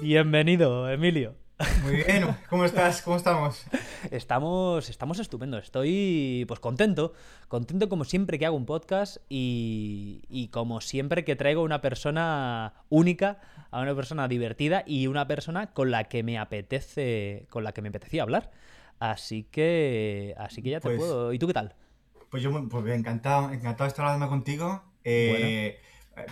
Bienvenido, Emilio. Muy bien, ¿cómo estás? ¿Cómo estamos? Estamos, estamos estupendos. Estoy pues contento. Contento como siempre que hago un podcast y, y como siempre que traigo una persona única, a una persona divertida y una persona con la que me apetece, con la que me apetecía hablar. Así que, así que ya te Pues- puedo. ¿Y tú qué tal? Pues yo pues encantado, encantado de estar hablando contigo. eh,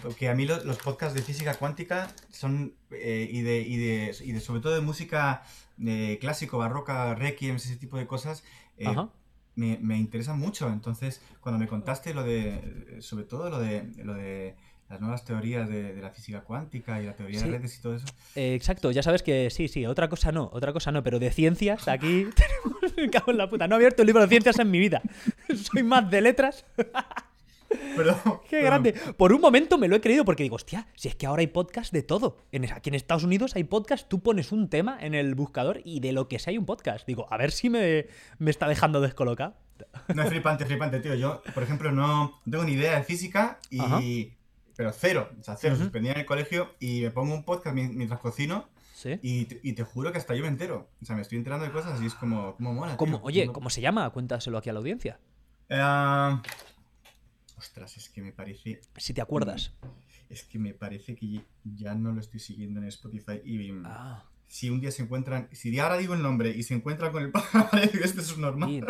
Porque a mí los, los podcasts de física cuántica son, eh, y, de, y, de, y de sobre todo de música eh, clásico, barroca, requiem, ese tipo de cosas, eh, Ajá. me, me interesan mucho. Entonces, cuando me contaste lo de, sobre todo lo de, lo de las nuevas teorías de, de la física cuántica y la teoría Sí. de redes y todo eso, Eh, exacto, ya sabes que sí, sí, otra cosa no, otra cosa no, pero de ciencias aquí tenemos, me cago en la puta, no he abierto un libro de ciencias en mi vida. Soy más de letras. pero, Qué grande. Por un momento me lo he creído porque digo, hostia, si es que ahora hay podcast de todo. En, aquí en Estados Unidos hay podcast, tú pones un tema en el buscador y de lo que sea hay un podcast. Digo, a ver si me, me está dejando descolocado. No es flipante, flipante, tío. Yo, por ejemplo, no tengo ni idea de física y. Ajá. Pero cero, o sea, cero. Ujú. Suspendía en el colegio y me pongo un podcast mi- mientras cocino ¿Sí? y, te- y te juro que hasta yo me entero. O sea, me estoy enterando de cosas y es como, como mola. ¿Cómo- tío. oye, ¿cómo se llama? Cuéntaselo aquí a la audiencia. Ah, ostras, es que me parece. Si te acuerdas. Es que me parece que ya no lo estoy siguiendo en Spotify y. Ah, Si un día se encuentran. Si ahora digo el nombre y se encuentran con el que esto es normal.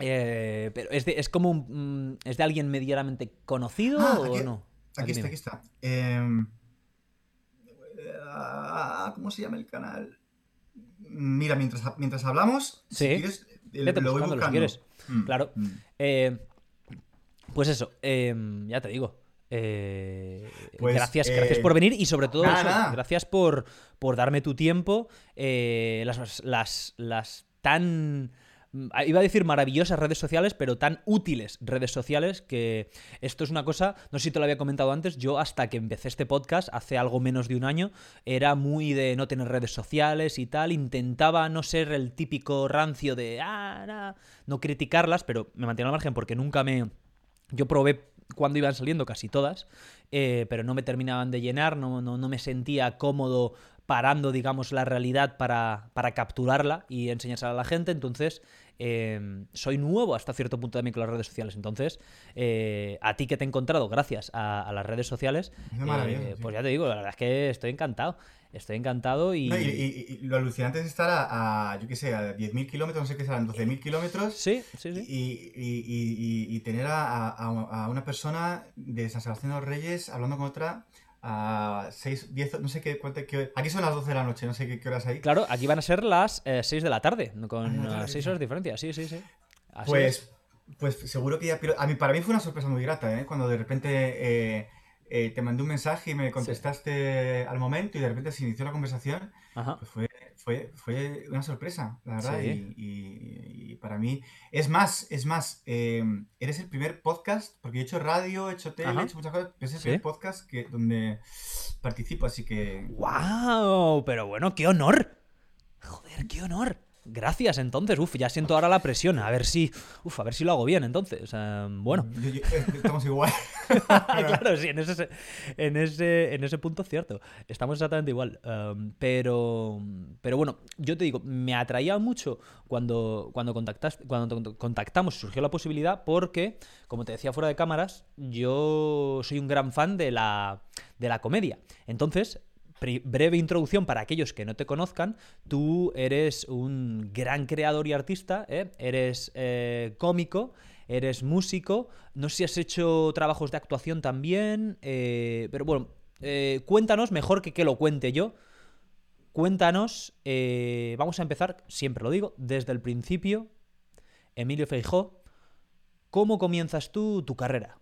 eh, pero es de, es como un, mm, ¿Es de alguien medianamente conocido Ah, o aquí- no? Aquí está, aquí está. Em, ah, ¿Cómo se llama el canal? Mira, mientras, mientras hablamos, si Sí. quieres, el- Vete lo voy buscándolo si buscando. quieres. Mm, Claro. mm. Eh, pues eso, eh, ya te digo. eh, Pues, gracias, eh, gracias por venir y sobre todo nada, eso, nada. gracias por, por darme tu tiempo. eh, las, las, las tan. mm, Iba a decir maravillosas redes sociales, pero tan útiles redes sociales que esto es una cosa, no sé si te lo había comentado antes, yo hasta que empecé este podcast, hace algo menos de un año, era muy de no tener redes sociales y tal, intentaba no ser el típico rancio de, ah, nah", no criticarlas, pero me mantenía al margen porque nunca me... Yo probé cuando iban saliendo casi todas, eh, pero no me terminaban de llenar, no, no, no me sentía cómodo parando, digamos, la realidad para, para capturarla y enseñársela a la gente. Entonces, eh, soy nuevo hasta cierto punto también con las redes sociales. Entonces, eh, a ti que te he encontrado gracias a, a las redes sociales, Es eh, sí. pues ya te digo, la verdad es que estoy encantado. Estoy encantado y... No, y, y- y lo alucinante es estar a, a, yo qué sé, a 10.000 kilómetros, no sé qué serán, 12.000 kilómetros. Sí, sí, sí. Y, tener a, a- a una persona de San Sebastián de los Reyes hablando con otra a 6, 10, no sé qué, cuánto- qué- Aquí son las 12 de la noche, no sé qué, qué horas hay. Claro, aquí van a ser las 6 de la tarde, con Ah, de la tarde, 6 sí. horas de diferencia. Sí, sí, sí. Así es. Pues, pues seguro que ya. Pero a mí, para mí fue una sorpresa muy grata, ¿eh? Cuando de repente eh, eh, te mandé un mensaje y me contestaste al momento y de repente se inició la conversación. Pues fue, fue, fue una sorpresa, la verdad. Sí. Y, y- y para mí. Es más, es más, eh, eres el primer podcast, porque he hecho radio, he hecho tele, Ajá. he hecho muchas cosas, pero es el Sí. primer podcast que, donde participo, así que. ¡Wow! Pero bueno, qué honor. Joder, qué honor. Gracias, entonces. Uf, ya siento ahora la presión. A ver si. Uf, a ver si lo hago bien, entonces. Eh, bueno. eh, estamos igual. claro, sí, en ese, en, ese, en ese punto cierto. Estamos exactamente igual. Um, pero, pero bueno, yo te digo, me atraía mucho cuando, cuando, contactaste, cuando contactamos, surgió la posibilidad, porque, como te decía fuera de cámaras, yo soy un gran fan de la, de la comedia. Entonces, breve introducción para aquellos que no te conozcan. Tú eres un gran creador y artista, ¿eh? eres eh, cómico, eres músico. No sé si has hecho trabajos de actuación también, eh, pero bueno, cuéntanos, mejor que que lo cuente yo. Cuéntanos, vamos a empezar, siempre lo digo, desde el principio. Emilio Feijó, ¿cómo comienzas tú tu carrera?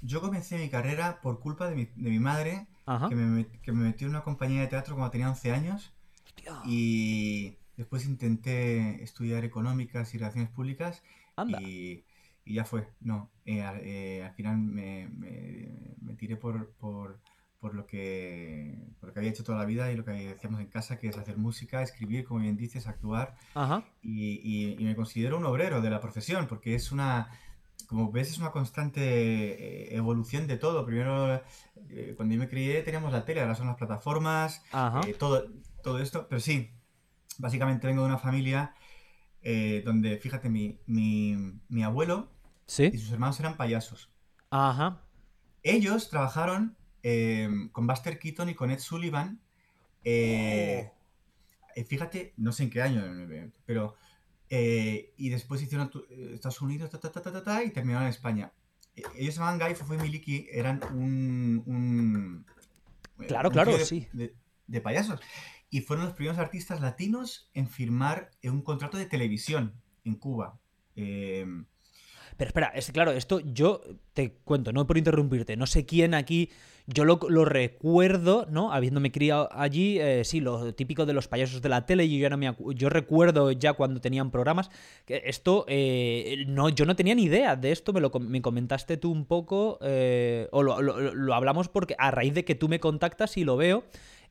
Yo comencé mi carrera por culpa de mi madre, Ajá. que me, que me metió en una compañía de teatro cuando tenía 11 años Hostia, y después intenté estudiar económicas y relaciones públicas anda. y, y ya fue. No, eh, al, eh, al final me, me- me tiré por, por, por lo que, por lo que había hecho toda la vida y lo que hacíamos en casa, que es hacer música, escribir, como bien dices, actuar. Ajá. Y, y- y me considero un obrero de la profesión, porque es una, como ves, es una constante eh, evolución de todo. Primero, eh, cuando yo me crié, teníamos la tele, ahora son las plataformas, eh, todo, todo esto. Pero sí, básicamente vengo de una familia eh, donde, fíjate, mi, mi, mi abuelo y Sí. sus hermanos eran payasos. Ajá. Ellos trabajaron con Buster Keaton y con Ed Sullivan. eh, fíjate, no sé en qué año, pero. Eh, y después hicieron eh, Estados Unidos ta, ta, ta, y terminaron en España. Eh, ellos se llamaban Guy Fofo y Miliki, eran un. un eh, Claro, un claro, de, sí. de- de payasos. Y fueron los primeros artistas latinos en firmar un contrato de televisión en Cuba. Eh, Pero espera, es claro, esto yo te cuento, no por interrumpirte, no sé quién aquí, yo lo, lo recuerdo, ¿no? Habiéndome criado allí, eh, sí, lo típico de los payasos de la tele, yo ya no me yo recuerdo ya cuando tenían programas, que esto, eh, no, yo no tenía ni idea de esto, me lo me comentaste tú un poco, eh, o lo, lo- lo hablamos porque a raíz de que tú me contactas y lo veo,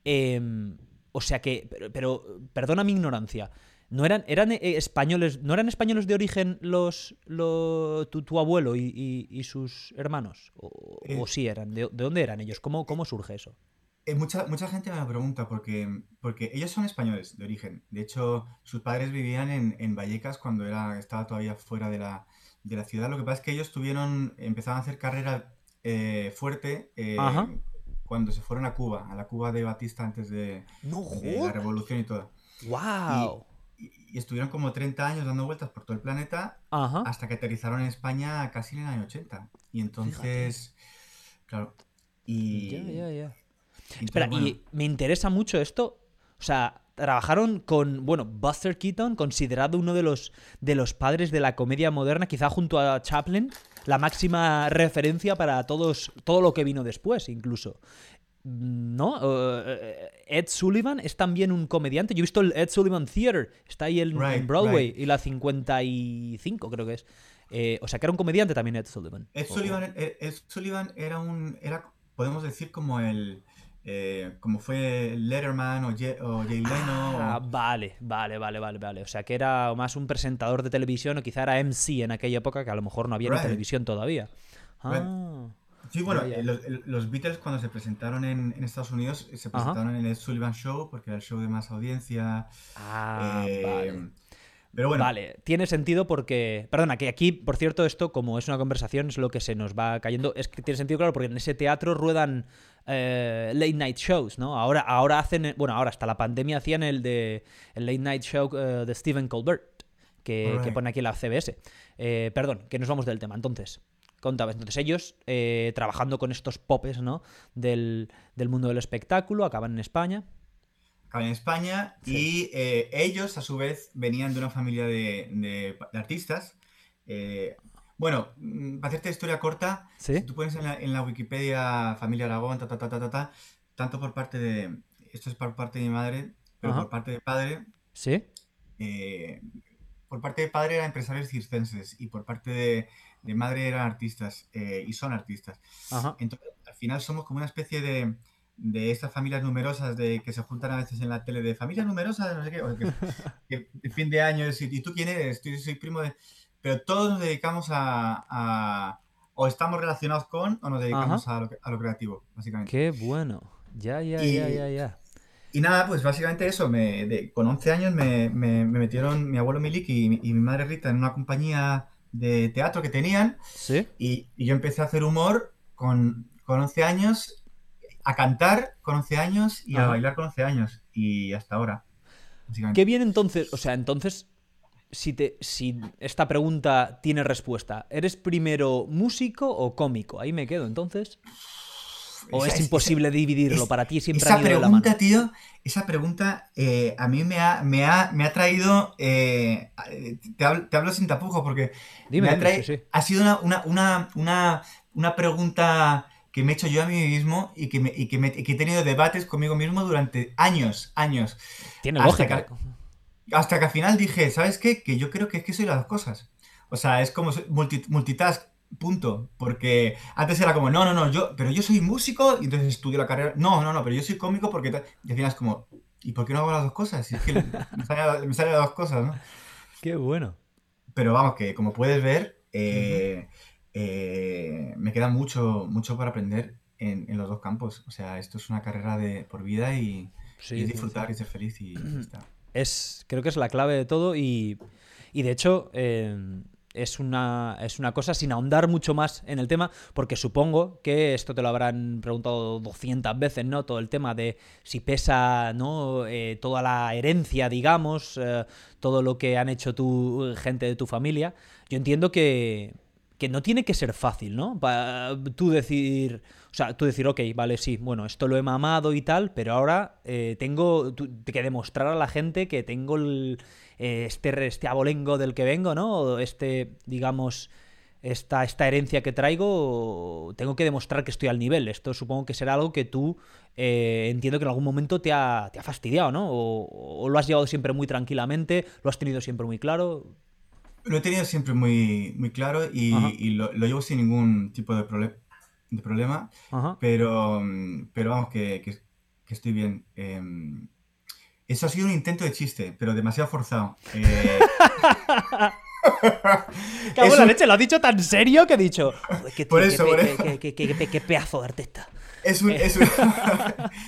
em, o sea que, pero, perdona mi ignorancia. ¿No eran, eran eh, españoles, ¿no eran españoles de origen los, lo- tu, tu abuelo y, y- y sus hermanos? ¿O, Eh. o sí eran? ¿De, de dónde eran ellos? ¿Cómo, cómo surge eso? Eh, mucha, mucha gente me lo pregunta porque, porque ellos son españoles de origen. De hecho, sus padres vivían en, en Vallecas cuando era, estaba todavía fuera de la, de la ciudad. Lo que pasa es que ellos tuvieron, empezaron a hacer carrera eh, fuerte cuando se fueron a Cuba, a la Cuba de Batista antes de, ¡No de la revolución y todo. ¡Wow! Y, y estuvieron como 30 años dando vueltas por todo el planeta Ajá. hasta que aterizaron en España casi en el año 80. Y entonces, claro. Y, Ya, ya, ya. y Espera, bueno, y me interesa mucho esto. O sea, trabajaron con, bueno, Buster Keaton, considerado uno de los, de los padres de la comedia moderna, quizá junto a Chaplin, la máxima referencia para todos, todo lo que vino después, incluso. ¿No? Eh, Ed Sullivan es también un comediante. Yo he visto el Ed Sullivan Theater, está ahí en, en Right, Broadway, right. y la 55 creo que es. Eh, o sea, que era un comediante también Ed Sullivan. Ed Sullivan, Ed- Ed Sullivan era un, era, podemos decir como el, eh, como fue Letterman o, Jay, o Jay Leno. Ah, o- vale, vale, vale, vale, vale. O sea, que era más un presentador de televisión o quizá era MC en aquella época que a lo mejor no había ni Right. televisión todavía. Ah, sí, bueno, eh, Los, Beatles cuando se presentaron en, en Estados Unidos eh, se presentaron en el Ed Sullivan Show porque era el show de más audiencia. ah, eh, vale. Pero bueno, Vale, tiene sentido porque. Perdona, que aquí, por cierto, esto, como es una conversación, es lo que se nos va cayendo. Es que tiene sentido, claro, porque en ese teatro ruedan eh, late night shows, ¿no? Ahora, ahora hacen. Bueno, ahora hasta la pandemia hacían el de el late night show de Stephen Colbert, que, pone aquí la CBS. Eh, perdón, que nos vamos del tema. Entonces, contaba. Entonces, ellos eh, trabajando con estos popes, ¿no? Del, del mundo del espectáculo, acaban en España. acaban en España y eh, ellos a su vez venían de una familia de, de- de artistas. Eh, bueno, mm, para hacerte historia corta, ¿Sí? Si tú pones en la, en la Wikipedia familia Aragón, ta, ta, ta, ta, ta, ta, tanto por parte de, esto es por parte de mi madre, pero Ajá. por parte de padre, ¿Sí? eh, por parte de padre eran empresarios circenses y por parte de, de madre eran artistas eh, y son artistas. Ajá. Entonces, al final somos como una especie de, de estas familias numerosas de que se juntan a veces en la tele de familias numerosas, no sé qué, o que, que fin de año es, ¿y tú quién eres? Yo soy primo de... Pero todos nos dedicamos a... a- o estamos relacionados con o nos dedicamos a lo, a lo creativo, básicamente. Qué bueno. Ya, ya, Y- ya, ya, ya. Y nada, pues básicamente eso, me, de- con 11 años me, me- me metieron mi abuelo Miliki y, mi- y mi madre Rita en una compañía de teatro que tenían ¿Sí? y, y yo empecé a hacer humor con, con 11 años, a cantar con 11 años y a bailar con 11 años y hasta ahora. Qué bien entonces, o sea, entonces, si, te, si esta pregunta tiene respuesta, ¿eres primero músico o cómico? Ahí me quedo entonces. ¿O Esa- es esa- imposible dividirlo? es- Para ti siempre Esa ido de la mano. pregunta, tío, esa pregunta eh, a mí me ha, me ha, me ha traído, eh, te, hablo, te hablo sin tapujos porque Dime, me ha, traído- sí, sí. ha sido una, una, una, una, pregunta que me he hecho yo a mí mismo y que, me- y que, me- que he tenido debates conmigo mismo durante años, años. Tiene hasta lógica. Hasta que al final dije, ¿sabes qué? Que yo creo que es que soy las dos cosas. O sea, es como multi- multitask punto. Porque antes era como, no, no, no, yo, pero yo soy músico y entonces estudio la carrera. No, no, no, pero yo soy cómico porque... Y al final es como, ¿y por qué no hago las dos cosas? es que me salen, las dos cosas, ¿no? Qué bueno. Pero vamos, que como puedes ver, eh, eh, me queda mucho, mucho para aprender en, los dos campos. O sea, esto es una carrera de por vida y, disfrutar y ser feliz y está. Es, creo que es la clave de todo y, y de hecho... Eh, es una, es una cosa sin ahondar mucho más en el tema, porque supongo que esto te lo habrán preguntado 200 veces, ¿no? Todo el tema de si pesa, ¿no? Eh, toda la herencia, digamos, eh, todo lo que han hecho tu gente de tu familia. Yo entiendo que, que no tiene que ser fácil, ¿no? Tú decir, o sea, tú decir, ok, vale, sí, bueno, esto lo he mamado y tal, pero ahora eh, tengo que demostrar a la gente que tengo eh, este, este abolengo del que vengo, ¿no? Este, digamos, esta, esta herencia que traigo, tengo que demostrar que estoy al nivel. Esto supongo que será algo que tú eh, entiendo que en algún momento te ha, te ha fastidiado, ¿no? O, lo has llevado siempre muy tranquilamente, lo has tenido siempre muy claro. Lo he tenido siempre muy, muy claro y, lo, llevo sin ningún tipo de, de problema, pero, pero vamos, que, que, estoy bien. Em, eso ha sido un intento de chiste, pero demasiado forzado. Eh... Cago la leche, lo ha dicho tan serio que he dicho. Qué, por eso, por eso. Qué, pedazo de artista. Es un. Es, un...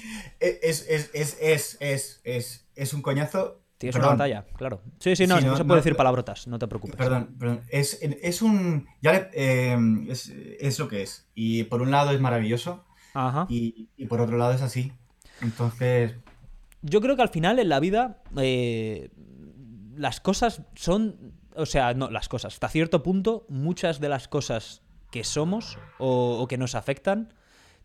es, es, es, es, es, es, un coñazo. Tienes una batalla, claro. Sí, sí, no, no, se puede decir palabrotas, no te preocupes. Perdón, perdón. Es, es un. Ya le, eh, es, es, lo que es. Y por un lado es maravilloso. Ajá. Y, y por otro lado es así. Entonces, yo creo que al final en la vida eh, las cosas son, o sea, no, las cosas, hasta cierto punto, muchas de las cosas que somos o, que nos afectan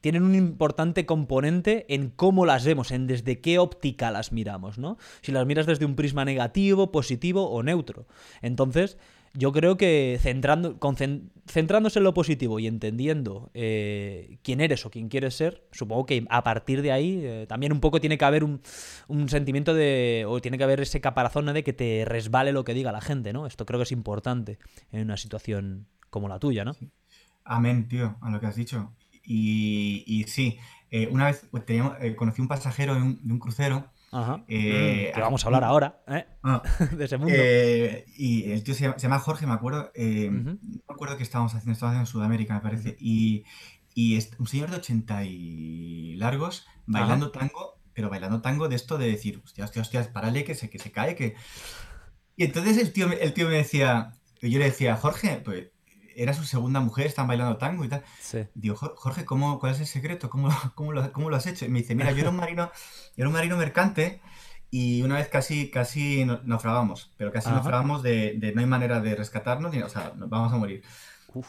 tienen un importante componente en cómo las vemos, en desde qué óptica las miramos, ¿no? Si las miras desde un prisma negativo, positivo o neutro. Entonces, yo creo que centrando, centrándose en lo positivo y entendiendo eh, quién eres o quién quieres ser, supongo que a partir de ahí eh, también un poco tiene que haber un, sentimiento de, o tiene que haber ese caparazón de que te resbale lo que diga la gente, ¿no? Esto creo que es importante en una situación como la tuya, ¿no? Amén, tío, a lo que has dicho. Y, y sí, eh, una vez pues, teníamos, conocí un pasajero de un crucero Ajá. Eh, mm, que vamos a hablar ahora, ¿eh? Ah. de ese mundo. Eh, y el tío se llama, Jorge, me acuerdo. Eh, no me acuerdo que estábamos haciendo, estábamos en Sudamérica, me parece. Y, y un señor de 80 y largos bailando tango, pero bailando tango de esto de decir, hostia, hostia, hostia, párale, que se, que se cae, que. Y entonces el tío, el tío me decía, yo le decía, Jorge, pues era su segunda mujer, están bailando tango y tal. Digo, Jorge, ¿cómo, ¿cuál es el secreto? ¿Cómo, cómo, lo, ¿Cómo, lo, has hecho? Y me dice, mira, yo era un marino, era un marino mercante y una vez casi, casi naufragamos, pero casi naufragamos de, de, no hay manera de rescatarnos, ni, o sea, vamos a morir.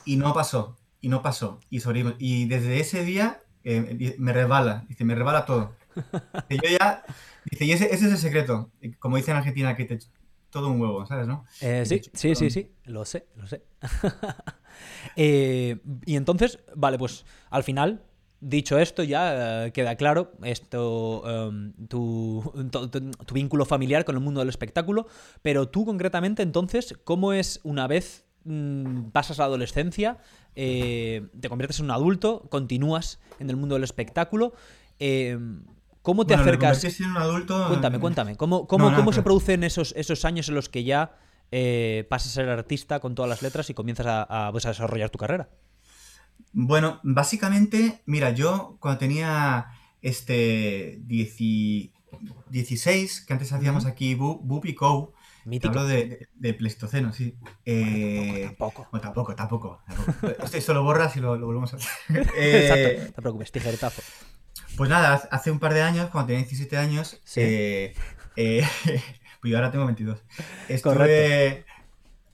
Y no pasó, y no pasó, y sobrevivimos. Y desde ese día eh, me resbala, dice, me resbala todo. Y yo ya, dice, y ese, ese, es el secreto, como dice en Argentina, que te, todo un huevo, ¿sabes, no? Eh, sí, sí, sí, sí, lo sé, lo sé. Eh, y entonces, vale, pues al final, dicho esto, ya eh, queda claro esto, em, tu, tu, vínculo familiar con el mundo del espectáculo, pero tú concretamente, entonces, ¿cómo es una vez mm, pasas la adolescencia, te conviertes en un adulto, continúas en el mundo del espectáculo? ¿Cómo te acercas? un adulto... Cuéntame, cuéntame. ¿Cómo, cómo, cómo se producen esos, esos años en los que ya eh, pasas a ser artista con todas las letras y comienzas a, pues, a, desarrollar tu carrera? Bueno, básicamente, mira, yo cuando tenía este 16, que antes hacíamos aquí Boop y Co. Hablo de, de, Pleistoceno, sí. Eh, tampoco. Bueno, tampoco, tampoco. tampoco. Esto lo borras y lo, volvemos a hacer. Exacto, no te preocupes, tijeretazo. Pues nada, hace un par de años, cuando tenía 17 años, eh, eh, pues yo ahora tengo 22. Estuve,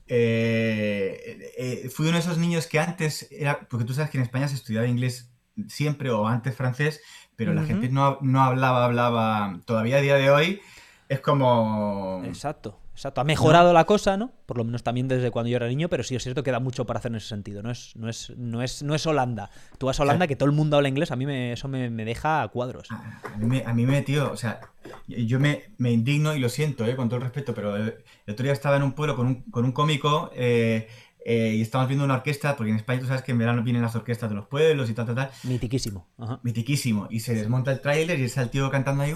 eh, fui uno de esos niños que antes era, porque tú sabes que en España se estudiaba inglés siempre o antes francés, pero la gente no, no hablaba, hablaba, todavía a día de hoy es como... Exacto. Exacto, ha mejorado la cosa, ¿no? Por lo menos también desde cuando yo era niño, pero sí es cierto que da mucho para hacer en ese sentido. No es, no es, no es, no es Holanda. Tú vas a Holanda, que todo el mundo habla inglés, a mí me, eso me, deja a cuadros. A, mí me, tío, o sea, yo me, indigno y lo siento, ¿eh? con todo el respeto, pero el, otro día estaba en un pueblo con un, con un cómico, eh, eh, y estamos viendo una orquesta, porque en España tú sabes que en verano vienen las orquestas de los pueblos y tal, tal, tal. Mitiquísimo. Ajá. Mitiquísimo. Y se desmonta el tráiler y está el tío cantando ahí,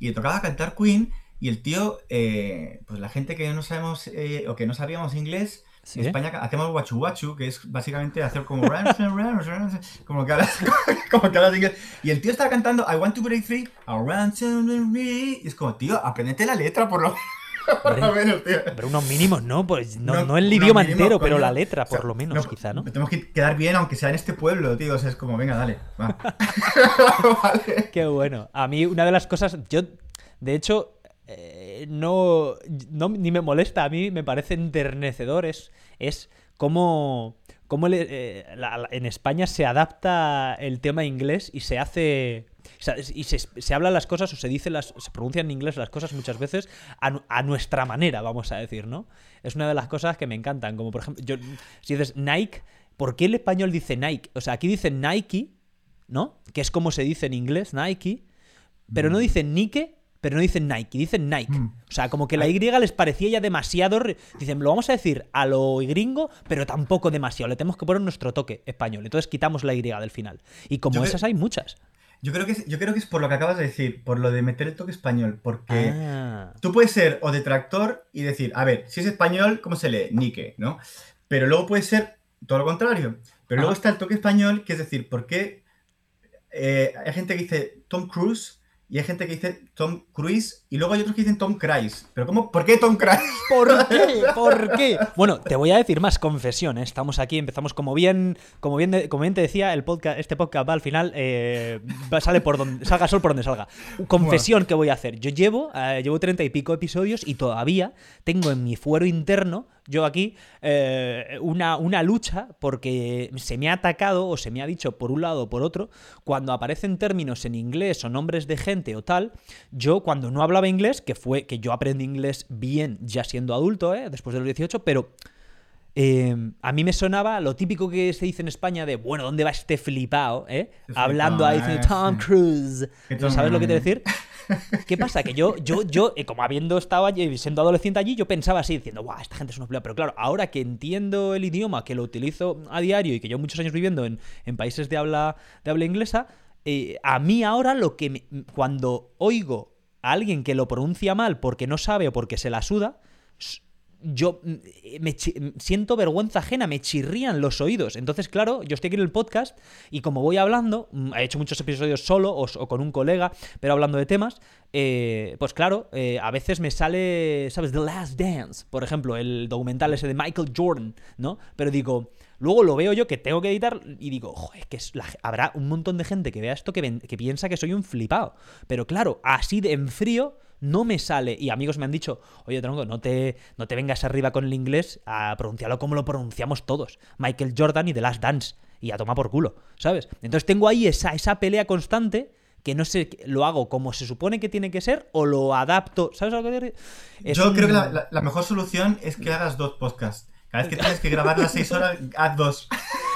y le tocaba cantar Queen, y el tío, eh, pues la gente que no sabemos eh, o que no sabíamos inglés, ¿Sí? en España hacemos guachu guachu, que es básicamente hacer como como que hablas, como que hablas inglés. Y el tío estaba cantando I want to break free, I want to break free. Y es como, tío, aprendete la letra por lo, por lo Hombre, menos, tío. Pero unos mínimos, ¿no? Pues no, No, no el idioma mínimos, entero, pero la letra, O sea, por lo menos, quizá, ¿no? Tenemos que quedar bien, aunque sea en este pueblo, tío. O sea, es como, venga, dale, va. vale. Qué bueno. A mí una de las cosas, yo, de hecho, eh, no, no- ni me molesta, a mí me parece enternecedor, es, es cómo, cómo le- eh, la- la- en España se adapta el tema inglés y se hace... Y se, se hablan las cosas o se dice las, se pronuncian en inglés las cosas muchas veces a, a nuestra manera, vamos a decir, ¿no? Es una de las cosas que me encantan. Como por ejemplo, yo, si dices Nike, ¿por qué el español dice Nike? O sea, aquí dicen Nike, ¿no? Que es como se dice en inglés, Nike, pero no dicen Nike, pero no dicen Nike, dicen Nike. Mm. O sea, como que la Y les parecía ya demasiado. Dicen, lo vamos a decir a lo gringo, pero tampoco demasiado. Le tenemos que poner nuestro toque español. Entonces quitamos la Y del final. Y como Yo esas hay muchas. Yo creo, que es, yo creo que es por lo que acabas de decir, por lo de meter el toque español, porque Ah. tú puedes ser o detractor y decir, a ver, si es español, ¿cómo se lee? Nike, ¿no? Pero luego puede ser todo lo contrario. Pero luego está el toque español, que es decir, ¿por qué eh, hay gente que dice Tom Cruise y hay gente que dice Tom Cruise y luego hay otros que dicen Tom Cruise? ¿Pero cómo? ¿Por qué Tom Cruise? ¿Por qué? ¿Por qué? Bueno, te voy a decir más confesión. ¿eh? Estamos aquí, empezamos como bien, como bien, de- como bien te decía, el podcast, este podcast va al final, eh, sale por donde, salga sol por donde salga. Confesión que voy a hacer. Yo llevo, eh, llevo treinta y pico episodios y todavía tengo en mi fuero interno, yo aquí, eh, una, una lucha porque se me ha atacado o se me ha dicho por un lado o por otro, cuando aparecen términos en inglés o nombres de gente o tal, yo cuando no hablaba inglés, que fue que yo aprendí inglés bien ya siendo adulto, ¿eh? después de los 18, pero eh, a mí me sonaba lo típico que se dice en España de, bueno, ¿dónde va este flipado? Eh? Este Hablando ahí diciendo Tom eh, sí. Cruise. Tom- ¿Sabes lo que te decir? ¿Qué pasa? Que yo, yo, yo, eh, como habiendo estado allí, siendo adolescente allí, yo pensaba así, diciendo, guau, esta gente es una flipado. Pero claro, ahora que entiendo el idioma, que lo utilizo a diario y que llevo muchos años viviendo en, en países de habla, de habla inglesa, eh, a mí ahora lo que me- cuando oigo a alguien que lo pronuncia mal porque no sabe o porque se la suda, yo mm, me chi- siento vergüenza ajena, me chirrían los oídos. Entonces, claro, yo estoy aquí en el podcast y como voy hablando, mm, he hecho muchos episodios solo o, con un colega, pero hablando de temas, eh, pues claro, eh, a veces me sale, ¿sabes? The Last Dance, por ejemplo, el documental ese de Michael Jordan, ¿no? Pero digo, luego lo veo yo que tengo que editar y digo, joder, que es habrá un montón de gente que vea esto que, que piensa que soy un flipado. Pero claro, así de en frío no me sale. Y amigos me han dicho, oye, tronco, no te, no te vengas arriba con el inglés a pronunciarlo como lo pronunciamos todos. Michael Jordan y The Last Dance. Y a tomar por culo, ¿sabes? Entonces tengo ahí esa, esa pelea constante que no sé, lo hago como se supone que tiene que ser o lo adapto. ¿Sabes algo que es Yo un- creo que la, la- la mejor solución es que hagas dos podcasts. Cada vez que tienes que grabar las seis horas, haz dos.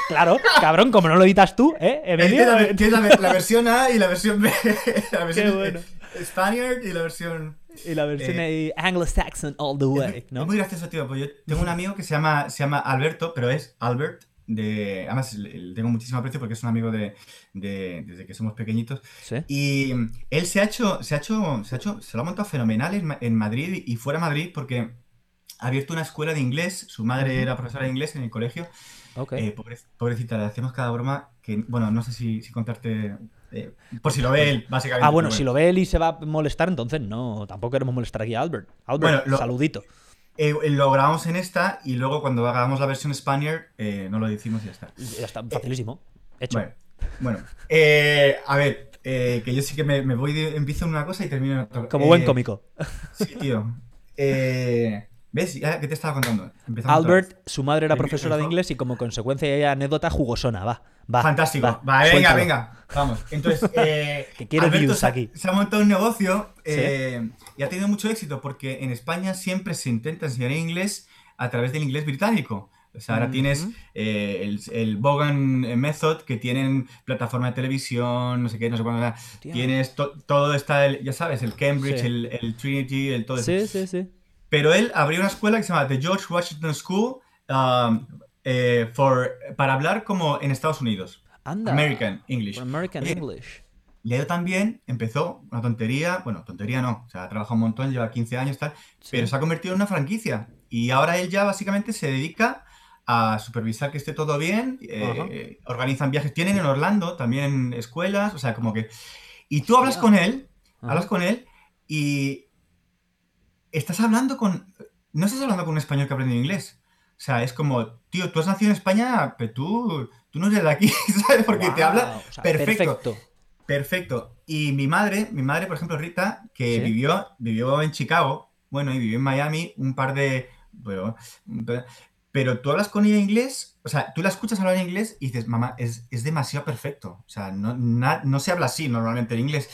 Claro, cabrón, como no lo editas tú, ¿eh, Emilio? Tienes la, tienes versión A y la versión B. La versión Qué bueno. Spaniard y la versión. Y la versión Eh, anglo-saxon all the way, ¿no? Es muy gracioso, tío. Pues yo tengo un amigo que se llama, se llama Alberto, pero es Albert. De, además, le tengo muchísimo aprecio porque es un amigo de, de- desde que somos pequeñitos. Sí. Y él se ha hecho, se ha hecho, se ha hecho, se lo ha montado fenomenal en, en Madrid y fuera de Madrid porque ha abierto una escuela de inglés. Su madre era profesora de inglés en el colegio. Eh, pobre- pobrecita, le hacemos cada broma que, bueno, no sé si, si contarte, eh, por si lo ve él, básicamente. Ah, bueno, si lo ve él y se va a molestar, entonces no, tampoco queremos molestar aquí a Albert. Albert, Bueno, lo- saludito. Eh, lo grabamos en esta y luego cuando hagamos la versión Spaniard eh, no lo decimos y ya está. Ya está, facilísimo. Hecho. Bueno, bueno. Eh, a ver, eh, que yo sí que me, me voy de, empiezo en una cosa y termino en otra. Como Eh, buen cómico. Sí, tío. Eh, ¿Ves? ¿Qué te estaba contando? Empezamos. Albert, su madre era ¿El profesora de inglés y como consecuencia hay anécdota jugosona. Va, va. Fantástico. va, venga, suéltalo. venga. Vamos. Entonces, eh, Que quiero Alberto se, aquí. se ha montado un negocio eh, y ha tenido mucho éxito porque en España siempre se intenta enseñar inglés a través del inglés británico. O sea, ahora tienes eh, el, el Bogan Method que tienen plataforma de televisión, no sé qué, no sé cuándo. Tienes to- todo está, el, ya sabes, el Cambridge, Sí. el, el Trinity, el todo eso. Sí, sí, sí. Pero él abrió una escuela que se llama The George Washington School um, eh, for, para hablar como en Estados Unidos. Anda. American English. American Oye, English. Leo también empezó una tontería, bueno, tontería no, o sea, ha trabajado un montón, lleva 15 años tal, Sí. pero se ha convertido en una franquicia. Y ahora él ya básicamente se dedica a supervisar que esté todo bien, eh, organizan viajes, tienen en Orlando también escuelas, o sea, como que... Y tú hablas con él, Ajá. hablas con él y estás hablando con... No estás hablando con un español que ha aprendido inglés. O sea, es como, tío, tú has nacido en España, pero tú, tú no eres de aquí, ¿sabes? Porque te habla Guau, o sea, perfecto. Perfecto. Y mi madre, mi madre, por ejemplo, Rita, que Sí. vivió, vivió en Chicago, bueno, y vivió en Miami un par de... Bueno, pero tú hablas con ella inglés, o sea, tú la escuchas hablar inglés y dices, mamá, es, es demasiado perfecto. O sea, no, na- no se habla así normalmente en inglés.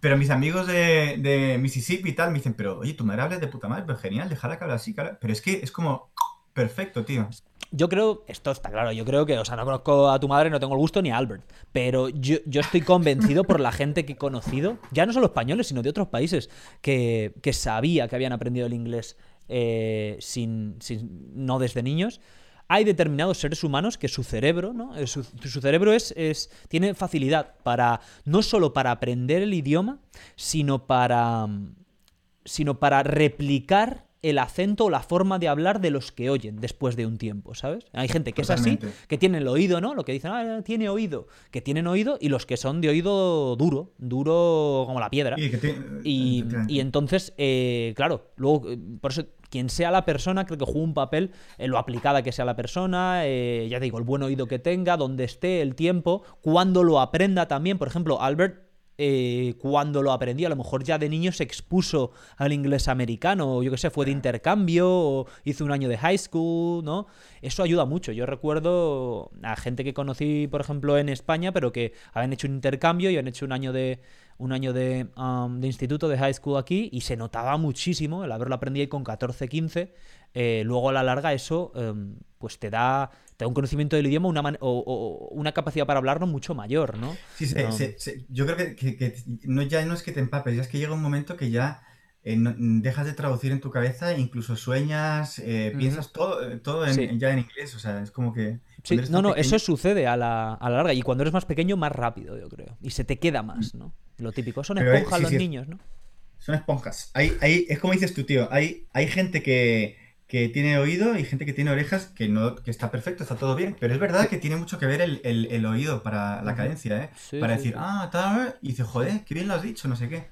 Pero mis amigos de, Mississippi y tal me dicen, pero oye, tu madre habla de puta madre, pero genial, déjala que hable así. hable-". Pero es que es como perfecto, tío. Yo creo, esto está claro, yo creo que, o sea, no conozco a tu madre, no tengo el gusto ni a Albert, pero yo, yo estoy convencido por la gente que he conocido, ya no solo españoles, sino de otros países, que, que sabía que habían aprendido el inglés eh, sin, sin- no desde niños. Hay determinados seres humanos que su cerebro, ¿no? Eh, Su, cerebro es, es- tiene facilidad para, no solo para aprender el idioma, sino para, sino para replicar el acento o la forma de hablar de los que oyen después de un tiempo, ¿sabes? Hay gente que es así, que tiene el oído, ¿no? Lo que dicen, ah, tiene oído, que tienen oído, y los que son de oído duro, duro como la piedra. Y, que te- Y, efectivamente. y entonces, eh, claro, luego, eh, por eso, quien sea la persona, creo que juega un papel en lo aplicada que sea la persona, eh, ya te digo, el buen oído que tenga, donde esté, el tiempo, cuando lo aprenda también. Por ejemplo, Albert, eh, cuando lo aprendió, a lo mejor ya de niño se expuso al inglés americano, o yo qué sé, fue de intercambio, o hizo un año de high school, ¿no? Eso ayuda mucho. Yo recuerdo a gente que conocí, por ejemplo, en España, pero que habían hecho un intercambio y han hecho un año de un año de, um, de instituto, de high school aquí, y se notaba muchísimo el haberlo aprendido ahí con 14, 15. eh, luego a la larga eso em, pues te da un conocimiento del idioma una man- o, o una capacidad para hablarlo mucho mayor, ¿no? Sí, se- se- se- yo creo que, que- que no, ya no es que te empapes, ya es que llega un momento que ya eh, no- dejas de traducir en tu cabeza, incluso sueñas, eh, piensas todo, eh, todo en- Sí. ya en inglés, o sea, es como que... Sí, no, no, pequeño- eso sucede a la, a la larga. Y cuando eres más pequeño, más rápido, yo creo. Y se te queda más, ¿no? Lo típico. Son Pero, esponjas sí, los niños, ¿no? Son esponjas. Hay, hay, es como dices tú, tío, hay, hay gente que, que tiene oído y gente que tiene orejas que, no, que está perfecto, está todo bien, pero es verdad que tiene mucho que ver el, el- el oído para la cadencia, ¿eh? Sí, para sí, decir, sí. ah, tal, y dice, joder, qué bien lo has dicho, no sé qué.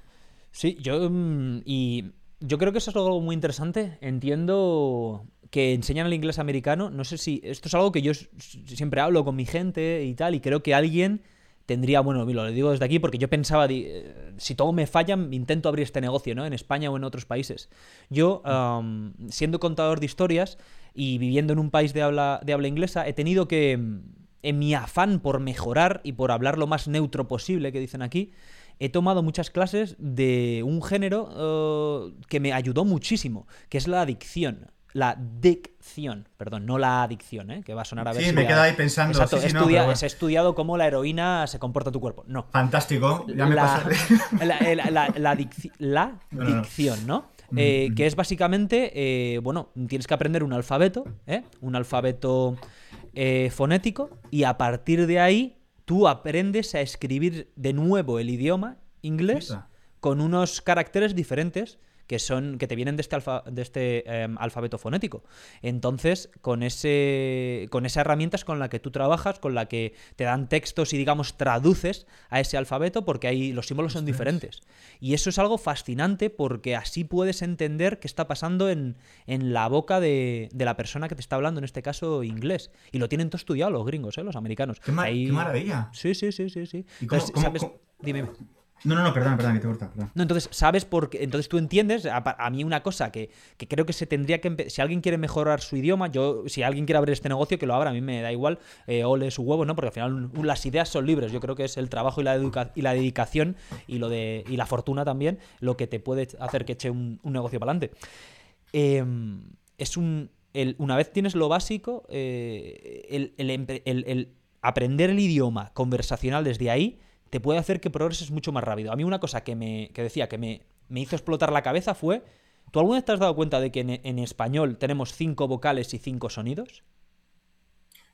Sí, yo. mm, Y yo creo que eso es algo muy interesante. Entiendo que enseñan el inglés americano. No sé si. Esto es algo que yo siempre hablo con mi gente y tal. Y creo que alguien tendría. Bueno, lo digo desde aquí porque yo pensaba. eh, Si todo me falla, intento abrir este negocio, ¿no? En España o en otros países. Yo, am, siendo contador de historias y viviendo en un país de habla, de habla inglesa, he tenido que. En mi afán por mejorar y por hablar lo más neutro posible, que dicen aquí, he tomado muchas clases de un género eh, que me ayudó muchísimo, que es la adicción. La dicción, perdón, no la adicción, ¿eh? que va a sonar a ver Sí, me a- quedado ahí pensando, Exacto, sí, sí, he, no, bueno. he estudiado cómo la heroína se comporta en tu cuerpo. No. Fantástico, ya me la, pasa. la, la- la- la dicci- la No, dicción, ¿no? Mm, Eh, mm. que es básicamente, eh, bueno, tienes que aprender un alfabeto, ¿eh? Un alfabeto eh, fonético, y a partir de ahí tú aprendes a escribir de nuevo el idioma inglés con unos caracteres diferentes que son que te vienen de este, alfa- de este em, alfabeto fonético. Entonces, con ese con esa herramienta es con la que tú trabajas, con la que te dan textos y digamos traduces a ese alfabeto porque ahí los símbolos son diferentes. Y eso es algo fascinante porque así puedes entender qué está pasando en, en la boca de, de la persona que te está hablando, en este caso inglés. Y lo tienen todo estudiado los gringos, ¿eh? los americanos. Qué, mar- Ahí- qué maravilla. Sí, sí, sí, sí, sí. ¿Y cómo- Entonces, cómo- ¿sabes? cómo- Dime. No, no, no, perdón, perdón, que te corta. No, entonces, ¿sabes por qué? Entonces tú entiendes, a, a mí una cosa que, que creo que se tendría que... Si alguien quiere mejorar su idioma, yo, si alguien quiere abrir este negocio, que lo abra, a mí me da igual, eh, ole su huevo, ¿no? Porque al final las ideas son libres, yo creo que es el trabajo y la, educa- y la dedicación y, lo de, y la fortuna también lo que te puede hacer que eche un, negocio para adelante. es un... el- una vez tienes lo básico, eh, el, el- el aprender el idioma conversacional desde ahí te puede hacer que progreses mucho más rápido. A mí una cosa que me que decía que me, me hizo explotar la cabeza fue ¿Tú alguna vez te has dado cuenta de que en, español tenemos cinco vocales y cinco sonidos?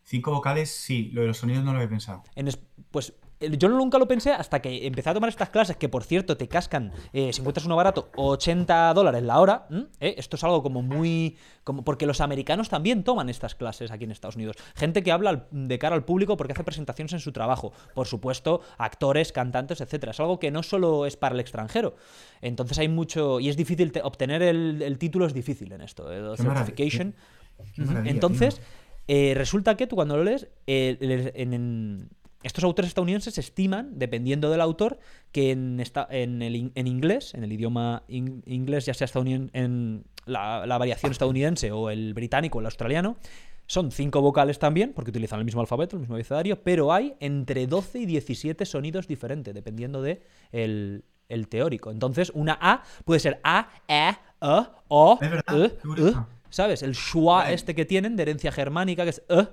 Cinco vocales, sí. Lo de los sonidos no lo había pensado. En pues yo nunca lo pensé hasta que empecé a tomar estas clases, que por cierto te cascan, eh, si encuentras uno barato, 80 dólares la hora. ¿eh? Esto es algo como muy... como Porque los americanos también toman estas clases aquí en Estados Unidos. Gente que habla de cara al público porque hace presentaciones en su trabajo. Por supuesto, actores, cantantes, etcétera. Es algo que no solo es para el extranjero. Entonces hay mucho... Y es difícil... obtener el, título es difícil en esto. El certification. Entonces... Eh, resulta que tú cuando lo lees, en, estos autores estadounidenses estiman, dependiendo del autor, que en, en, el, en inglés, en el idioma inglés, ya sea en la, variación estadounidense o el británico o el australiano, son cinco vocales también, porque utilizan el mismo alfabeto, el mismo abecedario, pero hay entre 12 y 17 sonidos diferentes, dependiendo de el, teórico. Entonces, una A puede ser A, E, E, O, E, E, ¿sabes? El schwa este que tienen de herencia germánica, que es E,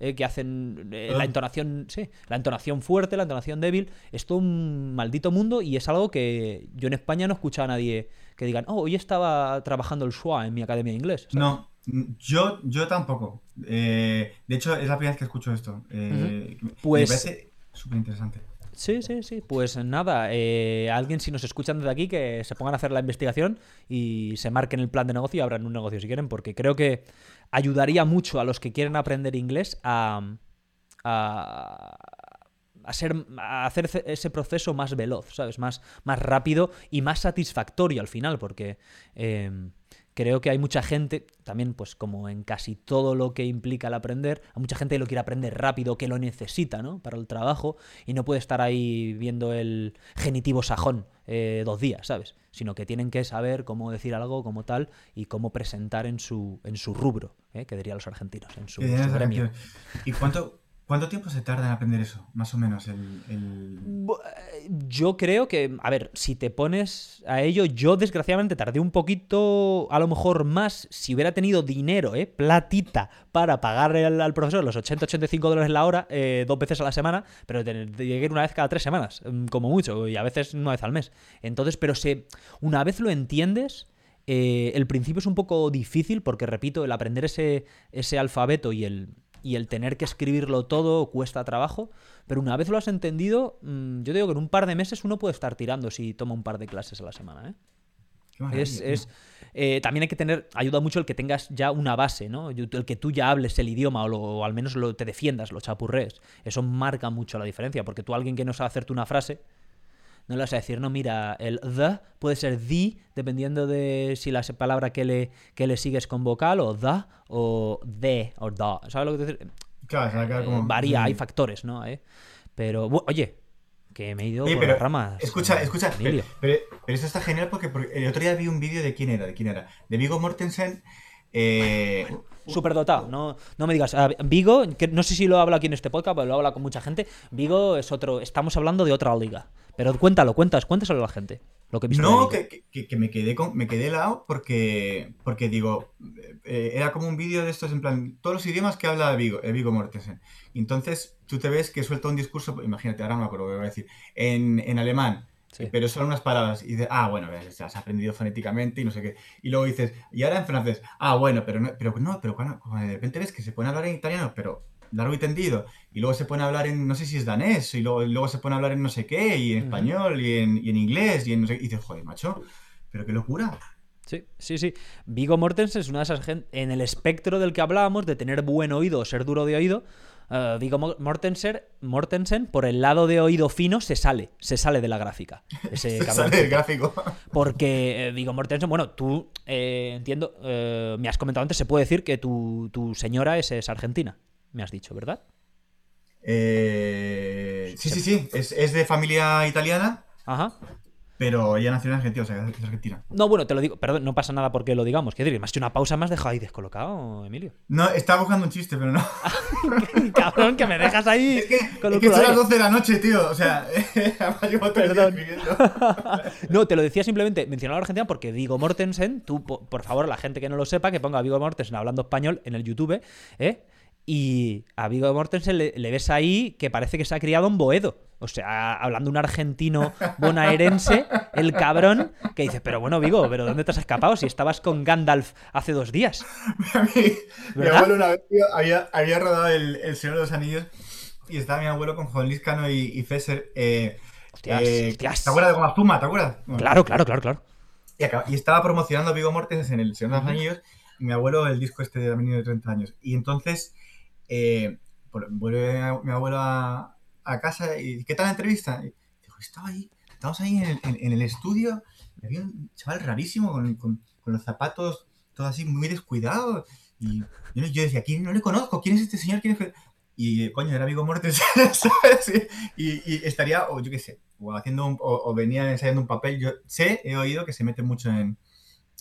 eh, que hacen eh, la ah. entonación, sí, la entonación fuerte, la entonación débil, es todo un maldito mundo y es algo que yo en España no escuchaba a nadie que digan, oh, hoy estaba trabajando el schwa en mi academia de inglés. No, yo, yo tampoco. Eh, de hecho, es la primera vez que escucho esto. pues... Me parece súper interesante. Sí, sí, sí. Pues nada, alguien si nos escuchan desde aquí que se pongan a hacer la investigación y se marquen el plan de negocio y abran un negocio si quieren, porque creo que ayudaría mucho a los que quieren aprender inglés a, a, a hacer ese proceso más veloz, ¿sabes? Más, más rápido y más satisfactorio al final, porque em, creo que hay mucha gente, también pues como en casi todo lo que implica el aprender, hay mucha gente que lo quiere aprender rápido, que lo necesita, ¿no? Para el trabajo y no puede estar ahí viendo el genitivo sajón eh, dos días, ¿sabes? Sino que tienen que saber cómo decir algo como tal y cómo presentar en su, en su rubro, ¿eh? que dirían los argentinos, en su, su gremio. ¿Y cuánto, ¿Cuánto tiempo se tarda en aprender eso? Más o menos el, Yo creo que, a ver, si te pones a ello, yo desgraciadamente tardé un poquito, a lo mejor más, si hubiera tenido dinero, ¿eh? platita, para pagar al, profesor los 80-85 dólares la hora, eh, dos veces a la semana, pero llegué una vez cada tres semanas, mm, como mucho, y a veces una vez al mes. Entonces, pero se, una vez lo entiendes... Eh, el principio es un poco difícil porque, repito, el aprender ese, ese alfabeto y el, y el tener que escribirlo todo cuesta trabajo, pero una vez lo has entendido, mm, yo digo que en un par de meses uno puede estar tirando si toma un par de clases a la semana. ¿eh? Es, eh, también hay que tener, ayuda mucho el que tengas ya una base, ¿no? El que tú ya hables el idioma o, al menos lo, te defiendas, lo chapurrees. Eso marca mucho la diferencia, porque tú alguien que no sabe hacerte una frase, no le vas a decir, no, mira, el the puede ser the, dependiendo de si la palabra que le, que le sigues con vocal, o the, o the, o da. ¿Sabes lo que te decir? Claro, claro, como... Varía, hay factores, ¿no? ¿Eh? Pero, oye, que me he ido por las ramas. Escucha, escucha, pero, pero, esto está genial porque, el otro día vi un vídeo de quién era, de quién era, de Vigo Mortensen. Eh, Superdotado, no, no me digas. Vigo, que no sé si lo habla aquí en este podcast, pero lo habla con mucha gente. Vigo es otro, estamos hablando de otra liga. Pero cuéntalo, cuentas, cuéntaselo a la gente. Lo que no, que, que, me quedé con, me quedé helado porque, porque digo, eh, era como un vídeo de estos en plan, todos los idiomas que habla Vigo, eh, Vigo Mortensen. Entonces tú te ves que suelta un discurso, imagínate, ahora no me acuerdo voy a decir, en, en alemán, pero son unas palabras. Y dices, ah, bueno, has aprendido fonéticamente y no sé qué. Y luego dices, y ahora en francés, ah, bueno, pero no, pero no, pero cuando, de repente ves que se pone a hablar en italiano, pero largo y tendido, y luego se pone a hablar en, no sé si es danés, y luego, luego se pone a hablar en no sé qué, y en español, y en, y en inglés, y en no sé qué, y dices, joder, macho, pero qué locura. Sí, sí, sí. Vigo Mortensen es una de esas gente en el espectro del que hablábamos, de tener buen oído, ser duro de oído. Uh, Vigo Mortensen, Mortensen, por el lado de oído fino, se sale, se sale de la gráfica. se sale del gráfico. Porque eh, Vigo Mortensen, bueno, tú, eh, entiendo, me has comentado antes, se puede decir que tu, tu señora es, es argentina me has dicho, ¿verdad? Eh, sí, sí, sí. Es, de familia italiana. Ajá. Pero ella nació en Argentina, o sea, es argentina. No, bueno, te lo digo, perdón, no pasa nada porque lo digamos. Quiero decir, más que una pausa me has dejado ahí descolocado, Emilio. No, estaba buscando un chiste, pero no. Cabrón, que me dejas ahí. Es que, con es que son las 12 de la noche, tío. O sea, llevo perdón. no, te lo decía simplemente, mencionaba a Argentina porque Vigo Mortensen, tú, por favor, la gente que no lo sepa, que ponga Vigo Mortensen hablando español en el YouTube, ¿eh? Y a Vigo Mortensen le, ves ahí que parece que se ha criado en Boedo. O sea, hablando un argentino bonaerense, el cabrón, que dice, pero bueno, Vigo, ¿pero dónde te has escapado si estabas con Gandalf hace dos días? mi, mi abuelo una vez tío, había, había rodado el, el, Señor de los Anillos y estaba mi abuelo con Juan Luis Cano y, y Fesser. Eh, hostias, eh, hostias. ¿Te acuerdas de Goma Puma? ¿Te acuerdas? Claro, claro, claro, claro. Y, acá, y, estaba promocionando Vigo Mortensen en el Señor de los Anillos y mi abuelo el disco este de niño de 30 años. Y entonces eh, vuelve mi abuelo a, a, casa y ¿qué tal la entrevista? Y digo, estaba ahí, estábamos ahí en el, en, en el estudio, y había un chaval rarísimo con, con, con, los zapatos todo así muy descuidados. Y yo, yo, decía, ¿quién no le conozco? ¿Quién es este señor? ¿Quién es? Y coño, era Vigo Mortensen, ¿sabes? Y, y, estaría, o yo qué sé, o haciendo un, o, o, venía ensayando un papel. Yo sé, he oído que se mete mucho en,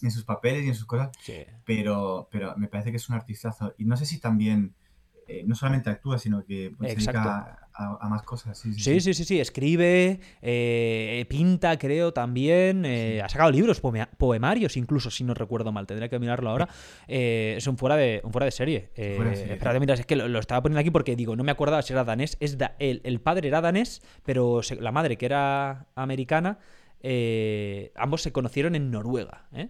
en sus papeles y en sus cosas, Sí. pero, pero me parece que es un artistazo. Y no sé si también, eh, no solamente actúa, sino que pues, se dedica a, más cosas. Sí, sí, Sí, sí, sí, sí. escribe, eh, pinta, creo, también. eh, ha sacado libros, poema- poemarios, incluso, si no recuerdo mal. Tendría que mirarlo ahora. Eh, es un fuera de, un fuera de serie. Fuera de serie, espérate, mira, es que lo, lo estaba poniendo aquí porque digo, no me acordaba si era danés. Es da- el, el padre era danés, pero se- la madre, que era americana, ambos se conocieron en Noruega. ¿eh?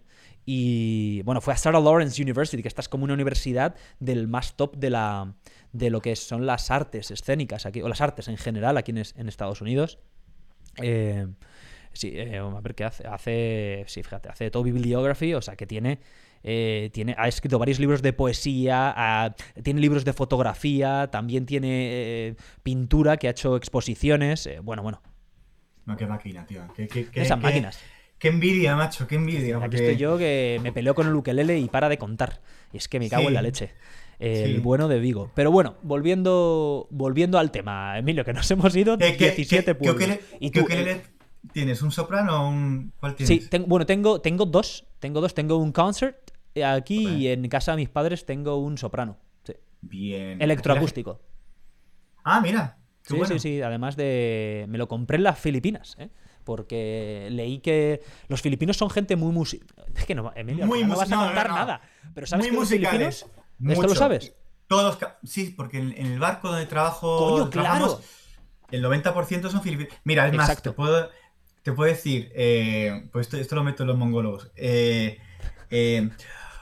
Y bueno, fue a Sarah Lawrence University, que esta es como una universidad del más top de la de lo que son las artes escénicas aquí, o las artes en general aquí en, es- en Estados Unidos. Eh, sí, eh, a ver qué hace. Hace, sí, fíjate, hace todo bibliography, o sea que tiene, eh, tiene, ha escrito varios libros de poesía, ha- tiene libros de fotografía, también tiene eh, pintura, que ha hecho exposiciones. eh, bueno, bueno, No, qué máquina, tío. Qué, qué, qué, esas qué- máquinas. Qué envidia, macho, qué envidia. Aquí porque- estoy yo que me peleo con el ukelele y para de contar. Y es que me cago Sí. en la leche. El Sí. bueno de Vigo. Pero bueno, volviendo, volviendo al tema, Emilio, que nos hemos ido ¿Qué, qué, 17 qué- pueblos. y tú, ukelele tienes? ¿Un soprano o un...? ¿Cuál eh, tienes? Sí, tengo, bueno, tengo, tengo dos. Tengo dos. Tengo un concert eh, aquí y en casa de mis padres tengo un soprano. Sí. Bien. Electroacústico. Ah, mira. Qué Sí, bueno. sí, sí. Además de. Me lo compré en las Filipinas, ¿eh? Porque leí que los filipinos son gente muy musical. Es que no, Emilio, Muy no vas a no, contar no. nada. Pero ¿sabes Muy que los musicales. filipinos. ¿Esto lo sabes? Todos, sí, porque en, en el barco donde trabajo, Coño, claro. el 90% son filipinos. Mira, es más, Exacto. te puedo, te puedo decir, eh, pues esto, esto lo meto en los mongólogos. Eh, eh,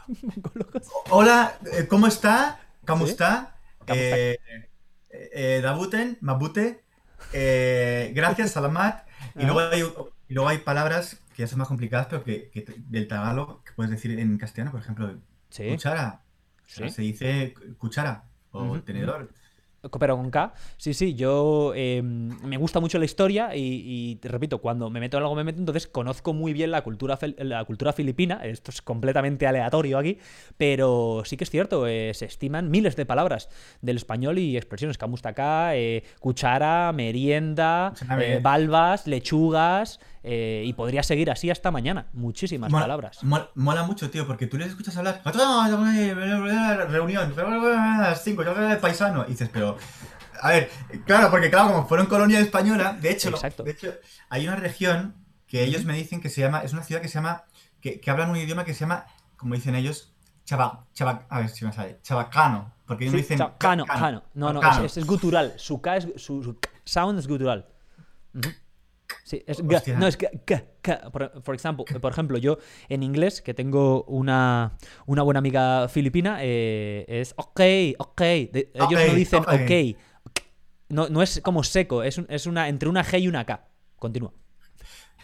hola, eh, ¿cómo está? ¿Cómo ¿Sí? está? Eh, Dabuten, Mabute, gracias, Salamat. Y luego, hay, y luego hay palabras que ya son más complicadas, pero que, que del tagalo, que puedes decir en castellano, por ejemplo, Sí. cuchara. Sí. Se dice cuchara o tenedor. Pero con K. Sí, sí, yo eh, me gusta mucho la historia y, y te repito, cuando me meto en algo me meto, entonces conozco muy bien la cultura, la cultura filipina. Esto es completamente aleatorio aquí, pero sí que es cierto, eh, se estiman miles de palabras del español y expresiones. Kamustaka, eh, cuchara, merienda, Suena eh, balbas, lechugas, eh, y podría seguir así hasta mañana. Muchísimas Mola- palabras. Mola, mola mucho, tío, porque tú les escuchas hablar. Reunión, a las 5, el paisano. Y dices, pero. A ver, claro, porque claro, como fueron colonia española, de hecho, Exacto. de hecho hay una región que ellos me dicen que se llama, es una ciudad que se llama, que, que hablan un idioma que se llama, como dicen ellos, chava, chava, a ver si me sale, chabacano, porque ellos Sí, me dicen cha- cano, cano. No, no, cano. es, es- gutural. Su K es, su, su K sound es gutural. Ujú. Sí, es ga- Hostia. no, es ga. Por, por ejemplo, por ejemplo, yo en inglés, que tengo una, una buena amiga filipina, eh, es ok, ok. De- ellos no dicen ok. ok. No, no es como seco, es, un- es una entre una G y una K. Continúa.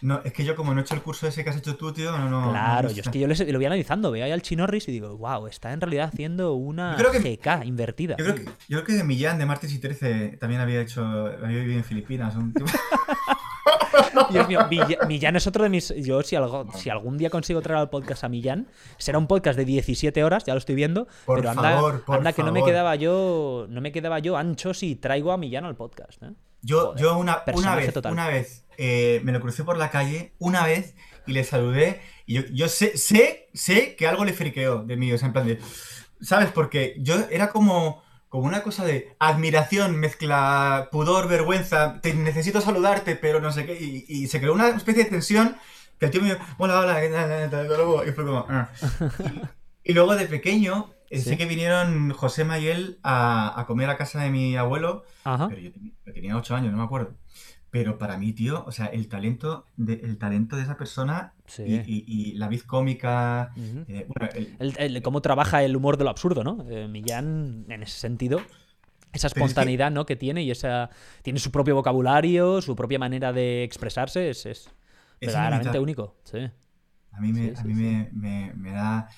No, es que yo como no he hecho el curso ese que has hecho tú, tío, no, no. claro, no yo es que yo les- lo voy analizando, veo ahí al chinorris y digo, wow, está en realidad haciendo una Yo creo que- GK invertida. Yo creo que, yo creo que de Millán, de Martes y 13, también había hecho, había vivido en Filipinas. un tipo- Dios mío, Millán es otro de mis. Yo, si, algo, si algún día consigo traer al podcast a Millán, será un podcast de 17 horas, ya lo estoy viendo. Por pero anda, favor, por anda que no me favor. quedaba yo. No me quedaba yo ancho si traigo a Millán al podcast. ¿eh? Yo, Joder, yo una, una vez, total. una vez eh, me lo crucé por la calle, una vez, y le saludé. Y yo, yo sé, sé, sé que algo le friqueó de mí, o sea, en plan de. ¿Sabes? Porque yo era como, como una cosa de admiración, mezcla pudor, vergüenza. Te necesito saludarte, pero no sé qué. Y, y se creó una especie de tensión que el tío me dijo, hola, hola, ¿qué tal? Y fue como. "Ah". Y, y luego de pequeño, eh, Sí. sé que vinieron José Mayel a, a comer a casa de mi abuelo. Ajá. Pero yo tenía, yo tenía 8 años, no me acuerdo. Pero para mí, tío, o sea, el talento de, el talento de esa persona y, la vid cómica. Eh, el, cómo trabaja el humor de lo absurdo, ¿no? Eh, Millán, en ese sentido, esa espontaneidad ¿no? que tiene y esa. Tiene su propio vocabulario, su propia manera de expresarse, es, es, verdaderamente único. Sí. A mí me, a mí me, me, da.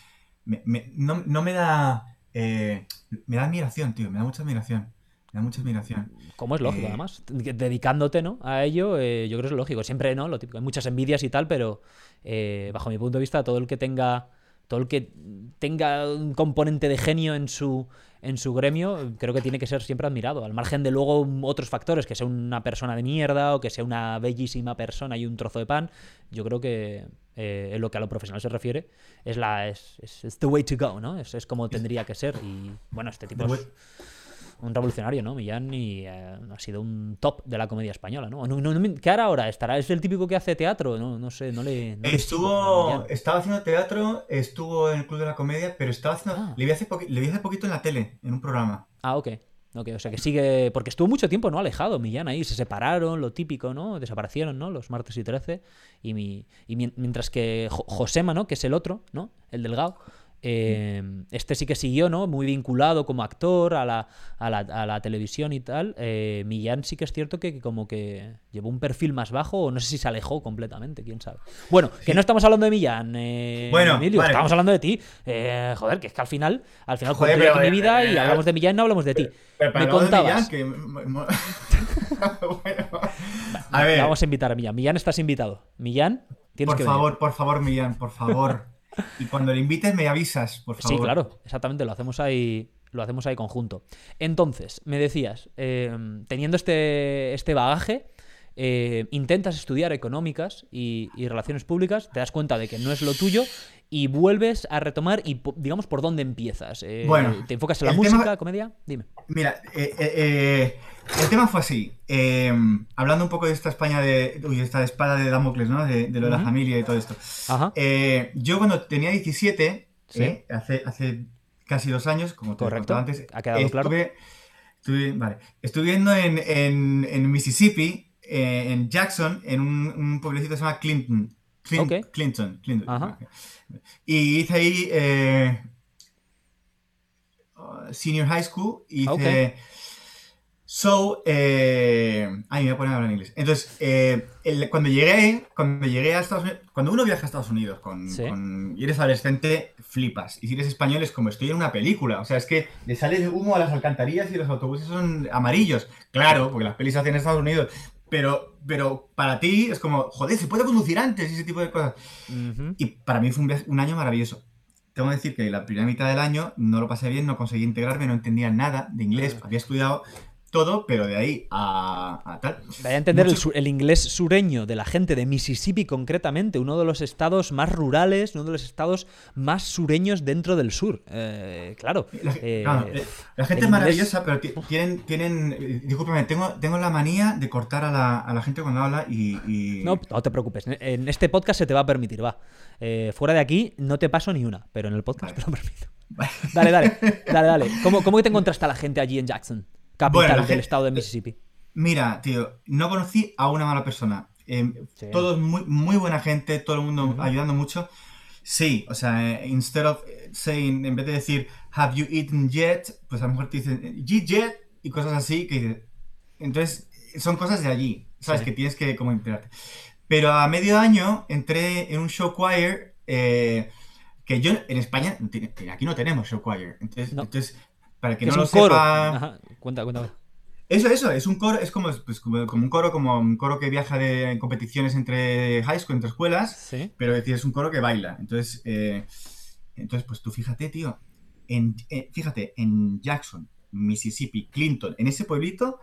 no, no, me da. Eh, me da admiración, tío, me da mucha admiración da mucha admiración. Como es lógico, eh, además. Dedicándote ¿no? a ello, eh, yo creo que es lógico. Siempre, ¿no? Lo típico. Hay muchas envidias y tal, pero eh, bajo mi punto de vista, todo el que tenga. Todo el que tenga un componente de genio en su, en su gremio, creo que tiene que ser siempre admirado. Al margen de luego otros factores, que sea una persona de mierda o que sea una bellísima persona y un trozo de pan, yo creo que en lo que a lo profesional se refiere es la es, es, the way to go, ¿no? Es, es como tendría que ser. Y bueno, este tipo es un revolucionario, ¿no? Millán y eh, ha sido un top de la comedia española, ¿no? ¿Qué hará ahora? ¿Estará? ¿Es el típico que hace teatro? No, no sé, no le... estuvo... estaba haciendo teatro, estuvo en el Club de la Comedia, pero estaba haciendo... Ah. Le, vi hace le vi hace poquito en la tele, en un programa. Ah, ok. Ok, o sea que sigue. Porque estuvo mucho tiempo, ¿no? Alejado, Millán ahí. Se separaron, lo típico, ¿no? Desaparecieron, ¿no? Los martes y 13. Y, mi... y mientras que Josema, ¿no? Que es el otro, ¿no? El delgado. Em, este sí que siguió, ¿no? Muy vinculado como actor a la, a la, a la televisión y tal. Eh, Millán sí que es cierto que, como que llevó un perfil más bajo o no sé si se alejó completamente, quién sabe. Bueno, que no estamos hablando de Millán, eh, bueno, Emilio, estamos hablando de ti. Eh, joder, que es que al final, al final joder, pero, mi vida y hablamos de Millán, no hablamos de ti. Me contabas. a ver. Vamos a invitar a Millán. Millán, estás invitado. Millán, tienes por que favor, por favor, Millán, por favor. Y cuando le invites me avisas, por favor. Sí, claro, exactamente, lo hacemos ahí, lo hacemos ahí conjunto. Entonces, me decías, eh, teniendo este, este bagaje, eh, intentas estudiar económicas y, relaciones públicas, te das cuenta de que no es lo tuyo y vuelves a retomar y digamos por dónde empiezas. Eh, bueno, ¿Te enfocas en la música, comedia? Dime. Mira, eh, el tema fue así. hablando un poco de esta España de. Uy, esta espada de Damocles, ¿no? De, lo de la familia y todo esto. yo cuando tenía 17, hace, hace casi dos años, como te Correcto. antes. Ha quedado claro. Estuve, vale, estuve viendo en, en Mississippi eh, en Jackson, en un, pueblecito que se llama Clinton. Clinton. Clinton. Y hice ahí eh, Senior High School. Y hice. So, eh, ay, me voy a poner a hablar en inglés. Entonces, eh, cuando llegué, cuando llegué a Estados Unidos, cuando uno viaja a Estados Unidos con, y eres adolescente, flipas. Y si eres español es como estoy en una película. O sea, es que le sale humo a las alcantarillas y los autobuses son amarillos. Claro, porque las pelis se hacen en Estados Unidos. Pero, pero para ti es como, joder, se puede conducir antes y ese tipo de cosas. Y para mí fue un, un, año maravilloso. Tengo que decir que la primera mitad del año no lo pasé bien, no conseguí integrarme, no entendía nada de inglés. Había estudiado todo, pero de ahí a, tal. Vaya a entender el, inglés sureño de la gente de Mississippi concretamente, uno de los estados más rurales, uno de los estados más sureños dentro del sur. Eh, claro. La, eh, eh, gente es maravillosa, pero tienen, tienen discúlpame, tengo, tengo la manía de cortar a la, a la gente cuando habla y, No, no te preocupes. En este podcast se te va a permitir, va. fuera de aquí no te paso ni una, pero en el podcast te lo permito. Dale, dale, dale, dale. ¿Cómo, ¿Cómo te encontraste a la gente allí en Jackson? Capital del estado de Mississippi. Mira, tío, no conocí a una mala persona. Eh, Todos muy, muy buena gente, todo el mundo ayudando mucho. Sí, o sea, eh, instead of saying, en vez de decir, have you eaten yet, pues a lo mejor te dicen, yet, y cosas así, que entonces son cosas de allí, ¿sabes? Que tienes que como enterarte. Pero a medio año entré en un show choir, eh, que yo en España, aquí no tenemos show choir, entonces, entonces para que no lo sepa. Cuenta, cuenta. Eso, eso, es un coro, es como, pues, como, un coro, como un coro que viaja de competiciones entre high school, entre escuelas, pero es un coro que baila. Entonces, eh, entonces, pues tú fíjate, tío, en, eh, fíjate, en Jackson, Mississippi, Clinton, en ese pueblito,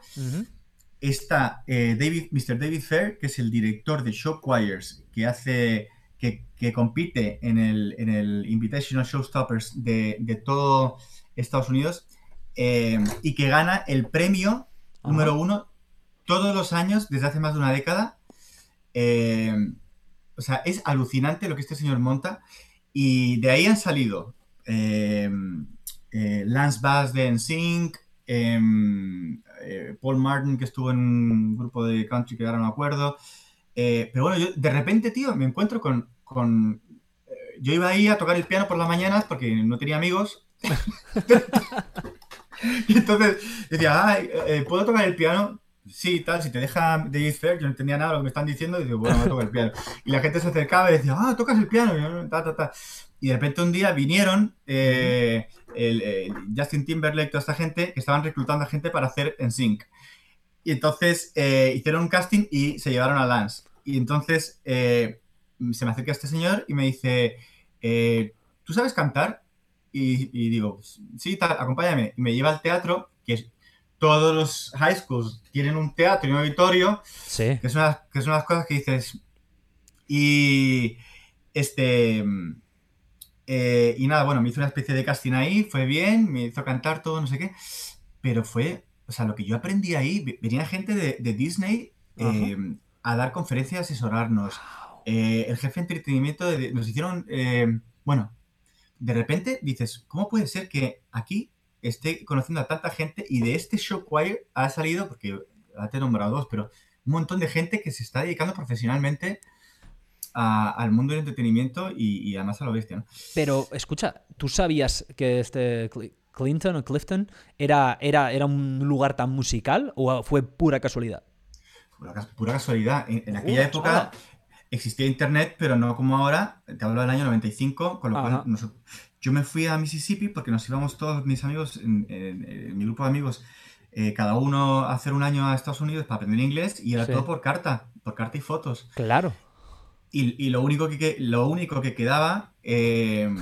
está eh, David, Mr. David Fair, que es el director de Show Choirs, que hace, que, que compite en el, en el Invitational Showstoppers de, de todo Estados Unidos, eh, y que gana el premio número uno todos los años desde hace más de una década. Eh, o sea, es alucinante lo que este señor monta. Y de ahí han salido eh, Lance Bass de NSYNC, eh, Paul Martin, que estuvo en un grupo de country que ahora no me acuerdo. Eh, pero bueno, yo de repente, tío, me encuentro con... con yo iba ahí a tocar el piano por las mañanas porque no tenía amigos. y entonces decía, ¿puedo tocar el piano? sí, tal, si te deja de Fair, yo no entendía nada de lo que me están diciendo, y digo, bueno, toco el piano. Y la gente se acercaba y decía, ah, tocas el piano, y, ta, ta, ta. y de repente un día vinieron eh, el, Justin Timberlake, toda esta gente, que estaban reclutando a gente para hacer en sync. Y entonces eh, hicieron un casting y se llevaron a Lance. Y entonces eh, se me acerca este señor y me dice, ¿tú sabes cantar? Y, y, digo, sí, tal, acompáñame. Y me lleva al teatro, que es todos los high schools tienen un teatro y un auditorio, sí. que, son las, que son las cosas que dices. Y este. Eh, y nada, bueno, me hizo una especie de casting ahí, fue bien, me hizo cantar todo, no sé qué. Pero fue, o sea, lo que yo aprendí ahí, venía gente de, Disney eh, a dar conferencias, asesorarnos. Eh, el jefe de entretenimiento nos hicieron, bueno, de repente dices, ¿cómo puede ser que aquí esté conociendo a tanta gente y de este show choir ha salido, porque te he nombrado dos, pero un montón de gente que se está dedicando profesionalmente al mundo del entretenimiento y, además a lo bestia, ¿no? Pero escucha, ¿tú sabías que este Clinton o Clifton era, era, era un lugar tan musical o fue pura casualidad? Pura, casualidad. En, aquella época existía internet, pero no como ahora. Te hablo del año 95, con lo cual yo me fui a Mississippi porque nos íbamos todos mis amigos, en, mi grupo de amigos, eh, cada uno a hacer un año a Estados Unidos para aprender inglés y era todo por carta, por carta y fotos. Claro. Y, lo, único que, lo único que quedaba eh,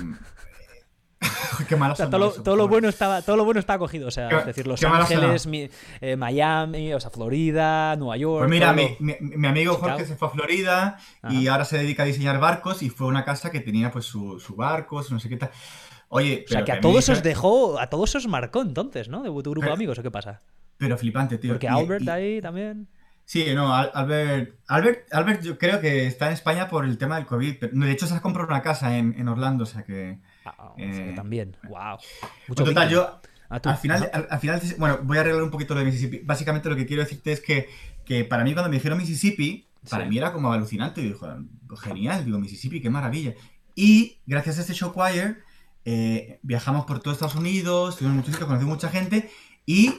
qué todo, lo, bueno estaba, todo lo bueno estaba cogido. O sea, es decir, Los Ángeles, eh, Miami, o sea, Florida, Nueva York. Pues mira, mi, mi, amigo Jorge se fue a Florida y ahora se dedica a diseñar barcos y fue una casa que tenía pues su, su barco, no sé qué tal. Oye, o sea, que a todos os dejó, a todos os marcó entonces, ¿no? De tu grupo de amigos, ¿o qué pasa? Pero flipante, tío. Porque Albert ahí también. Sí, no, Albert, Albert, Albert yo creo que está en España por el tema del COVID. de hecho, se ha comprado una casa en, en Orlando, o sea que... Ah, eh, también, wow. Mucho total, yo al final, al, final, bueno, voy a arreglar un poquito lo de Mississippi. Básicamente lo que quiero decirte es que, que para mí cuando me dijeron Mississippi, para mí era como alucinante. Y digo, genial, digo, Mississippi, qué maravilla. Y gracias a este show choir, eh, viajamos por todo Estados Unidos, estuvimos en muchos sitios, conocí mucha gente. Y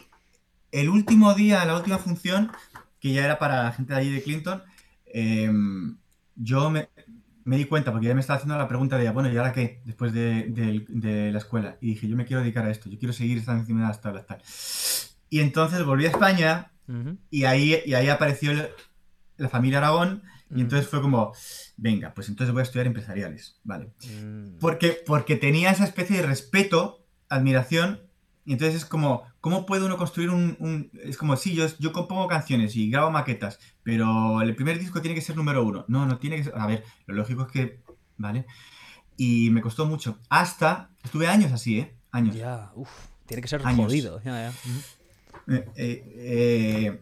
el último día, la última función, que ya era para la gente de allí de Clinton, eh, yo me, me di cuenta, porque ya me estaba haciendo la pregunta de, bueno, ¿y ahora qué? Después de, la escuela. Y dije, yo me quiero dedicar a esto, yo quiero seguir estando encima de las tablas, tal. Y entonces volví a España y, ahí, y ahí apareció la familia Aragón y entonces fue como, venga, pues entonces voy a estudiar empresariales, ¿vale? Mm. Porque, porque tenía esa especie de respeto, admiración y entonces es como, ¿cómo puede uno construir un... es como, sí, yo, yo compongo canciones y grabo maquetas, pero el primer disco tiene que ser número uno. No, no tiene que ser... A ver, lo lógico es que... ¿Vale? Y me costó mucho. Hasta... Estuve años así, ¿eh? Años. Ya, uff. Tiene que ser jodido. Ya, ya. Eh, eh, eh,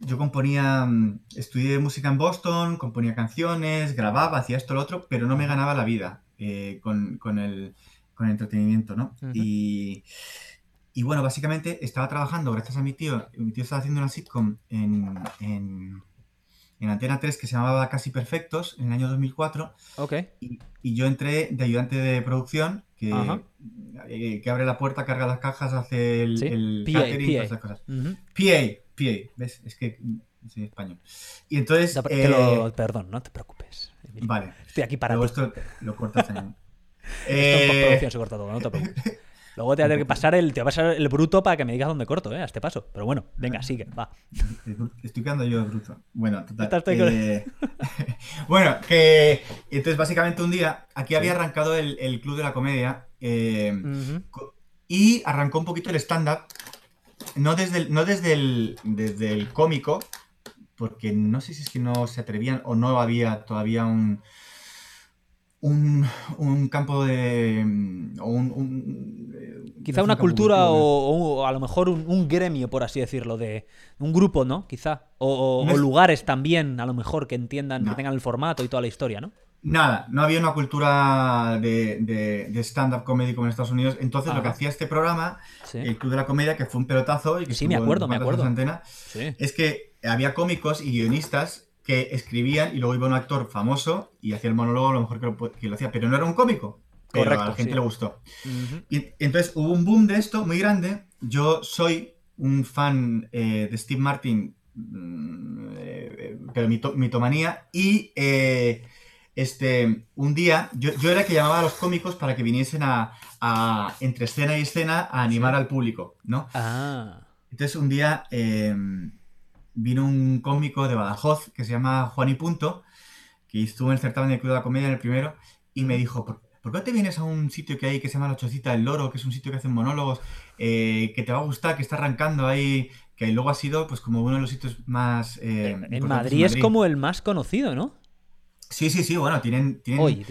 yo componía, mm, estudié música en Boston, componía canciones, grababa, hacía esto, lo otro, pero no me ganaba la vida con, con, el, con el entretenimiento, ¿no? y, y, bueno, básicamente estaba trabajando gracias a mi tío. Mi tío estaba haciendo una sitcom en, en, en Antena 3 que se llamaba Casi Perfectos en el año 2004. Ok. Y, y yo entré de ayudante de producción que, eh, que abre la puerta, carga las cajas, hace el, el catering, todas esas cosas. PA, PA, ¿ves? Es que soy español. Y entonces... Eh, perdón, no te preocupes. Vale. Estoy aquí para Luego esto lo cortas en... Eh... Esto se corta todo, no te preocupes. Luego te va a tener que pasar el, te va a pasar el bruto para que me digas dónde corto, ¿eh? A este paso. Pero bueno, venga, sigue, va. Estoy quedando yo de bruto. Bueno, total. Eh, bueno, que. Entonces, básicamente un día, aquí había arrancado el, el, Club de la Comedia. Eh, y arrancó un poquito el stand-up. No desde el, no desde el, desde el cómico, porque no sé si es que no se atrevían o no había todavía un un, campo de... un, eh, Quizá una cultura o, a lo mejor un, gremio, por así decirlo, de un grupo, ¿no? Quizá. O, lugares también, a lo mejor, que entiendan, que tengan el formato y toda la historia, ¿no? Nada, no había una cultura de, de, stand-up comedy como en Estados Unidos. Entonces, lo que hacía este programa, el Club de la Comedia, que fue un pelotazo y que sí, me acuerdo, me acuerdo. Antena, es que había cómicos y guionistas que escribían y luego iba un actor famoso y hacía el monólogo a lo mejor que lo, hacía, pero no era un cómico. Pero a la gente le gustó. Y entonces hubo un boom de esto muy grande. Yo soy un fan eh, de Steve Martin, mm, eh, pero mitomanía, y eh, este, un día, yo, era el que llamaba a los cómicos para que viniesen a, entre escena y escena, a animar al público, ¿no? Ah. Entonces, un día em, vino un cómico de Badajoz que se llama Juan y Punto, que estuvo en el certamen de Club de la Comedia en el primero, y me dijo, ¿por, qué te vienes a un sitio que hay que se llama La Chocita del Loro, que es un sitio que hacen monólogos, eh, que te va a gustar, que está arrancando ahí, que luego ha sido pues como uno de los sitios más... Eh, en Madrid es como el más conocido, ¿no? Sí, sí, sí, bueno, tienen. tienen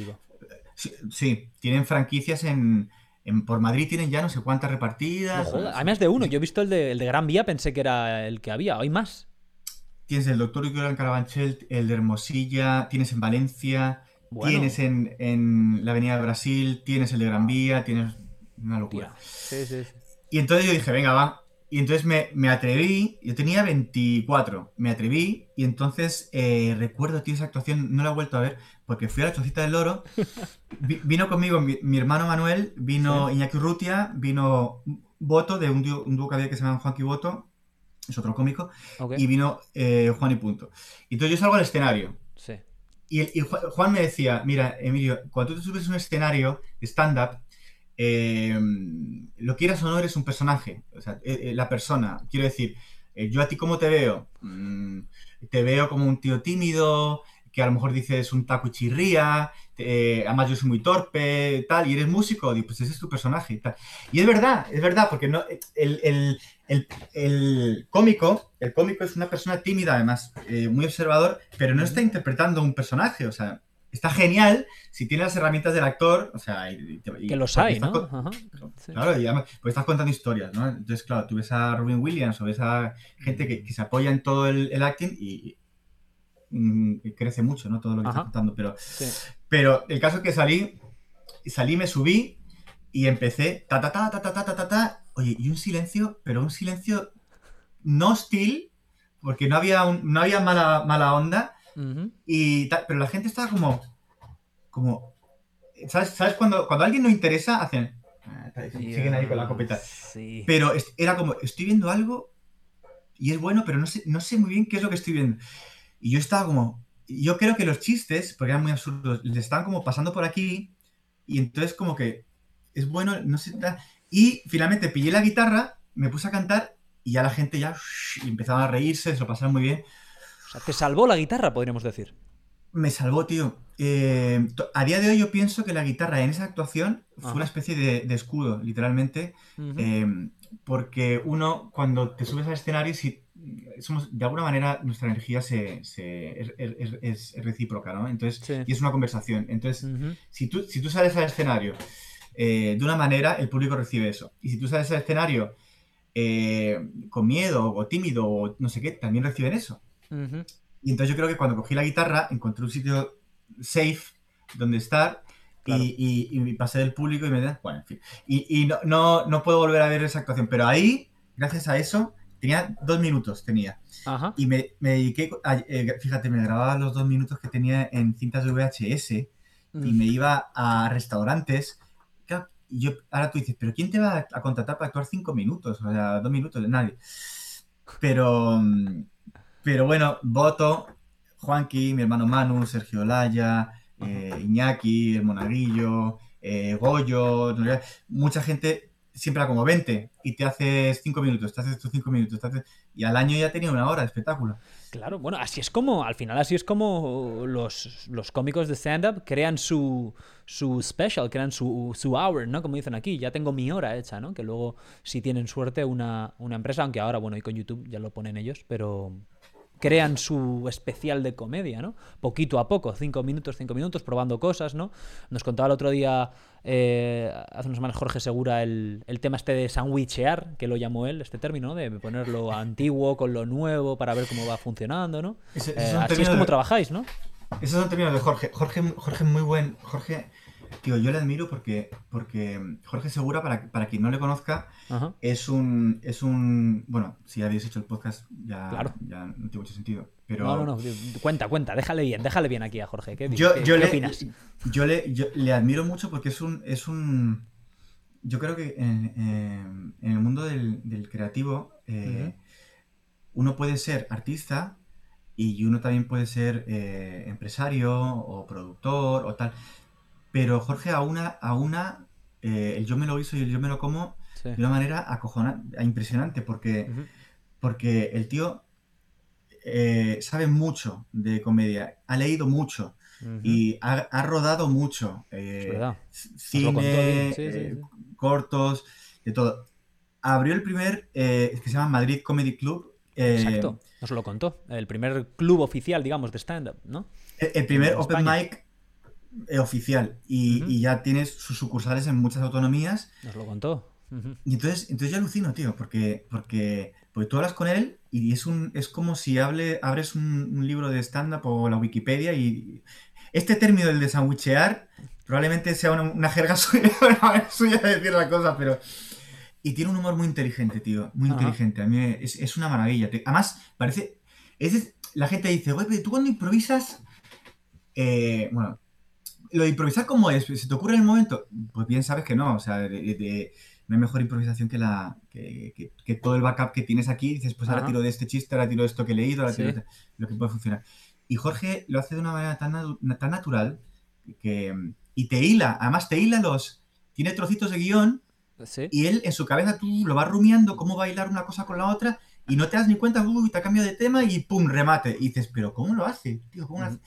Sí, tienen franquicias en, Por Madrid tienen ya no sé cuántas repartidas. hay más de uno. Yo he visto el de, el de Gran Vía, pensé que era el que había. Hay más. Tienes el Doctor en Carabanchel, el de Hermosilla, tienes en Valencia, tienes en, la Avenida de Brasil, tienes el de Gran Vía, tienes una locura. Sí, sí, sí. Y entonces yo dije, venga, va, y entonces me, atreví, yo tenía 24, me atreví y entonces eh, recuerdo, tío, esa actuación, no la he vuelto a ver, porque fui a la Chocita del Loro, vino conmigo mi, hermano Manuel, vino Iñaki Urrutia, vino Boto, de un dúo, que había que se llama Juanqui Boto, es otro cómico, y vino eh, Juan y Punto. Y entonces yo salgo al escenario. Sí. Y, y Juan me decía, mira, Emilio, cuando tú te subes a un escenario stand-up, eh, lo quieras o no, eres un personaje, o sea, eh, eh, la persona. Quiero decir, yo a ti cómo te veo, mm, te veo como un tío tímido, que a lo mejor dices un taco y chirría, además yo soy muy torpe, tal, y eres músico, pues ese es tu personaje. Tal. Y es verdad, es verdad, porque no, el, cómico, el cómico es una persona tímida, además, muy observador, pero no está interpretando un personaje, o sea, está genial si tiene las herramientas del actor, o sea, que los hay, ¿no? Claro, y además, pues estás contando historias, ¿no? Entonces, claro, tú ves a Robin Williams o ves a gente que, se apoya en todo el, acting y, crece mucho, ¿no? Todo lo que está contando, pero, pero el caso es que salí, salí, me subí y empecé, ta, ta, ta, ta, ta, ta, ta, ta, oye, y un silencio, pero un silencio no hostil, porque no había, no había mala, mala onda, y pero la gente estaba como. como ¿Sabes, ¿sabes cuando, cuando a alguien no interesa? Hacen. Ah, siguen ahí con la copeta. Pero era como, estoy viendo algo y es bueno, pero no sé, no sé muy bien qué es lo que estoy viendo. Y yo estaba como. Yo creo que los chistes, porque eran muy absurdos, les estaban como pasando por aquí. Y entonces, como que es bueno, no sé. Y finalmente pillé la guitarra, me puse a cantar y ya la gente ya empezaba a reírse, se lo pasaron muy bien te salvó la guitarra, podríamos decir. Me salvó, tío. Eh, a día de hoy yo pienso que la guitarra en esa actuación fue una especie de, escudo, literalmente. Eh, porque uno, cuando te subes al escenario, si somos, de alguna manera nuestra energía se, es, recíproca, ¿no? Entonces, y es una conversación. Entonces, si, tú, si tú sales al escenario eh, de una manera, el público recibe eso. Y si tú sales al escenario con miedo o tímido o no sé qué, también reciben eso. Y entonces yo creo que cuando cogí la guitarra encontré un sitio safe donde estar y, pasé del público y me... Bueno, en fin. Y, no, no, puedo volver a ver esa actuación, pero ahí, gracias a eso, tenía dos minutos, tenía. Y me, dediqué, eh, fíjate, me grababa los dos minutos que tenía en cintas de VHS y mm. me iba a restaurantes. Y yo, ahora tú dices, ¿pero quién te va a contratar para actuar cinco minutos? O sea, dos minutos, nadie. Pero, mm, pero bueno, voto Juanqui, mi hermano Manu, Sergio Laya, eh, Iñaki, el Monaguillo, eh, Goyo, mucha gente siempre era como 20 y te haces 5 minutos, te haces tus 5 minutos, y al año ya tenía una hora de espectáculo. Claro, bueno, así es como, al final así es como los, los cómicos de stand-up crean su, su special, crean su, su hour, ¿no? Como dicen aquí, ya tengo mi hora hecha, ¿no? Que luego, si tienen suerte, una, una empresa, aunque ahora, bueno, y con YouTube ya lo ponen ellos, pero, crean su especial de comedia, ¿no? Poquito a poco, cinco minutos, cinco minutos, probando cosas, ¿no? Nos contaba el otro día, eh, hace unos semanas, Jorge Segura, el, tema este de sandwichear, que lo llamó él, este término, ¿no? De ponerlo antiguo con lo nuevo para ver cómo va funcionando, ¿no? Eh, así es como trabajáis, ¿no? Esos son términos de Jorge. Jorge, Jorge muy buen. Jorge, tío, yo le admiro porque, porque Jorge Segura, para, para quien no le conozca, es un. es un. Bueno, si habéis hecho el podcast, ya, ya no tiene mucho sentido. Pero... No, no, no. Cuenta, cuenta, déjale bien, déjale bien aquí a Jorge. ¿Qué, yo, yo le, opinas? Yo le, le admiro mucho porque es un. Es un yo creo que en, el mundo del, creativo, eh, uno puede ser artista y uno también puede ser eh, empresario o productor o tal. Pero Jorge aúna, aúna eh, el yo me lo hizo y el yo me lo como de una manera acojonante, impresionante, porque, porque el tío eh, sabe mucho de comedia, ha leído mucho y ha, rodado mucho. cine, cortos, de todo. Abrió el primer, que se llama Madrid Comedy Club, Exacto, eh, nos lo contó. El primer club oficial, digamos, de stand-up, ¿no? El, primer open mic eh, oficial. Y, ya tienes sus sucursales en muchas autonomías. Nos lo contó. Y entonces, entonces yo alucino, tío, porque, porque, porque tú hablas con él y es, un, es como si hable, abres un, libro de stand-up o la Wikipedia y este término del de sandwichear probablemente sea una, jerga suya, suya de decir la cosa, pero y tiene un humor muy inteligente, tío. Muy inteligente. A mí es, una maravilla. Además, parece. Es, la gente dice, güey, tú cuando improvisas. Eh, bueno, lo de improvisar, ¿cómo es? ¿Se te ocurre en el momento? Pues bien sabes que no. O sea, no hay mejor improvisación que la que, todo el backup que tienes aquí. Dices, pues ahora tiro de este chiste, ahora tiro de esto que he leído, ahora tiro de lo que puede funcionar. Y Jorge lo hace de una manera tan, tan natural que. Y te hila, además te hila los. Tiene trocitos de guion y él en su cabeza tú lo vas rumiando cómo bailar una cosa con la otra y no te das ni cuenta, uy, te ha cambiado de tema y pum, remate. Y dices, pero ¿cómo lo hace? Tío, ¿cómo lo hace?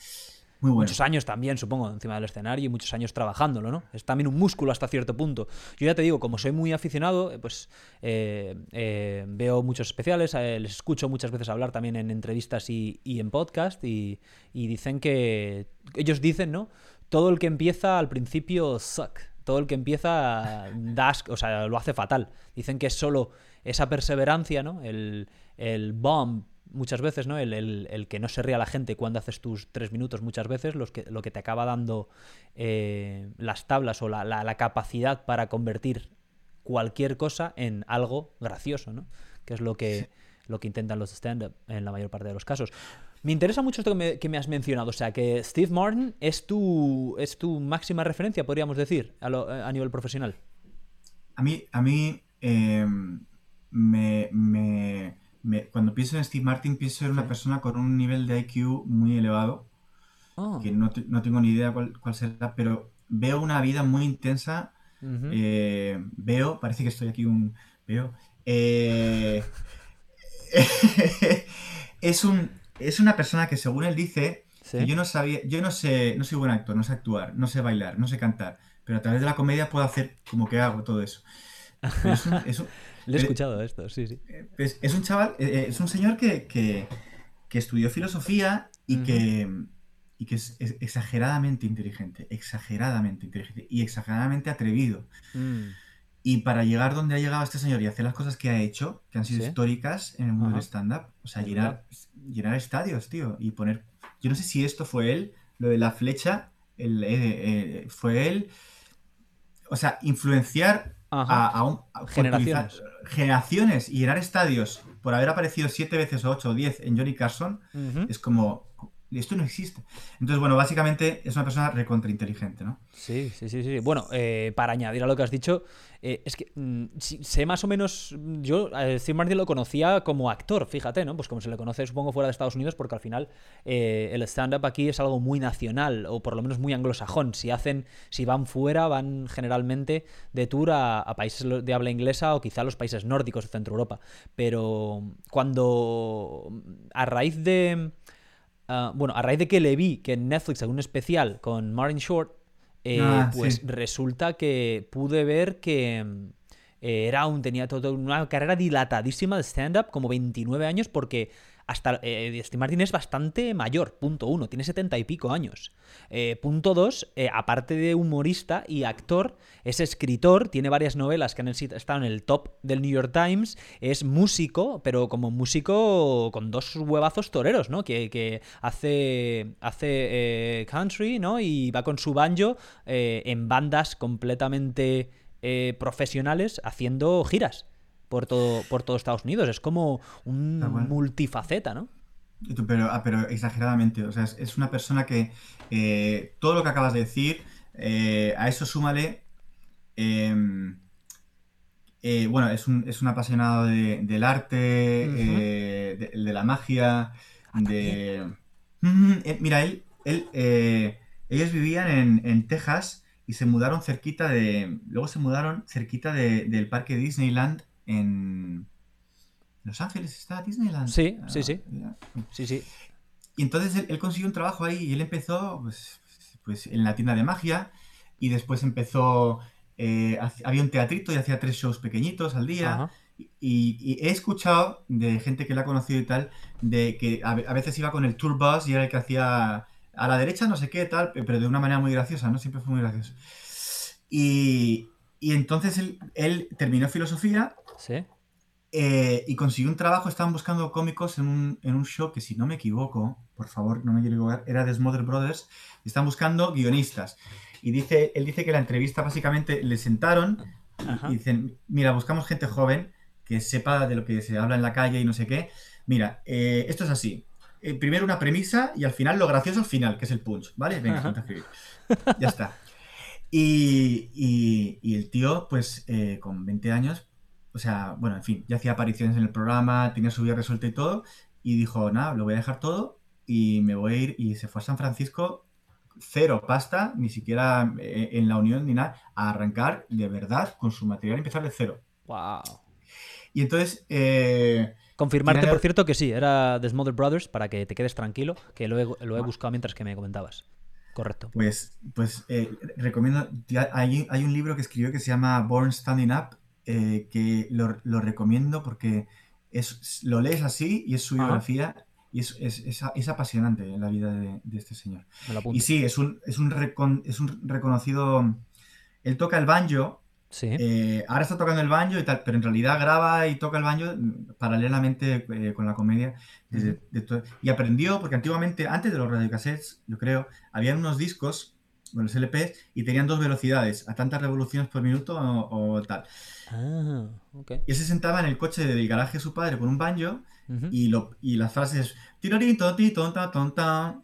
Muy bueno. Muchos años también, supongo, encima del escenario y muchos años trabajándolo, ¿no? Es también un músculo hasta cierto punto. Yo ya te digo, como soy muy aficionado, eh, pues eh, eh, veo muchos especiales, les escucho muchas veces hablar también en entrevistas y, en podcast y, y, dicen que, ellos dicen, ¿no? Todo el que empieza al principio suck todo el que empieza das, o sea, lo hace fatal. Dicen que es solo esa perseverancia, ¿no? El, el bomb muchas veces, ¿no? El, que no se ría la gente cuando haces tus tres minutos muchas veces, los que, lo que te acaba dando eh, las tablas o la, capacidad para convertir cualquier cosa en algo gracioso, ¿no? Que es lo que, lo que intentan los stand-up en la mayor parte de los casos. Me interesa mucho esto que me, has mencionado, o sea, que Steve Martin es tu, es tu máxima referencia, podríamos decir, a, nivel profesional. A mí, a mí em, me, cuando pienso en Steve Martin, pienso en una persona con un nivel de IQ muy elevado, oh. que no, tengo ni idea cuál, será, pero veo una vida muy intensa, eh, veo, parece que estoy aquí un... Veo... Eh, es un es una persona que según él dice, yo no sabía, yo no sé, no soy buen actor, no sé actuar, no sé bailar, no sé cantar, pero a través de la comedia puedo hacer como que hago todo eso. Le he escuchado esto, sí, sí. Pues, es un chaval, eh, eh, es un señor que, estudió filosofía y que, y que es, exageradamente inteligente, exageradamente inteligente y exageradamente atrevido. Mm. Y para llegar donde ha llegado este señor y hacer las cosas que ha hecho, que han sido históricas en el mundo del stand-up, o sea, llenar, llenar estadios, tío, y poner... Yo no sé si esto fue él, lo de la flecha, el, eh, eh, fue él... O sea, influenciar a, generaciones. generaciones y llenar estadios por haber aparecido siete veces o ocho o diez en Johnny Carson, es como, esto no existe. Entonces, bueno, básicamente es una persona recontrainteligente, ¿no? Sí, sí, sí, sí. Bueno, eh, para añadir a lo que has dicho, eh, es que mm, sé más o menos, yo a Steve Martin lo conocía como actor, fíjate, ¿no? Pues como se le conoce, supongo, fuera de Estados Unidos, porque al final eh, el stand-up aquí es algo muy nacional, o por lo menos muy anglosajón. Si hacen, si van fuera, van generalmente de tour a, países de habla inglesa o quizá a los países nórdicos de Centro Europa. Pero cuando, a raíz de Ah, bueno, a raíz de que le vi que en Netflix un especial con Martin Short, eh, ah, pues resulta que pude ver que eh, era un, tenía toda una carrera dilatadísima de stand-up, como 29 años, porque hasta eh, Steve Martin es bastante mayor, punto uno, tiene setenta y pico años. Eh, punto dos, eh, aparte de humorista y actor, es escritor, tiene varias novelas que han estado en el top del New York Times, es músico, pero como músico con dos huevazos toreros, ¿no? Que, hace, hace country, ¿no? Y va con su banjo en bandas completamente profesionales haciendo giras por todo, por todo Estados Unidos. Es como un multifaceta, ¿no? Pero, ah, pero exageradamente. O sea, es, una persona que eh, todo lo que acabas de decir, eh, a eso súmale. Em, eh, bueno, es un, es un apasionado del arte, de, la magia, ah, de. mira, él, él ellos vivían en, en, Texas y se mudaron cerquita de. Luego se mudaron cerquita del parque Disneyland en Los Ángeles está Disneyland. Sí, sí, sí. Ah, sí, sí. Y entonces él, consiguió un trabajo ahí y él empezó pues, pues en la tienda de magia y después empezó, eh, había un teatrito y hacía tres shows pequeñitos al día. Y, he escuchado de gente que la ha conocido y tal, de que a, veces iba con el tour bus y era el que hacía a la derecha no sé qué tal, pero de una manera muy graciosa, ¿no? Siempre fue muy gracioso. Y, y entonces él, él terminó filosofía Sí. Eh, y consiguió un trabajo, estaban buscando cómicos en un, en un, show que, si no me equivoco, por favor, no me quiero equivocar, era de Smother Brothers, y están buscando guionistas. Y dice, él dice que la entrevista básicamente le sentaron y dicen, mira, buscamos gente joven que sepa de lo que se habla en la calle y no sé qué. Mira, eh, esto es así. Eh, primero una premisa y al final lo gracioso al final, que es el punch, ¿vale? Venga, escribir. Ya está. Y, y, y, el tío, pues con 20 años, o sea, bueno, en fin, ya hacía apariciones en el programa, tenía su vida resuelta y todo, y dijo, nada, lo voy a dejar todo y me voy a ir, y se fue a San Francisco, cero pasta, ni siquiera eh, en la unión ni nada, a arrancar de verdad con su material y empezar de cero. ¡Wow! Y entonces... Eh, Confirmarte, por cierto, que sí, era The Smother Brothers, para que te quedes tranquilo, que lo he, lo he buscado mientras que me comentabas. Correcto. Pues, pues eh, recomiendo, hay, hay un libro que escribió que se llama Born Standing Up, eh, que lo, lo, recomiendo porque es, lo lees así y es su biografía y es, es, es, apasionante la vida de, de este señor. Y sí, es un, es, un es un reconocido... Él toca el banjo. Sí. Eh, ahora está tocando el banjo y tal, pero en realidad graba y toca el banjo paralelamente eh, con la comedia. y aprendió, porque antiguamente, antes de los radiocassettes, yo creo, había unos discos con los LPs y tenían dos velocidades, a tantas revoluciones por minuto o, tal. Ah, Y él se sentaba en el coche del garaje de su padre con un banjo y, lo, y las frases tonta, tonta,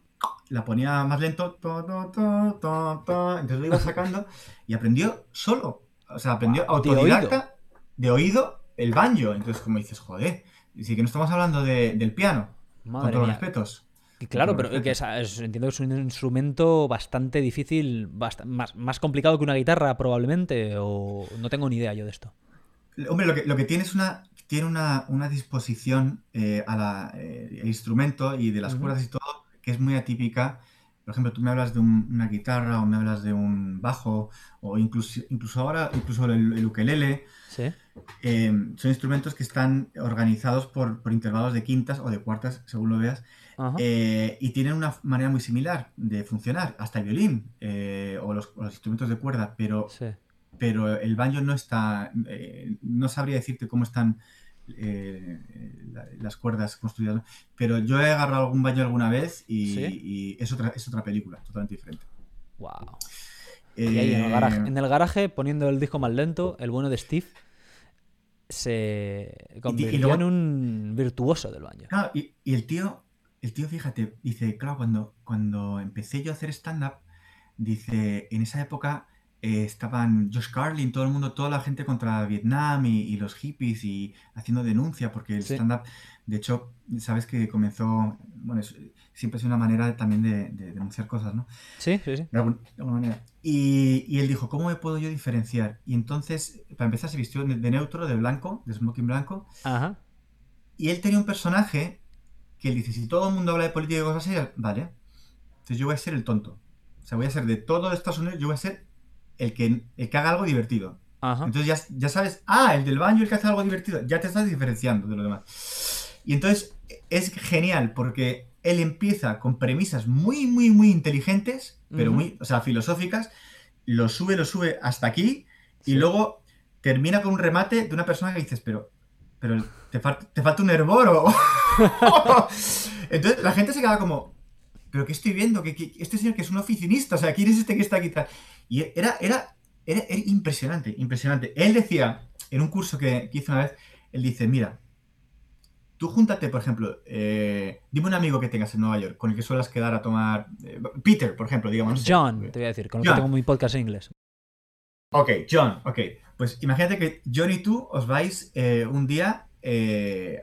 la ponía más lento, entonces lo iba sacando y aprendió solo. O sea, aprendió autodidacta de oído el banjo. Entonces, como dices, joder, sí que no estamos hablando del piano, con todos los respetos claro, pero que entiendo que es un instrumento bastante difícil, más, más complicado que una guitarra probablemente, o no tengo ni idea yo de esto. Hombre, lo que, lo que tiene es una, tiene una, una disposición eh, al eh, instrumento y de las cuerdas y todo que es muy atípica. Por ejemplo, tú me hablas de una guitarra o me hablas de un bajo o incluso, incluso ahora, incluso el, ukelele. ¿Sí? Eh, son instrumentos que están organizados por, por intervalos de quintas o de cuartas, según lo veas. Eh, y tienen una manera muy similar de funcionar, hasta el violín eh, o, los, instrumentos de cuerda, pero, pero el banjo no está, eh, no sabría decirte cómo están las cuerdas construidas, pero yo he agarrado algún baño alguna vez y, es, otra, es otra película, totalmente diferente. Wow. y ahí en el, garaje, en el garaje, poniendo el disco más lento, el bueno de Steve se convirtió en un virtuoso del baño. y, y, el tío el tío, fíjate, dice, claro, cuando, cuando empecé yo a hacer stand-up, dice, en esa época eh, estaban Josh Carlin, todo el mundo, toda la gente contra Vietnam y, los hippies y haciendo denuncia, porque el stand-up, de hecho, sabes que comenzó, bueno, siempre es una manera también de, denunciar cosas, ¿no? Sí, sí, sí. De alguna, manera. Y, y, él dijo, ¿cómo me puedo yo diferenciar? Y entonces, para empezar, se vistió de neutro, de blanco, de smoking blanco. Ajá. Y él tenía un personaje que él dice, si todo el mundo habla de política y cosas así, vale, entonces yo voy a ser el tonto. O sea, voy a ser de todo Estados Unidos, yo voy a ser el que, el que haga algo divertido. Entonces ya, ya, sabes, ah, el del baño, el que hace algo divertido, ya te estás diferenciando de lo demás. Y entonces es genial porque él empieza con premisas muy, muy, muy inteligentes, pero muy, o sea, filosóficas, lo sube, lo sube hasta aquí y luego termina con un remate de una persona que dices, pero, pero te, te falta un herboro. Entonces la gente se queda como, pero ¿qué estoy viendo? que este señor que es un oficinista, o sea, ¿quién es este que está aquí? Y era, era, era, impresionante, impresionante. Él decía, en un curso que, que hizo una vez, él dice, mira, Tú júntate, por ejemplo, eh, dime un amigo que tengas en Nueva York con el que suelas quedar a tomar. Eh, Peter, por ejemplo, digamos. John, te voy a decir, con el que tengo mi podcast en inglés. Ok, John, ok. Pues imagínate que John y tú os vais eh, un día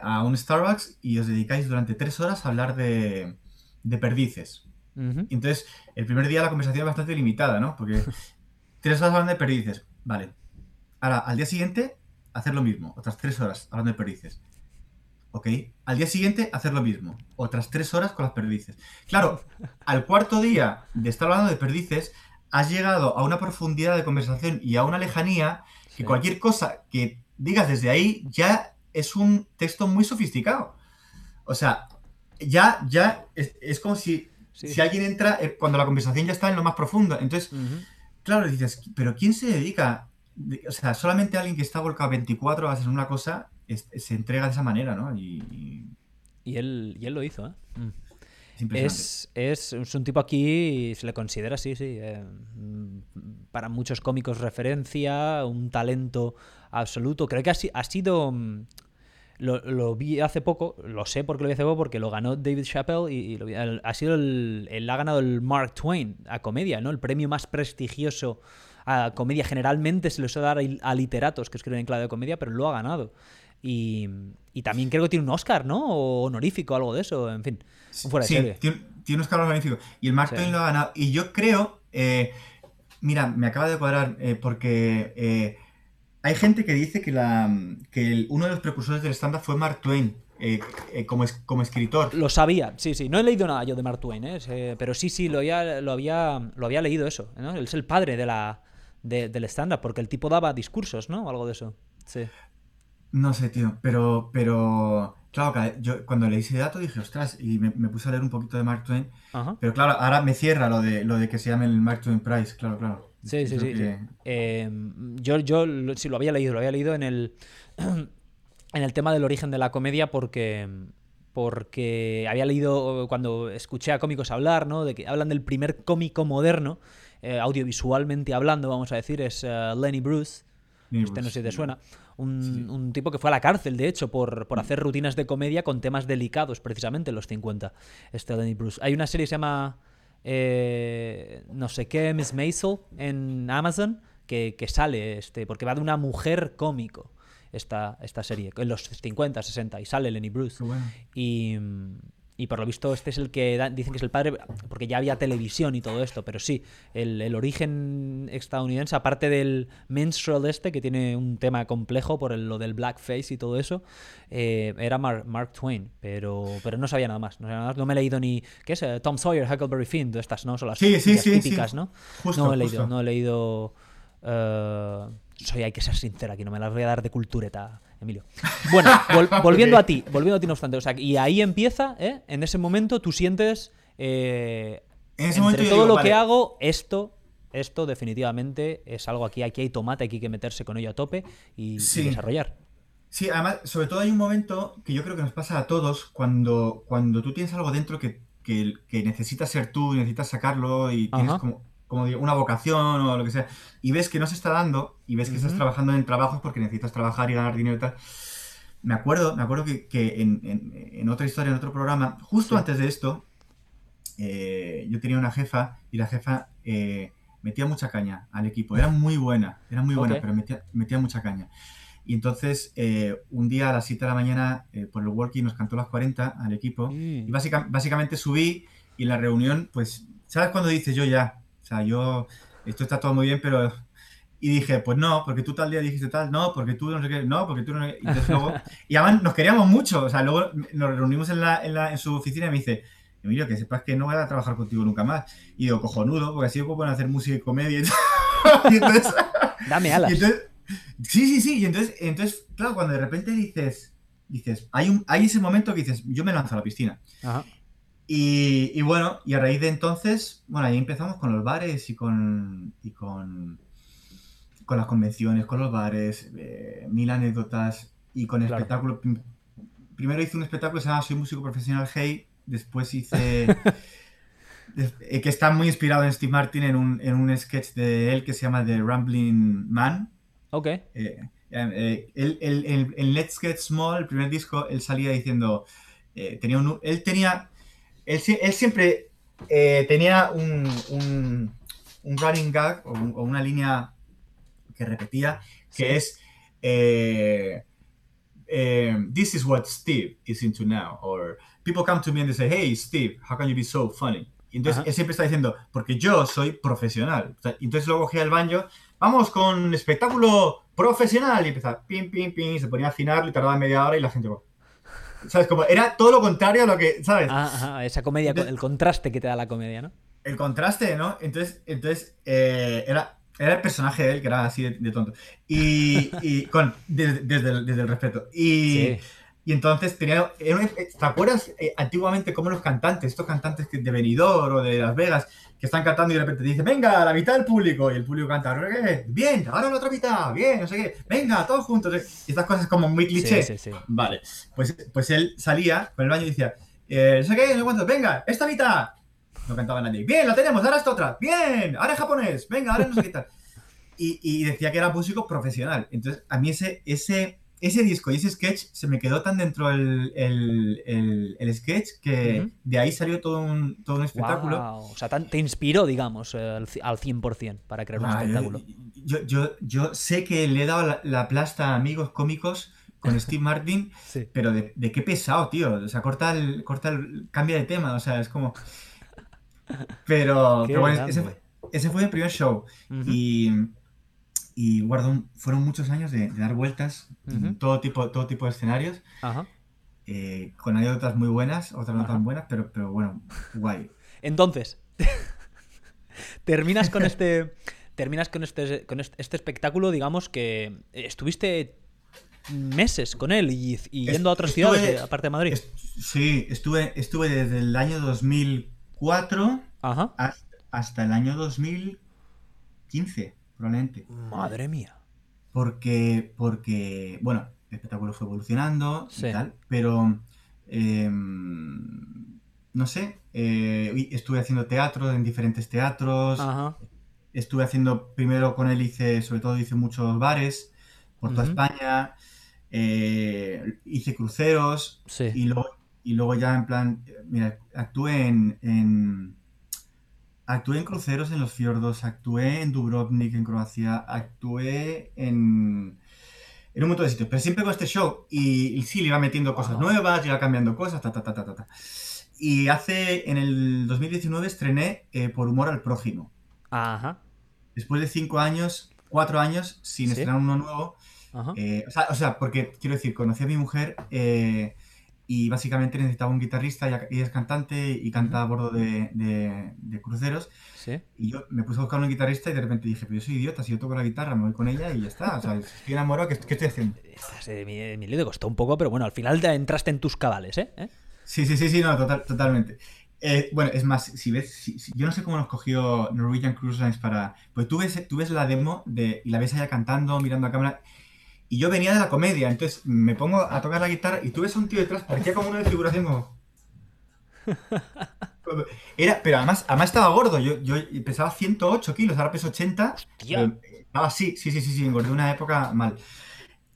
a un Starbucks y os dedicáis durante tres horas a hablar de, perdices. Entonces, el primer día la conversación es bastante limitada, ¿no? Porque tres horas hablando de perdices. Vale. Ahora, al día siguiente, hacer lo mismo. Otras tres horas hablando de perdices. ¿ok? Al día siguiente hacer lo mismo, otras tres horas con las perdices. Claro, al cuarto día de estar hablando de perdices, has llegado a una profundidad de conversación y a una lejanía que cualquier cosa que digas desde ahí ya es un texto muy sofisticado. O sea, ya, ya es, como si, si alguien entra eh, cuando la conversación ya está en lo más profundo. Entonces, claro, dices, pero ¿quién se dedica? O sea, solamente alguien que está volcado 24 horas en una cosa se entrega de esa manera, ¿no? Y, y... él, y él lo hizo, ¿eh? Mm. Es, es, es, un tipo aquí, se le considera así, sí. Eh, para muchos cómicos referencia, un talento absoluto. Creo que ha, ha sido... Mm, lo, vi hace poco, lo sé porque lo vi hace poco, porque lo ganó David Chappelle y, lo ha sido el, el, ha ganado el Mark Twain a comedia, ¿no? El premio más prestigioso a comedia. Generalmente se le suele dar a literatos que escriben en clave de comedia, pero lo ha ganado. Y, también creo que tiene un Oscar, ¿no? O honorífico, algo de eso, en fin. Fuera sí, Tiene, un Oscar honorífico. Y el Mark Twain lo ha ganado. Y yo creo, eh, mira, me acaba de cuadrar, eh, porque eh, hay gente que dice que, la, que uno de los precursores del stand-up fue Mark Twain. como, como escritor. Lo sabía, sí, sí. No he leído nada yo de Mark Twain, pero sí, sí, lo había, lo había, lo había leído eso. ¿no? Él es el padre de la, del stand-up, porque el tipo daba discursos, ¿no? O algo de eso. Sí. No sé, tío, pero, pero claro, yo cuando leí ese dato dije, ostras, y me, puse a leer un poquito de Mark Twain, pero claro, ahora me cierra lo de, lo de que se llame el Mark Twain Prize, claro, claro. Sí, sí, sí. Em, yo, yo sí lo había leído, lo había leído en el, en el tema del origen de la comedia porque, porque había leído cuando escuché a cómicos hablar, ¿no? De que hablan del primer cómico moderno, eh, audiovisualmente hablando, vamos a decir, es eh, Lenny Bruce. este no sé si te suena. Un, tipo que fue a la cárcel, de hecho, por, por, hacer rutinas de comedia con temas delicados, precisamente en los 50. Este Lenny Bruce. Hay una serie que se llama eh, no sé qué, Miss Maisel en Amazon, que, que, sale, este, porque va de una mujer cómico esta, esta serie, en los 50, 60, y sale Lenny Bruce. Y, y por lo visto este es el que dicen que es el padre, porque ya había televisión y todo esto, pero sí, el, origen estadounidense, aparte del minstrel este, que tiene un tema complejo por lo del blackface y todo eso, eh, era Mark Twain, pero, pero no sabía nada más. No, me he leído ni, ¿qué es? Eh, Tom Sawyer, Huckleberry Finn, estas, ¿no? Son las típicas, ¿no? no he leído, no he leído... Eh, soy, hay que ser sincera aquí, no me las voy a dar de cultureta Emilio. Bueno, volviendo a ti, volviendo a ti no obstante, o sea, y ahí empieza, ¿eh? En ese momento tú sientes, eh, en ese entre todo lo que hago, esto, esto definitivamente es algo aquí, aquí hay tomate, aquí hay que meterse con ello a tope y, desarrollar. Sí, además, sobre todo hay un momento que yo creo que nos pasa a todos cuando, cuando tú tienes algo dentro que, que, necesitas ser tú, necesitas sacarlo y tienes como como digo, una vocación o lo que sea, y ves que no se está dando, y ves que estás trabajando en trabajos porque necesitas trabajar y ganar dinero y tal. Me acuerdo, me acuerdo que, en, otra historia, en otro programa, justo antes de esto, eh, yo tenía una jefa y la jefa eh, metía mucha caña al equipo. Era muy buena, era muy buena, pero metía, mucha caña. Y entonces, eh, un día a las 7 de la mañana, por el working, nos cantó las 40 al equipo. Mm. Y básicamente subí y en la reunión, pues, ¿sabes cuando dices yo ya? Sea, yo, esto está todo muy bien, pero... Y dije, pues no, porque tú tal día dijiste tal, no, porque tú no sé qué, no, porque tú no... Y, luego, y además nos queríamos mucho, o sea, luego nos reunimos en, la, en, la, en su oficina y me dice, Emilio, que sepas que no voy a trabajar contigo nunca más. Y digo, cojonudo, porque así puedo hacer música y comedia. Y, Dame alas. sí, sí, sí. Y entonces, entonces, claro, cuando de repente dices, dices, hay, un, hay ese momento que dices, yo me lanzo a la piscina. Ajá. Y, y bueno, y a raíz de entonces, bueno, ahí empezamos con los bares y con, y con, con las convenciones, con los bares, eh, mil anécdotas y con Claro. espectáculo. Prim- Primero hice un espectáculo que se llama Soy músico profesional Hey, después hice... eh, que está muy inspirado en Steve Martin en un, en un sketch de él que se llama The Rambling Man. Ok. Eh, eh, eh, él- él- él- en Let's Get Small, el primer disco, él salía diciendo, tenía un, él tenía, él, sie- él siempre eh, tenía un, un, un running gag o, un- o una línea que repetía, que Sí. es, eh, eh, this is what Steve is into now, or people come to me and they say, hey Steve, how can you be so funny? Y entonces Ajá. él siempre está diciendo, porque yo soy profesional. O sea, y entonces luego cogía el banjo, vamos con espectáculo profesional. Y empezaba, pim, pim, pim, y se ponía a afinarlo y tardaba media hora y la gente, ¿sabes? Como era todo lo contrario a lo que, ¿sabes? Ah, ajá, esa comedia, el contraste que te da la comedia, ¿no? El contraste, ¿no? Entonces, entonces eh, era, era el personaje de él que era así de, de tonto. Y, y con, desde, desde el, desde el respeto. Y, Sí. Y entonces tenía. era un- ¿Te acuerdas eh, antiguamente cómo los cantantes, estos cantantes de Benidorm o de Las Vegas, que están cantando y de repente te dicen, venga, la mitad del público, y el público canta, "Eh, bien, ahora la otra mitad, bien, no sé qué, venga, todos juntos. Y estas cosas como muy cliché. Sí, sí, sí. Vale, pues, pues él salía con el baño y decía, eh, no sé qué, no sé cuánto, venga, esta mitad. No cantaba nadie. Bien, la tenemos, ahora esta otra. Bien, ahora en japonés, venga, ahora no sé qué tal. Y, y decía que era músico profesional. Entonces, a mí ese, ese, ese disco y ese sketch se me quedó tan dentro el, el, el- el sketch que de ahí salió todo un, todo un espectáculo. O sea, te inspiró, digamos, al, ci- al 100% para crear un Ah, espectáculo. Yo, yo, yo sé que le he dado la, la plasta a amigos cómicos con Steve Martin, Sí. pero de, de qué pesado, tío. O sea, corta el, corta el, cambia de tema, o sea, es como. Pero, bueno, ese fue, ese fue mi primer show. Y, y fueron muchos años de, de dar vueltas, en todo tipo, todo tipo de escenarios, Ajá. eh, con anécdotas muy buenas, otras no tan buenas, pero, pero bueno, guay. Entonces, terminas con este. Terminas con este, con este, este espectáculo, digamos que estuviste meses con él y, yendo a otras estuve- ciudades, de- aparte de Madrid. Est- sí, estuve, estuve desde el año 2004 Ajá. hasta, hasta el año 2015, probablemente. Madre mía. Porque, porque, bueno, el espectáculo fue evolucionando Sí. y tal, pero em, no sé, eh, estuve haciendo teatro en diferentes teatros, Ajá. estuve haciendo, primero con él hice, sobre todo hice muchos bares por toda. España, eh, hice cruceros Sí. y luego, y luego ya en plan, mira, actué en, en- actué en cruceros en los fiordos, actué en Dubrovnik, en Croacia, actué en, en un montón de sitios, pero siempre con este show y, y sí, le iba metiendo cosas Wow. nuevas, le iba cambiando cosas, ta, ta, ta, ta, ta, ta. Y hace, en el 2019 estrené eh, Por Humor al Prójimo. Ajá. Después de cinco años, cuatro años sin Sí. estrenar uno nuevo, Ajá. eh, o, sea, o sea, porque quiero decir, conocí a mi mujer eh, y básicamente necesitaba un guitarrista, ella es cantante y canta a bordo de, de- de cruceros. Sí. Y yo me puse a buscar un guitarrista y de repente dije, pero yo soy idiota, si yo toco la guitarra, me voy con ella y ya está. O sea, estoy enamorado, ¿qué, qué estoy haciendo? Estás, eh, mi, mi lío te costó un poco, pero bueno, al final te entraste en tus cabales, ¿eh? ¿Eh? Sí, sí, sí, sí, no, total- totalmente. Eh, bueno, es más, si ves, si- si- yo no sé cómo nos cogió Norwegian Cruise Lines para... Pues tú ves, tú ves la demo de, y la ves allá cantando, mirando a cámara, y yo venía de la comedia, entonces me pongo a tocar la guitarra y tú ves a un tío detrás, parecía como una desfiguración como... Era, pero además, además estaba gordo, yo, yo pesaba 108 kilos, ahora peso 80. Hostia. pero estaba sí, sí, sí, sí, engordé una época mal.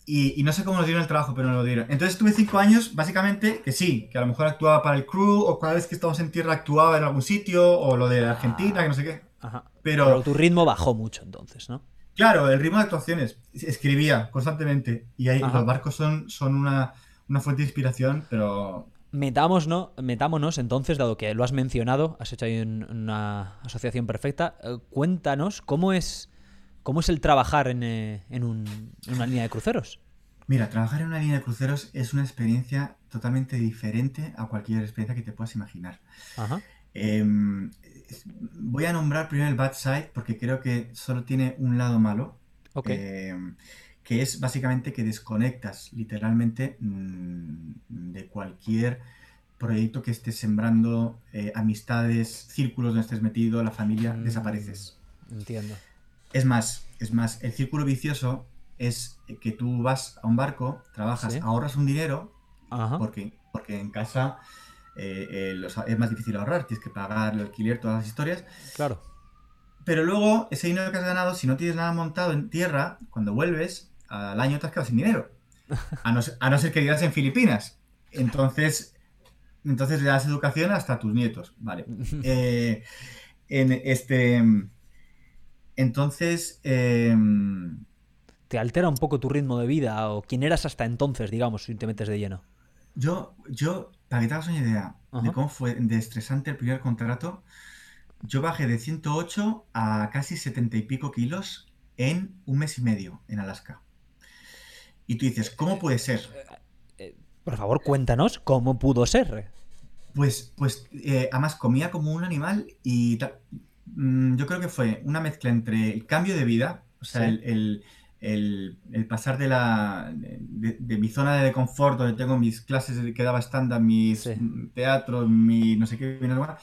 Y, y no sé cómo nos dieron el trabajo, pero nos lo dieron. Entonces tuve cinco años, básicamente, que sí, que a lo mejor actuaba para el crew, o cada vez que estábamos en tierra actuaba en algún sitio, o lo de Argentina, que no sé qué. Ajá. Pero, Pero tu ritmo bajó mucho entonces, ¿no? Claro, el ritmo de actuaciones, escribía constantemente. Y ahí Ajá. los barcos son, son una, una fuente de inspiración, pero Metámonos, ¿no? Metámonos entonces, dado que lo has mencionado, has hecho ahí un- una asociación perfecta. eh, cuéntanos cómo es, cómo es el trabajar en, eh, en un- en una línea de cruceros. Mira, trabajar en una línea de cruceros es una experiencia totalmente diferente a cualquier experiencia que te puedas imaginar. Ajá. Em, voy a nombrar primero el bad side porque creo que solo tiene un lado malo. Ok. Em, que es básicamente que desconectas literalmente mm, de cualquier proyecto que estés sembrando, eh, amistades, círculos donde estés metido, la familia, Mm, desapareces. Entiendo. Es más, es más, el círculo vicioso es que tú vas a un barco, trabajas, Sí. ahorras un dinero, Ajá. porque, porque en casa eh, eh, los- es más difícil ahorrar, tienes que pagar el alquiler, todas las historias. Claro. Pero luego, ese dinero que has ganado, si no tienes nada montado en tierra, cuando vuelves, al año te has quedado sin dinero. A no, ser- a no ser que vivas en Filipinas. Entonces, entonces le das educación hasta a tus nietos. Vale. Eh, en este. Entonces. em, Te altera un poco tu ritmo de vida o quién eras hasta entonces, digamos, si te metes de lleno. yo, yo, para que te hagas una idea de cómo fue de estresante el primer contrato, yo bajé de 108 a casi 70 y pico kilos en un mes y medio en Alaska. Y tú dices, ¿cómo puede ser? Por favor, cuéntanos cómo pudo ser. Pues, pues eh, además comía como un animal y mm, yo creo que fue una mezcla entre el cambio de vida, o sea, Sí. el, el- el- el pasar de, la, de, de mi zona de confort, donde tengo mis clases que daba stand-up, mis Sí. teatro, mi no sé qué, mi no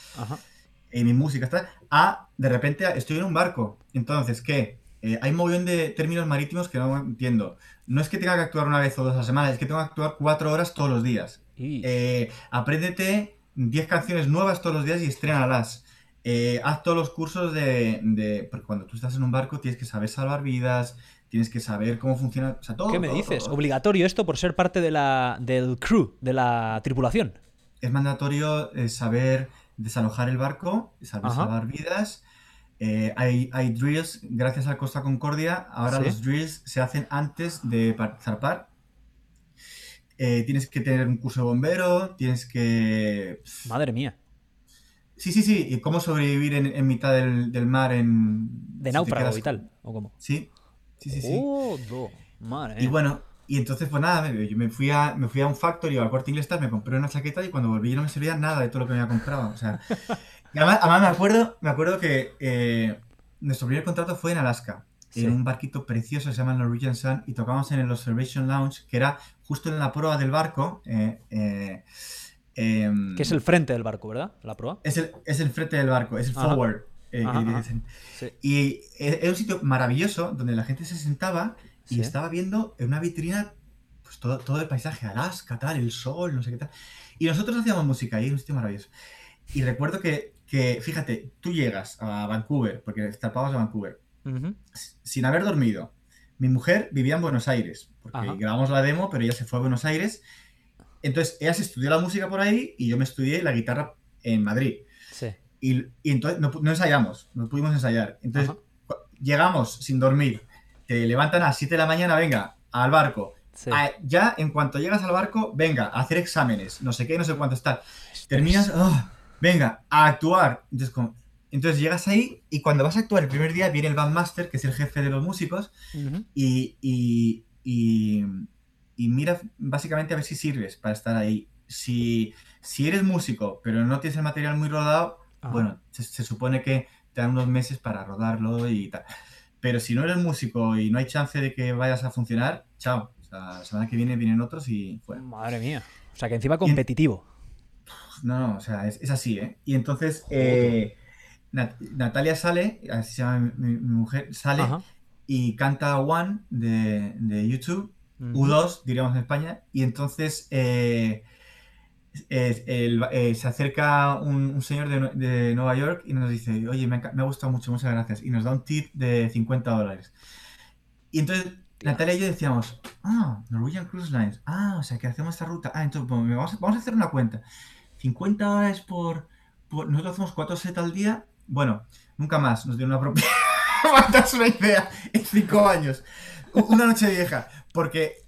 eh, mi música, tal, a de repente estoy en un barco. Entonces, ¿qué? Eh, hay un montón de términos marítimos que no entiendo. No es que tenga que actuar una vez o dos a la semana, es que tengo que actuar cuatro horas todos los días. Y... Eh, apréndete 10 canciones nuevas todos los días y estrénalas. Eh, haz todos los cursos de, de- Porque cuando tú estás en un barco tienes que saber salvar vidas, tienes que saber cómo funciona... O sea, todo, ¿Qué me todo, dices? todo. Obligatorio esto por ser parte de la, del crew, de la tripulación. Es mandatorio eh, saber desalojar el barco, saber Ajá. salvar vidas. Eh, hay, hay drills, gracias a Costa Concordia, ahora Sí. los drills se hacen antes de par- zarpar. Eh, tienes que tener un curso de bombero, tienes que... Madre mía. Sí, sí, sí, y cómo sobrevivir en, en mitad del, del mar en... De si náufrago quedas- y tal. ¿O cómo? Sí, sí, sí, sí. Oh, do. Madre Y bueno, y entonces pues nada, me, yo me fui a, me fui a un factory o al corte inglés, me compré una chaqueta y cuando volví no me servía nada de todo lo que me había comprado. O sea, y además, además me acuerdo, me acuerdo que eh, nuestro primer contrato fue en Alaska, Sí. en un barquito precioso que se llama Norwegian Sun, y tocábamos en el Observation Lounge, que era justo en la proa del barco. eh, eh, em, Que es el frente del barco, ¿verdad? La proa. es el, es el frente del barco, es el Ajá. forward. Eh, Ajá, que ajá. dicen. Sí. Y e- era un sitio maravilloso donde la gente se sentaba y Sí. estaba viendo en una vitrina pues todo, todo el paisaje, Alaska, tal, el sol, no sé qué tal. Y nosotros hacíamos música ahí, un sitio maravilloso. Y recuerdo que, que, fíjate, tú llegas a Vancouver, porque estábamos a Vancouver, Ujú. s- sin haber dormido. Mi mujer vivía en Buenos Aires, porque Ajá. grabamos la demo, pero ella se fue a Buenos Aires. Entonces, ella se estudió la música por ahí y yo me estudié la guitarra en Madrid. Sí. Y, y entonces no, ensayamos, no pudimos ensayar. Entonces Ajá. llegamos sin dormir, te levantan a las 7 de la mañana, venga, al barco. Sí. Ah, ya en cuanto llegas al barco, venga, a hacer exámenes, no sé qué, no sé cuánto está. Terminas, oh, venga, a actuar. Entonces, entonces llegas ahí y cuando vas a actuar el primer día viene el bandmaster, que es el jefe de los músicos, y, y, y, y mira básicamente a ver si sirves para estar ahí. Si, si eres músico, pero no tienes el material muy rodado, Ajá. bueno, se, se supone que te dan unos meses para rodarlo y tal. Pero si no eres músico y no hay chance de que vayas a funcionar, chao. O sea, la semana que viene vienen otros y fuera. Madre mía. O sea, que encima competitivo. No, no, o sea, es, es así, ¿eh? Y entonces eh, Nat- Natalia sale, así se llama mi, mi mujer, sale Ajá. y canta One de, de YouTube, Ujú. U2, diríamos en España, y entonces eh, eh, se acerca un, señor de, de Nueva York y nos dice, oye, me ha, me ha gustado mucho, muchas gracias, y nos da un tip de 50 dólares. Y entonces Natalia y yo decíamos, ah, Norwegian Cruise Lines, ah, o sea que hacemos esta ruta, ah, entonces bueno, vamos, a, vamos a hacer una cuenta, 50 dólares por, por- nosotros hacemos 4 sets al día, bueno, nunca más nos dieron una propia, una idea, en 5 años, una noche vieja, porque...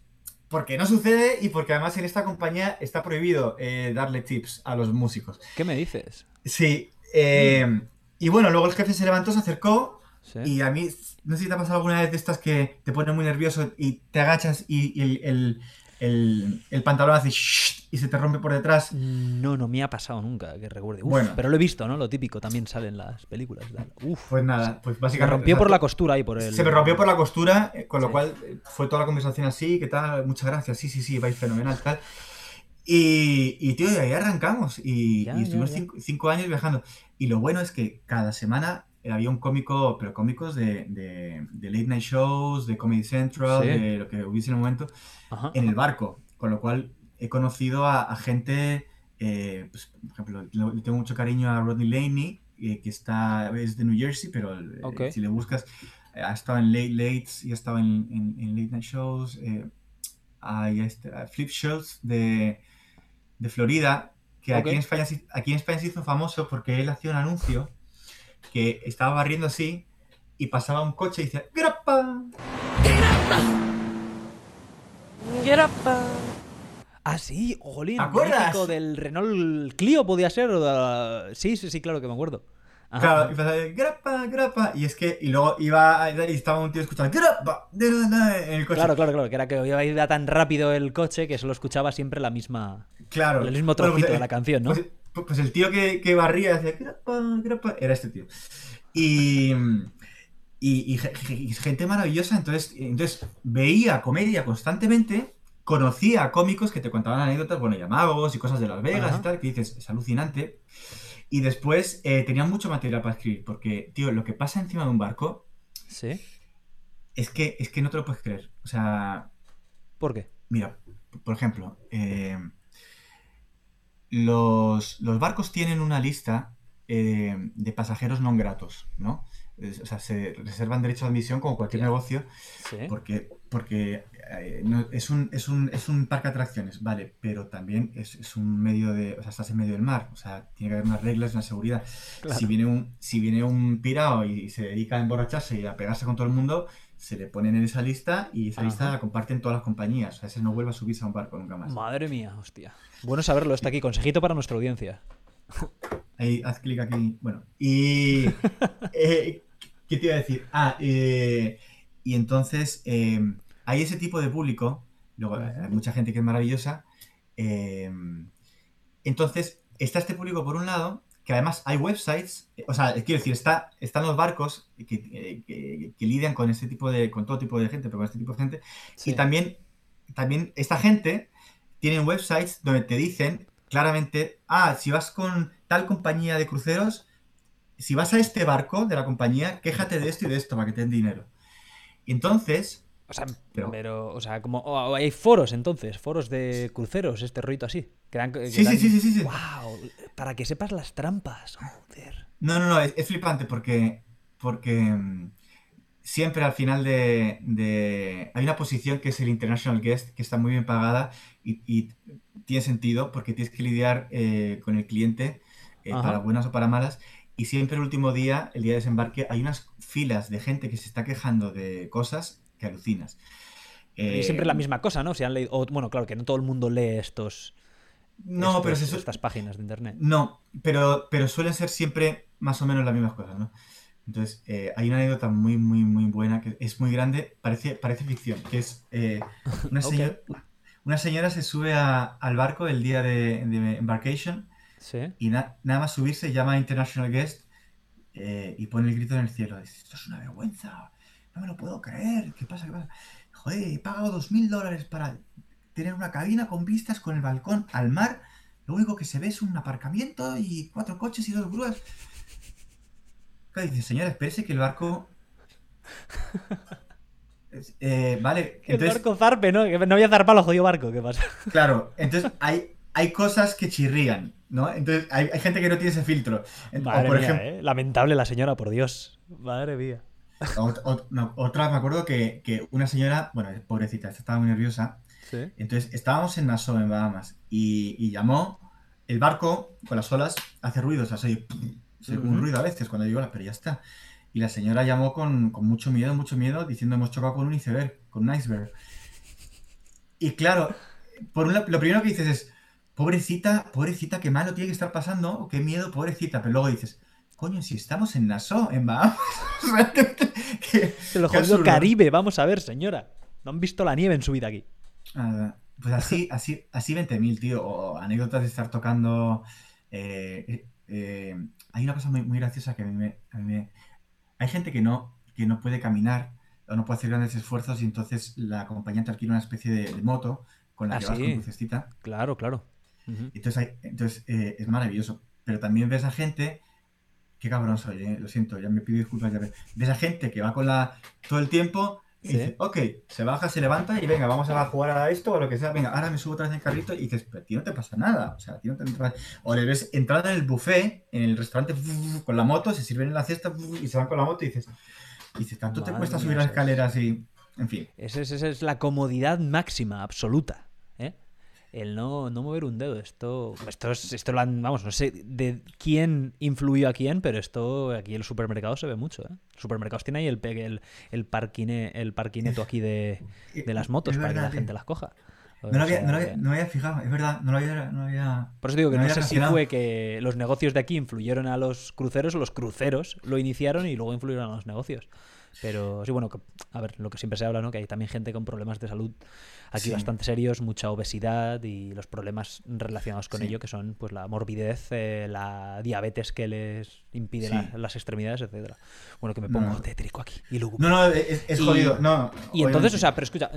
Porque no sucede y porque además en esta compañía está prohibido eh, darle tips a los músicos. ¿Qué me dices? Sí. eh, y bueno, luego el jefe se levantó, se acercó Sí. y a mí, no sé si te ha pasado alguna vez de estas que te ponen muy nervioso y te agachas y, y el, el- el, el pantalón hace shhh y se te rompe por detrás. No, no me ha pasado nunca, que recuerde. Uf, Bueno. Pero lo he visto, ¿no? Lo típico también sale en las películas. y. Uf. Pues nada, pues Se básicamente. me rompió por la costura ahí, por el... Se me rompió por la costura, eh, con lo Sí. cual eh, fue toda la conversación así, ¿qué tal? Muchas gracias, sí, sí, sí, vais fenomenal, tal. Y, y tío, de ahí arrancamos y, Ya, y ya, estuvimos ya. Cinco, cinco años viajando. Y lo bueno es que cada semana había un cómico, pero cómicos de, de, de late night shows, de Comedy Central, Sí. de lo que hubiese en el momento, Ajá. en el barco. Con lo cual he conocido a, a gente, eh, pues, por ejemplo, le tengo mucho cariño a Rodney Laney, eh, que está, es de New Jersey, pero eh, si le buscas, eh, ha estado en Late Lates y ha estado en, en- en Late Night Shows. eh, hay este, a Flip Schultz de, de Florida, que aquí, en España, aquí en España se hizo famoso porque él hacía un anuncio que estaba barriendo así y pasaba un coche y decía ¡Grappa! Ah, sí, jolín. ¿Te acuerdas? del Renault Clio podía ser. o de- Sí, sí, sí, claro que me acuerdo. Ajá. Claro, y pasaba grapa, grapa, y es que, y luego iba, y estaba un tío escuchando grapa, de en el coche. Claro, claro, claro, que era que iba, iba tan rápido el coche que solo escuchaba siempre la misma, Claro. el mismo Bueno, trocito pues, de eh, la canción, ¿no? Pues, pues el tío que, que barría decía grapa, grapa, era este tío. Y, y, y y gente maravillosa, entonces, entonces veía comedia constantemente, conocía a cómicos que te contaban anécdotas, bueno, llamagos y cosas de Las Vegas Ajá. y tal, que dices, es alucinante. Y después eh, tenía mucho material para escribir, porque, tío, lo que pasa encima de un barco Sí. es que, es que no te lo puedes creer. O sea, ¿Por qué? Mira, por ejemplo, eh, los, los barcos tienen una lista eh, de pasajeros no gratos, ¿no? O sea, se reservan derecho de admisión como cualquier negocio Sí. porque, porque eh, no- es, un, es, un, es un parque de atracciones, vale, pero también es, es un medio de... O sea, estás en medio del mar, o sea, tiene que haber unas reglas, una seguridad. Claro. Si viene un, si viene un pirao y se dedica a emborracharse y a pegarse con todo el mundo, se le ponen en esa lista y esa Ajá. lista la comparten todas las compañías. O sea, ese no vuelve a subirse a un barco nunca más. Madre mía, hostia. Bueno saberlo, está aquí. Consejito para nuestra audiencia. Ahí, haz clic aquí. Bueno, y. eh, ¿Qué te iba a decir? Ah, eh, y entonces eh, hay ese tipo de público. Luego hay mucha gente que es maravillosa. eh, entonces, está este público por un lado, que además hay websites, eh, o sea, quiero decir, está, están los barcos que, eh, que- que lidian con este tipo de, con todo tipo de gente, pero con este tipo de gente, Sí. y también, también esta gente tienen websites donde te dicen claramente, ah, si vas con tal compañía de cruceros, si vas a este barco de la compañía, quéjate de esto y de esto para que te den dinero. Entonces, O sea, Pero- pero, o sea, como hay foros entonces, foros de cruceros, este rolito así. Que dan, que sí, sí, dan- sí, sí, sí, sí. Wow, para que sepas las trampas, joder. No, no, no, es, es flipante porque, porque mm, siempre al final de, de- Hay una posición que es el International Guest, que está muy bien pagada y, y tiene sentido porque tienes que lidiar eh, con el cliente eh, para buenas o para malas. Y siempre el último día, el día de desembarque, hay unas filas de gente que se está quejando de cosas que alucinas. Y Eh, siempre la misma cosa, ¿no? Si han leído, o, bueno, claro, que no todo el mundo lee estos, No, estos- pero se estas páginas de internet. No, pero, pero suelen ser siempre más o menos las mismas cosas, ¿no? Entonces, eh, hay una anécdota muy, muy, muy buena, que es muy grande, parece, parece ficción, que es eh, una, señora, una señora se sube a- al barco el día de, de embarcation Sí. y na- nada más subirse llama a International Guest eh, y pone el grito en el cielo. Dice, esto es una vergüenza, no me lo puedo creer, ¿qué pasa? ¿Qué pasa? Joder, he pagado dos mil dólares para tener una cabina con vistas con el balcón al mar. Lo único que se ve es un aparcamiento y cuatro coches y dos grúas. Dice, señora, espérese que el barco... Eh, vale, Que el entonces, barco zarpe, ¿no? Que no había zarpado el jodido barco, ¿qué pasa? claro, entonces hay, hay cosas que chirrían, ¿no? Entonces hay, hay gente que no tiene ese filtro. O por mía, ejemplo, ¿eh? Lamentable la señora, por Dios. Madre mía. Ot- ot- no, otra, me acuerdo que, que una señora, bueno, pobrecita, esta estaba muy nerviosa. Sí. Entonces estábamos en Nassau, en Bahamas, y, y llamó. El barco con las olas hace ruidos, así, se- un ruido a veces cuando digo pero ya está. Y la señora llamó con, con mucho miedo, mucho miedo, diciendo hemos chocado con un iceberg, con un iceberg. Y claro, por un lo primero que dices es, pobrecita, pobrecita, qué malo tiene que estar pasando, qué miedo, pobrecita. Pero luego dices, coño, si estamos en Nassau, en Bahamas. O sea, que- que- El qué jodido. Caribe, vamos a ver, señora. No han visto la nieve en su vida aquí. Ah, Pues así, así, así 20.000, tío. O anécdotas de estar tocando. Eh, eh, hay una cosa muy, muy graciosa que a mí, me, a mí me- Hay gente que no, que no puede caminar o no puede hacer grandes esfuerzos y entonces la compañía te alquila una especie de, de moto con la Ah, que vas sí. con lucecita. Claro, claro. Ujú. Entonces, hay- entonces eh, es maravilloso. Pero también ves a gente, qué cabrón soy, eh, lo siento, ya me pido disculpas. Ya ves, ves a gente que va con la todo el tiempo y Sí. dice, ok, se baja, se levanta y venga, vamos a jugar a esto o lo que sea. Venga, ahora me subo otra vez en el carrito y dices, pero a ti no te pasa nada. O sea, a ti no te O le ves entrar en el buffet, en el restaurante con la moto, se sirven en la cesta y se van con la moto y dices, y dices ¿tanto te cuesta subir las escaleras y. En fin. Esa es, esa es la comodidad máxima, absoluta. El no, no mover un dedo. Esto, esto, es, esto lo han, vamos, no sé de quién influyó a quién, pero esto aquí en los supermercados se ve mucho. ¿eh? Los supermercados tienen ahí el, el, el, parquine, el parquineto aquí de, de las motos para que la tío. gente las coja. No lo, había, no, lo había, no había fijado, es verdad, no lo había. No había... Por eso digo que no sé si relacionado. fue que los negocios de aquí influyeron a los cruceros o los cruceros lo iniciaron y luego influyeron a los negocios. Pero sí, bueno, que- a ver, lo que siempre se habla, ¿no? Que hay también gente con problemas de salud aquí Sí. bastante serios, mucha obesidad y los problemas relacionados con Sí. ello, que son pues la morbidez, eh, la diabetes que les impide Sí. la- las extremidades, etcétera. Bueno, que me pongo no. tétrico aquí y lúgubre. No, no, es, es Y- jodido. No, Y entonces, o sea, pero escucha,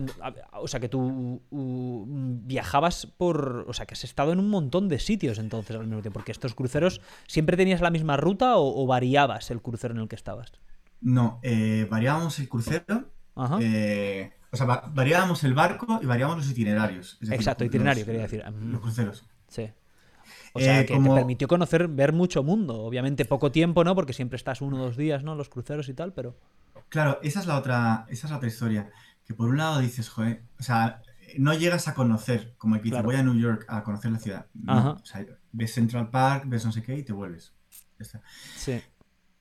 o sea, que tú uh, viajabas por, o sea, que has estado en un montón de sitios entonces al mismo tiempo, porque estos cruceros, ¿siempre tenías la misma ruta o, o variabas el crucero en el que estabas? No, eh, variábamos el crucero, Ajá. eh, o sea, va- variábamos el barco y variábamos los itinerarios. es decir, Exacto, los- itinerario, quería decir. Los cruceros. Sí. O sea, Eh, que como- te permitió conocer, ver mucho mundo. Obviamente poco tiempo, ¿no? Porque siempre estás uno o dos días, ¿no? Los cruceros y tal, pero... Claro, esa es la otra, esa es la otra historia. Que por un lado dices, joder, o sea, no llegas a conocer, como el que dice, Claro. voy a New York a conocer la ciudad. No, Ajá. o sea, ves Central Park, ves no sé qué y te vuelves. Ya está. Sí.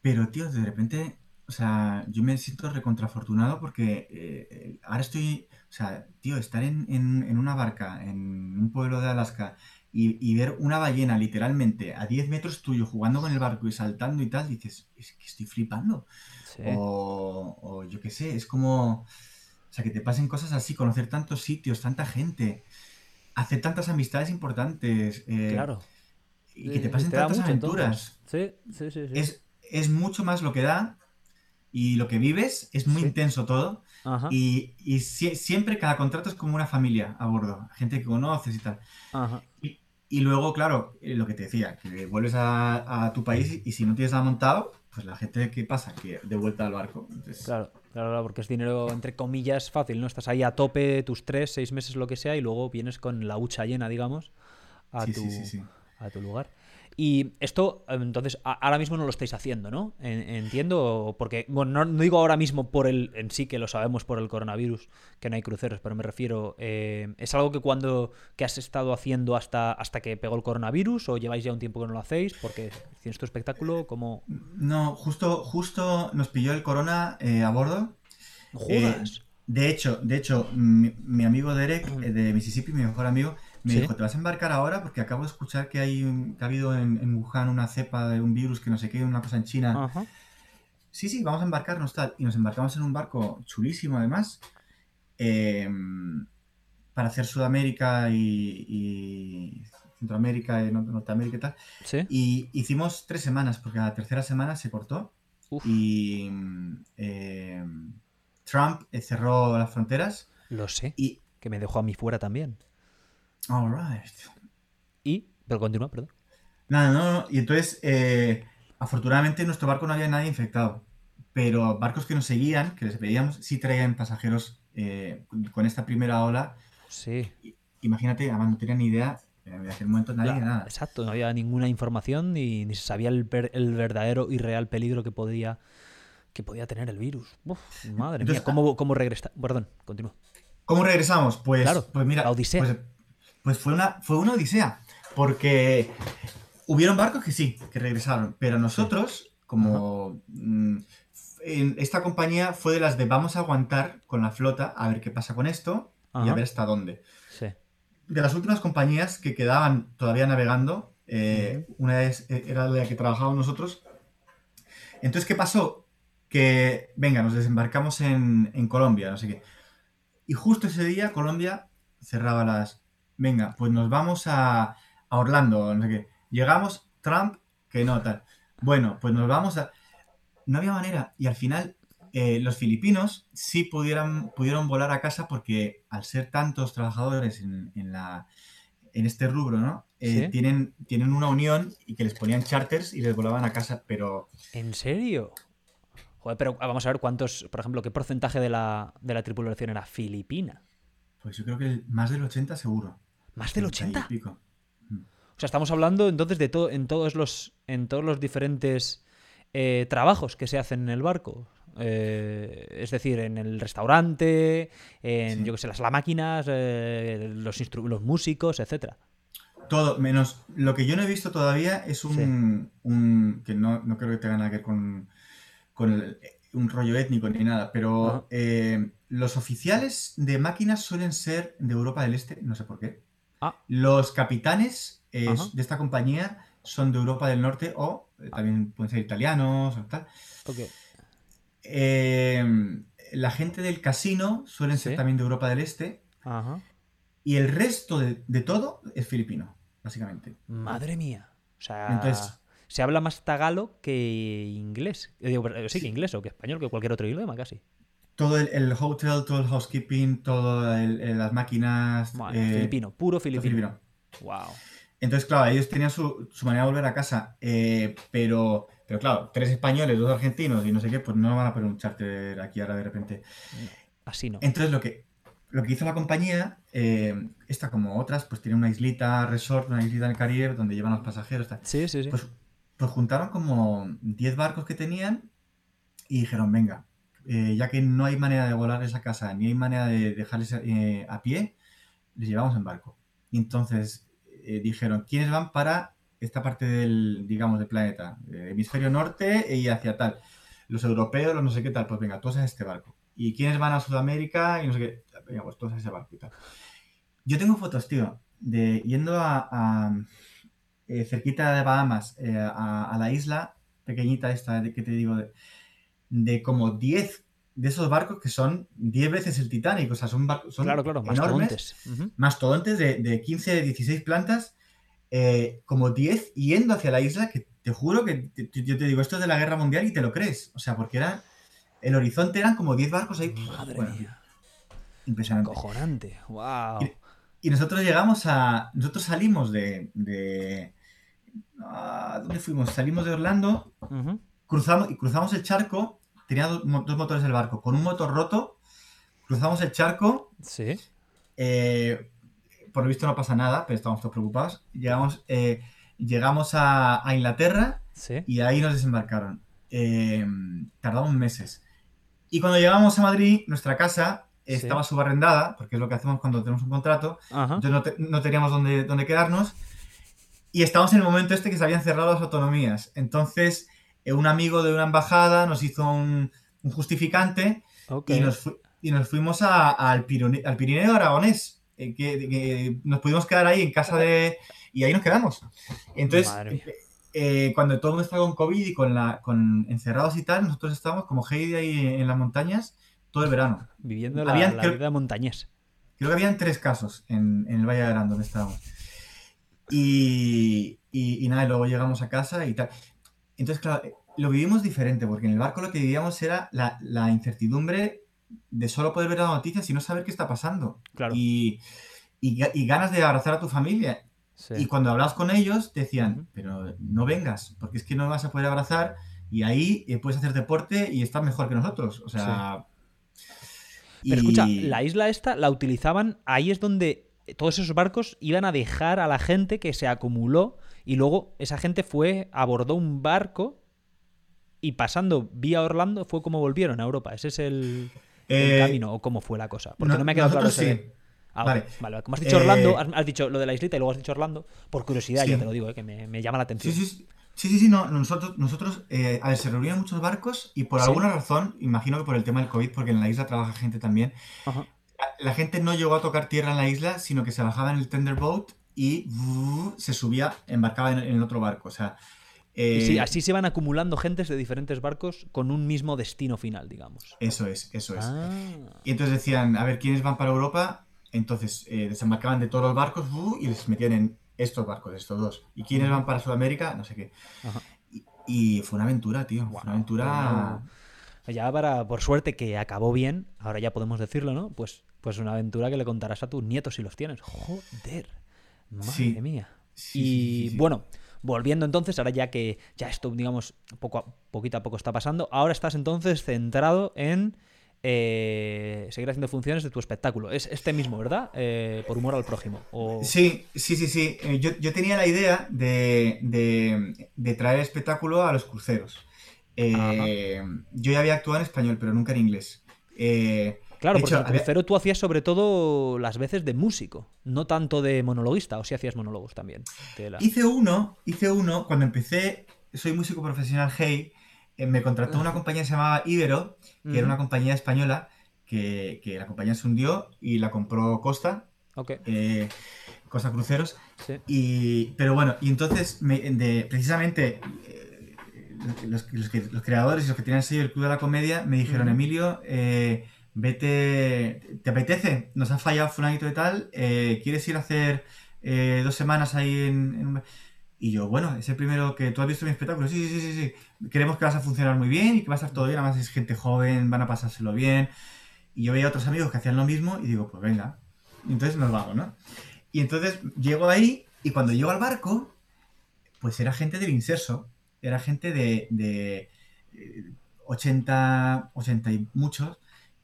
Pero, tío, de repente, o sea, yo me siento recontrafortunado porque eh, eh, ahora estoy, o sea, tío, estar en, en- en una barca en un pueblo de Alaska y, y ver una ballena literalmente a 10 metros tuyo jugando con el barco y saltando y tal, dices, es que estoy flipando. Sí. O, o yo qué sé, es como, o sea, que te pasen cosas así, conocer tantos sitios, tanta gente, hacer tantas amistades importantes. eh, claro. Y que te pasen da tantas mucho, aventuras. Sí, sí, sí. sí. Es, es mucho más lo que da y lo que vives, es muy Sí. intenso todo. Ajá. Y, y sie- siempre cada contrato es como una familia a bordo, gente que conoces y tal. Ajá. Y, y luego, claro, eh, lo que te decía, que vuelves a, a tu país y, si no tienes nada montado, pues la gente, ¿qué pasa? Que de vuelta al barco. Entonces, Claro, claro, porque es dinero, entre comillas, fácil, ¿no? Estás ahí a tope tus tres, seis meses, lo que sea, y luego vienes con la hucha llena, digamos, a, sí, tu, sí. a tu lugar. Y esto, entonces, ahora mismo no lo estáis haciendo, ¿no? En- entiendo, porque, bueno, no, no digo ahora mismo por el, en sí que lo sabemos por el coronavirus, que no hay cruceros, pero me refiero, eh, ¿es algo que cuando, que has estado haciendo hasta, hasta que pegó el coronavirus o lleváis ya un tiempo que no lo hacéis? Porque tienes tu espectáculo, como... No, justo, justo nos pilló el corona eh, a bordo. ¡No Eh, de hecho, de hecho, mi, mi amigo Derek eh, de Mississippi, mi mejor amigo, me Sí. dijo, ¿te vas a embarcar ahora? Porque acabo de escuchar que, hay un- que ha habido en, en Wuhan una cepa de un virus que no sé qué, una cosa en China. Ajá. Sí, sí, vamos a embarcarnos tal. Y nos embarcamos en un barco chulísimo además, eh, para hacer Sudamérica y, y Centroamérica y Nor- Norteamérica y tal. ¿Sí? Y hicimos tres semanas, porque la tercera semana se cortó Uf. y eh, Trump eh, cerró las fronteras Lo sé. y... Que me dejó a mí fuera también. All right. Y. Pero continúa, perdón. Nada, no, no. Y entonces, eh, afortunadamente en nuestro barco no había nadie infectado. Pero barcos que nos seguían, que les pedíamos, sí traían pasajeros eh, con esta primera ola. Sí. Imagínate, además no tenía ni idea, eh, en aquel momento nadie, La- nada. Exacto, no había ninguna información ni, ni se sabía el, ver- el verdadero y real peligro que podía, que podía tener el virus. Uf, madre Entonces, mía, ¿cómo, cómo regresa? Perdón, continúa. ¿Cómo regresamos? Pues, Claro, pues mira, la odisea. Pues, pues fue, una, fue una odisea, porque hubieron barcos que sí, que regresaron, pero nosotros, como mm, en esta compañía fue de las de vamos a aguantar con la flota a ver qué pasa con esto y a ver hasta dónde. Sí. De las últimas compañías que quedaban todavía navegando, eh, una es, era la que trabajábamos nosotros. Entonces, ¿qué pasó? Que, venga, nos desembarcamos en, en Colombia, no sé qué. Y justo ese día Colombia cerraba las... Venga, pues nos vamos a, a Orlando, no sé qué. Llegamos, Trump, que no, tal. Bueno, pues nos vamos a... No había manera. Y al final eh, los filipinos sí pudieran, pudieron volar a casa porque al ser tantos trabajadores en, en la, en este rubro, ¿no? Eh, ¿Sí? tienen, tienen una unión y que les ponían charters y les volaban a casa, pero ¿En serio? Joder, pero ah, vamos a ver cuántos, por ejemplo, qué porcentaje de la, de la tripulación era filipina. pues yo creo que más del 80 seguro. ¿Más del 80 y 80? pico. O sea, estamos hablando entonces de todo en todos los en todos los diferentes eh, trabajos que se hacen en el barco. Eh, es decir, en el restaurante, en Sí. yo que sé, las la máquinas, eh, los, los músicos, etcétera. Todo, menos lo que yo no he visto todavía es un, un- que no, no creo que tenga nada que ver con, con el- un rollo étnico ni nada, pero eh, los oficiales de máquinas suelen ser de Europa del Este, no sé por qué. Ah. Los capitanes eh, de esta compañía son de Europa del Norte o eh, también pueden ser italianos o tal. Ok. Eh, la gente del casino suelen ser también de Europa del Este Ajá. y el resto de, de todo es filipino, básicamente. Madre mía. O sea, Entonces- se habla más tagalo que inglés. Eh, digo, sí, que inglés o que español, que cualquier otro idioma casi. Todo el, el hotel, todo el housekeeping, todas las máquinas. Madre, eh, filipino, puro filipino. filipino. Wow. Entonces, claro, ellos tenían su, su manera de volver a casa, eh, pero, pero claro, tres españoles, dos argentinos y no sé qué, pues no van a poner un charter aquí ahora de repente. Así no. Entonces, lo que, lo que hizo la compañía, eh, esta como otras, pues tiene una islita resort, una islita en el Caribe donde llevan los pasajeros. tal. Sí, sí, sí. Pues, pues juntaron como 10 barcos que tenían y dijeron, venga, eh, ya que no hay manera de volar esa casa, ni hay manera de dejarles eh, a pie, les llevamos en barco. Entonces eh, dijeron, ¿quiénes van para esta parte del, digamos, del planeta? Eh, hemisferio norte y hacia tal. Los europeos, los no sé qué tal, pues venga, todos a este barco. ¿Y quiénes van a Sudamérica? Y no sé qué, venga, pues todos a ese barco y tal. Yo tengo fotos, tío, de yendo a, a, cerquita de Bahamas, a, a la isla pequeñita esta de, que te digo, de como 10 de esos barcos que son 10 veces el Titanic, o sea, son barcos son claro, claro, más enormes, tontes. Ujú. mastodontes de, de 15, 16 plantas, eh, como 10 yendo hacia la isla, que te juro que te- yo te digo, esto es de la guerra mundial y te lo crees, o sea, porque era, el horizonte eran como 10 barcos ahí, Madre bueno, mía. impresionante. Cojonante. Wow. Y nosotros llegamos a. Nosotros salimos de. de ah, ¿Dónde fuimos? Salimos de Orlando, Ujú. cruzamos, y cruzamos el charco. Tenía dos, dos motores el barco. Con un motor roto, cruzamos el charco. Sí. eh, por lo visto no pasa nada, pero estábamos todos preocupados. Llegamos, eh, llegamos a, a Inglaterra Sí. y ahí nos desembarcaron. Eh, tardamos meses. Y cuando llegamos a Madrid, nuestra casa Sí. estaba subarrendada, porque es lo que hacemos cuando tenemos un contrato. Ajá. Entonces no, te- no teníamos dónde, dónde quedarnos. Y estábamos en el momento este que se habían cerrado las autonomías. Entonces, un amigo de una embajada nos hizo un, un justificante y, nos fu- y nos fuimos a- al, Pirone- al Pirineo Aragonés. eh, que, que nos pudimos quedar ahí en casa de... Y ahí nos quedamos. Entonces, mía. eh, cuando todo el mundo estaba con COVID y con, la, con encerrados y tal, nosotros estábamos como Heidi ahí en las montañas todo el verano. Viviendo la, habían- la creo- vida montañés. Creo que habían tres casos en, en el Valle de Arán donde estábamos. Y, y, y nada, y luego llegamos a casa y tal. Entonces, claro, eh, lo vivimos diferente, porque en el barco lo que vivíamos era la, la incertidumbre de solo poder ver las noticias y no saber qué está pasando. Claro. Y, y, y ganas de abrazar a tu familia. Sí. Y cuando hablabas con ellos, te decían, pero no vengas, porque es que no vas a poder abrazar y ahí eh, puedes hacer deporte y estás mejor que nosotros. O sea... Pero escucha, y- la isla esta la utilizaban, ahí es donde todos esos barcos iban a dejar a la gente que se acumuló y luego esa gente fue, abordó un barco y pasando vía Orlando fue como volvieron a Europa. Ese es el, el Eh, camino o cómo fue la cosa. Porque no, no- me ha quedado claro. ese- sí. Ah, Vale. Como has dicho Eh, Orlando, has, has dicho lo de la islita y luego has dicho Orlando, por curiosidad Sí. ya te lo digo, eh, que me, me llama la atención. Sí, sí, sí. Sí, no, nosotros, nosotros eh, a ver, se reunían muchos barcos y por alguna razón, imagino que por el tema del COVID, porque en la isla trabaja gente también, Ajá. la gente no llegó a tocar tierra en la isla, sino que se bajaba en el tender boat y se subía, embarcaba en, el otro barco. O sea, Y eh, sí, así se van acumulando gentes de diferentes barcos con un mismo destino final, digamos. eso es, eso es. Ah, Y entonces decían, a ver, ¿quiénes van para Europa? Entonces eh, desembarcaban de todos los barcos y les metían en estos barcos, estos dos. ¿Y quiénes van para Sudamérica? No sé qué. Y, fue una aventura, tío. Fue una aventura. Ya para, por suerte que acabó bien, ahora ya podemos decirlo, ¿no? Pues, pues una aventura que le contarás a tus nietos si los tienes. Joder. Madre mía. y bueno, volviendo entonces, ahora ya que ya esto, digamos, poco a, poquito a poco está pasando, ahora estás entonces centrado en eh, seguir haciendo funciones de tu espectáculo. Es este mismo, ¿verdad? Eh, por humor al prójimo. Sí, sí, sí, sí. Eh, yo, tenía la idea de, de, traer espectáculo a los cruceros. yo ya había actuado en español, pero nunca en inglés. Claro, porque en el crucero tú hacías sobre todo las veces de músico, no tanto de monologuista, o si hacías monólogos también. Hice uno, hice uno, cuando empecé, soy músico profesional Hey, eh, me contrató una compañía que se llamaba Ibero, que era una compañía española, que, la compañía se hundió y la compró Costa. Eh, Costa Cruceros. Y, pero bueno, y entonces, precisamente, eh, los, creadores y los que tenían el sello del Club de la Comedia me dijeron, Emilio, vete, ¿te apetece? Nos ha fallado fulanito y tal, eh, ¿quieres ir a hacer eh, dos semanas ahí en, Y yo, bueno, es el primero que tú has visto mi espectáculo, sí, sí, sí, sí, queremos que vas a funcionar muy bien y que va a estar todo bien, además es gente joven, van a pasárselo bien. Y yo veía a otros amigos que hacían lo mismo y digo, pues venga, y entonces nos vamos, ¿no? Y entonces llego ahí y cuando llego al barco, pues era gente del inserso, era gente de, de 80, eh, 80 y muchos,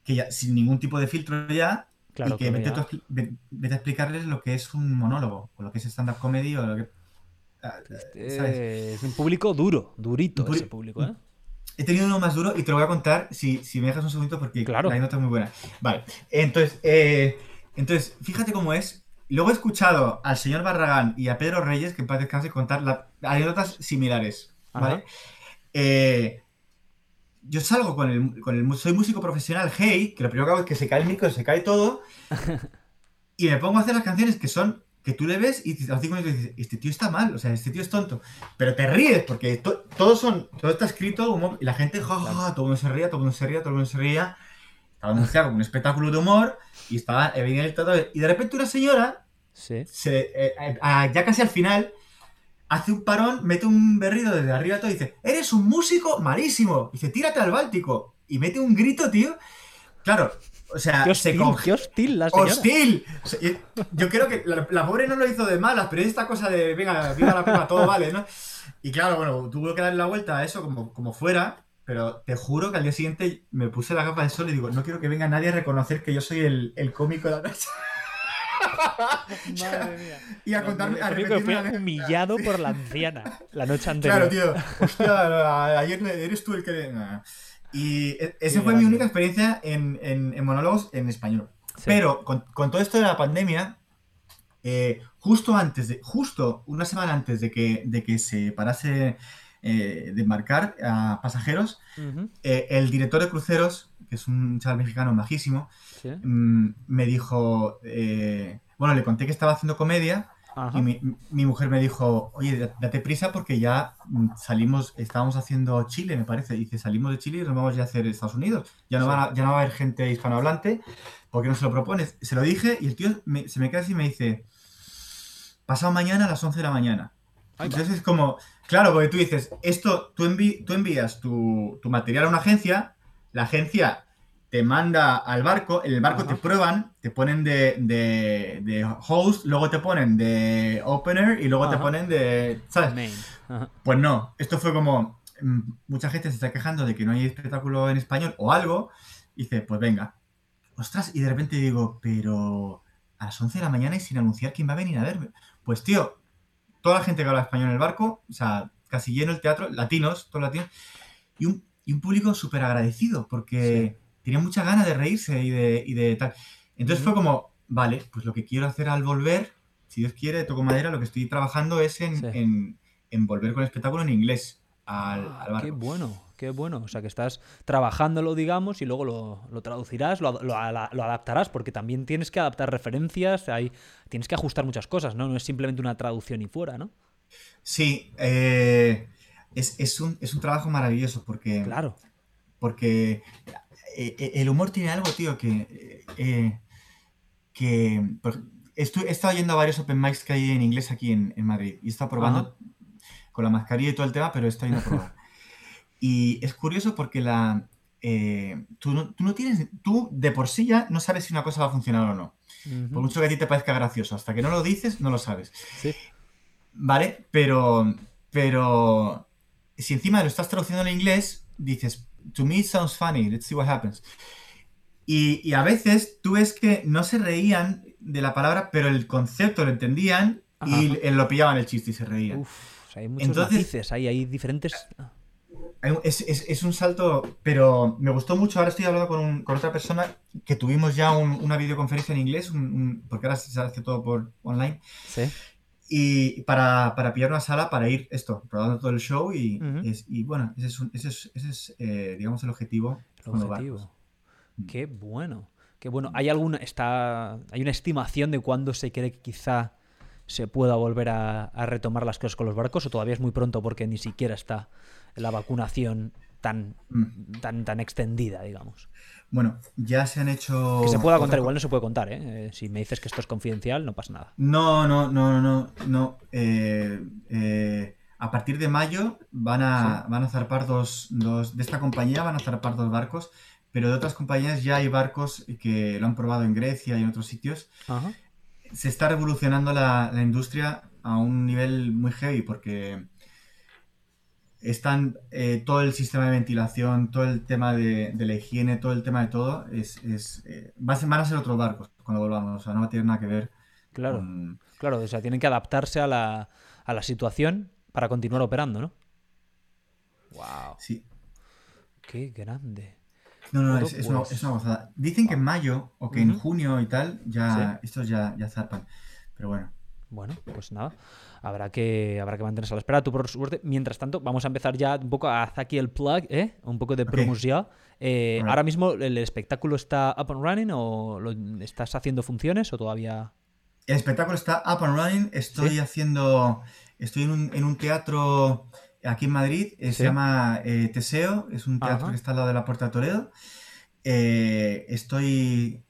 que ya, sin ningún tipo de filtro ya, y que vete, a explicarles lo que es un monólogo, o lo que es stand-up comedy, o lo que... Ah, este es un público duro, durito ese público, ¿eh? He tenido uno más duro y te lo voy a contar si, si me dejas un segundito porque la nota es muy buena. Vale, entonces, eh, entonces, fíjate cómo es. Luego he escuchado al señor Barragán y a Pedro Reyes, que en paz descanse, contar la, anécdotas similares. ¿Vale? Eh, yo salgo con el, con el, Soy músico profesional, hey, que lo primero que hago es que se cae el micro, se cae todo. y me pongo a hacer las canciones que son. Que tú le ves y a los cinco minutos dices, este tío está mal, o sea, este tío es tonto. Pero te ríes, porque todo son. Todo está escrito, y la gente, ja, todo el mundo se ría, todo el mundo se ría, todo el mundo se ría. Estaba anunciado como un espectáculo de humor y estaba venía el todo. Y de repente una señora, ¿Sí? se, eh, eh, ya casi al final, hace un parón, mete un berrido desde arriba todo y dice, eres un músico malísimo. dice, tírate al Báltico. Y mete un grito, tío. Claro, o sea, qué hostil, se qué hostil la señora. ¡Hostil! Yo creo que la, pobre no lo hizo de malas, pero es esta cosa de, venga, viva la pena, todo vale, ¿no? Y claro, bueno, tuvo que darle la vuelta a eso como, como fuera, pero te juro que al día siguiente me puse la capa de sol y digo, no quiero que venga nadie a reconocer que yo soy el, el cómico de la noche. Madre mía. Y a contarme. A fue humillado por la anciana la noche anterior. Claro, tío. Hostia, ayer eres tú el que. Y e, esa fue mi única experiencia en, en, monólogos en español. Pero con, con, todo esto de la pandemia, eh, justo antes de. Justo una semana antes de que, de que se parase eh, de embarcar a pasajeros, eh, el director de cruceros, que es un chaval mexicano majísimo, mm, me dijo, eh, bueno, le conté que estaba haciendo comedia y mi, mujer me dijo, oye, date prisa porque ya mm, salimos, estábamos haciendo Chile, me parece, dice, salimos de Chile y nos vamos ya a hacer Estados Unidos. Ya no, va a haber gente hispanohablante, ¿por qué no se lo propones? Se lo dije y el tío se me queda así y me dice, pasado mañana a las 11 de la mañana. Entonces es como, claro, porque tú dices, esto, tú, tú envías tu, tu material a una agencia, la agencia te manda al barco, en el barco te prueban, te ponen de, de, host, luego te ponen de opener y luego te ponen de. ¿Sabes? Pues no, esto fue como. Mm, mucha gente se está quejando de que no hay espectáculo en español o algo, y dice, pues venga. Ostras, y de repente digo, pero a las 11 de la mañana y sin anunciar quién va a venir a verme. Pues tío, toda la gente que habla español en el barco, o sea, casi lleno el teatro, latinos, todos latinos, y un, y un público súper agradecido, porque tenía mucha ganas de reírse y de, y de tal. Entonces fue como, vale, pues lo que quiero hacer al volver, si Dios quiere, toco madera, lo que estoy trabajando es en, en, volver con el espectáculo en inglés al, ah, al barco. Qué bueno, qué bueno. O sea, que estás trabajándolo, digamos, y luego lo, lo traducirás, lo, lo, lo, adaptarás, porque también tienes que adaptar referencias, hay, tienes que ajustar muchas cosas, ¿no? No es simplemente una traducción y fuera, ¿no? Sí, eh, es, es, un, es un trabajo maravilloso porque... Claro. Porque eh, eh, el humor tiene algo, tío, que... Eh, que he estado yendo a varios open mics que hay en inglés aquí en, Madrid y he estado probando con la mascarilla y todo el tema, pero he estado yendo a probar. y es curioso porque la, eh, tú, no, tienes, tú de por sí ya no sabes si una cosa va a funcionar o no. Por mucho que a ti te parezca gracioso, hasta que no lo dices, no lo sabes. ¿Vale? Pero, pero si encima lo estás traduciendo en inglés, dices, to me it sounds funny, let's see what happens. Y, a veces tú ves que no se reían de la palabra, pero el concepto lo entendían y lo pillaban el chiste y se reían. Uf, hay muchos Entonces, hay, hay diferentes... Es, un salto, pero me gustó mucho. Ahora estoy hablando con, otra persona que tuvimos ya una videoconferencia en inglés, porque ahora se hace todo por online. Sí. Y para, pillar una sala para ir esto, probando todo el show y, bueno, ese es, ese es, eh, digamos, el objetivo. El objetivo. Mm. Qué bueno. Qué bueno. ¿Hay alguna, está, hay una estimación de cuándo se cree que quizá se pueda volver a retomar las cosas con los barcos o todavía es muy pronto porque ni siquiera está la vacunación tan, mm. tan, tan extendida, digamos. Bueno, ya se han hecho. Que se pueda contar, igual no se puede contar, ¿eh? ¿eh? Si me dices que esto es confidencial, no pasa nada. No, no, no, no, no. Eh, eh, a partir de mayo van a, van a zarpar dos, dos. De esta compañía van a zarpar dos barcos, pero de otras compañías ya hay barcos que lo han probado en Grecia y en otros sitios. Se está revolucionando la, la industria a un nivel muy heavy porque están eh, todo el sistema de ventilación, todo el tema de, la higiene, todo el tema de todo, es, es eh, van a ser otros barcos cuando volvamos, o sea, no va a tener nada que ver. Claro, claro, o sea, tienen que adaptarse a la, a la situación para continuar operando, ¿no? ¡Wow! Sí. ¡Qué grande! No, no, es, es, una, pues es, una, gozada. Dicen que en mayo o que en junio y tal, ya estos ya, ya zarpan. Pero bueno. Bueno, pues nada habrá que, habrá que mantenerse a la espera. Tú, por suerte, mientras tanto, vamos a empezar ya un poco a hacer aquí el plug, ¿eh? un poco de promoción. Eh, ¿Ahora mismo el espectáculo está up and running o lo, estás haciendo funciones o todavía...? El espectáculo está up and running. Estoy haciendo... Estoy en un, en un, teatro aquí en Madrid. Eh, se llama eh, Teseo. Es un teatro que está al lado de la Puerta de Toledo. estoy...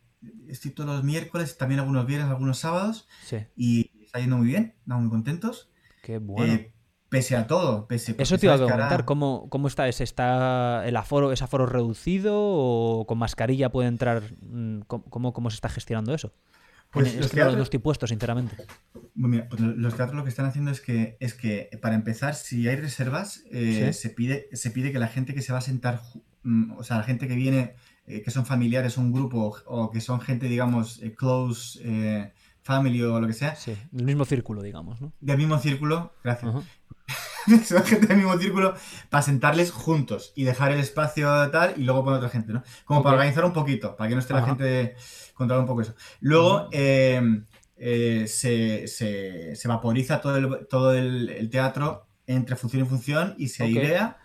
Estoy todos los miércoles, también algunos viernes, algunos sábados. Sí. Y está yendo muy bien, estamos muy contentos. Qué bueno. Eh, pese a todo, pese Eso te iba a preguntar, ¿cómo, ¿cómo, está? ¿Es, ¿Está el aforo, es aforo reducido o con mascarilla puede entrar? Mm, ¿Cómo, cómo se está gestionando eso? Pues los teatros... no estoy puesto, sinceramente. Mira, pues los teatros lo que están haciendo es que, es que para empezar, si hay reservas, eh, se, pide, se pide que la gente que se va a sentar, mm, o sea, la gente que viene, eh, que son familiares, un grupo, o que son gente, digamos, close, family o lo que sea. Sí, del mismo círculo, digamos, ¿no? Del mismo círculo, gracias. Son gente del mismo círculo para sentarles juntos y dejar el espacio tal y luego poner otra gente, ¿no? Como para organizar un poquito, para que no esté la gente controlar un poco eso. Luego em, eh, se, se, vaporiza todo el, todo el, teatro entre función y función y se airea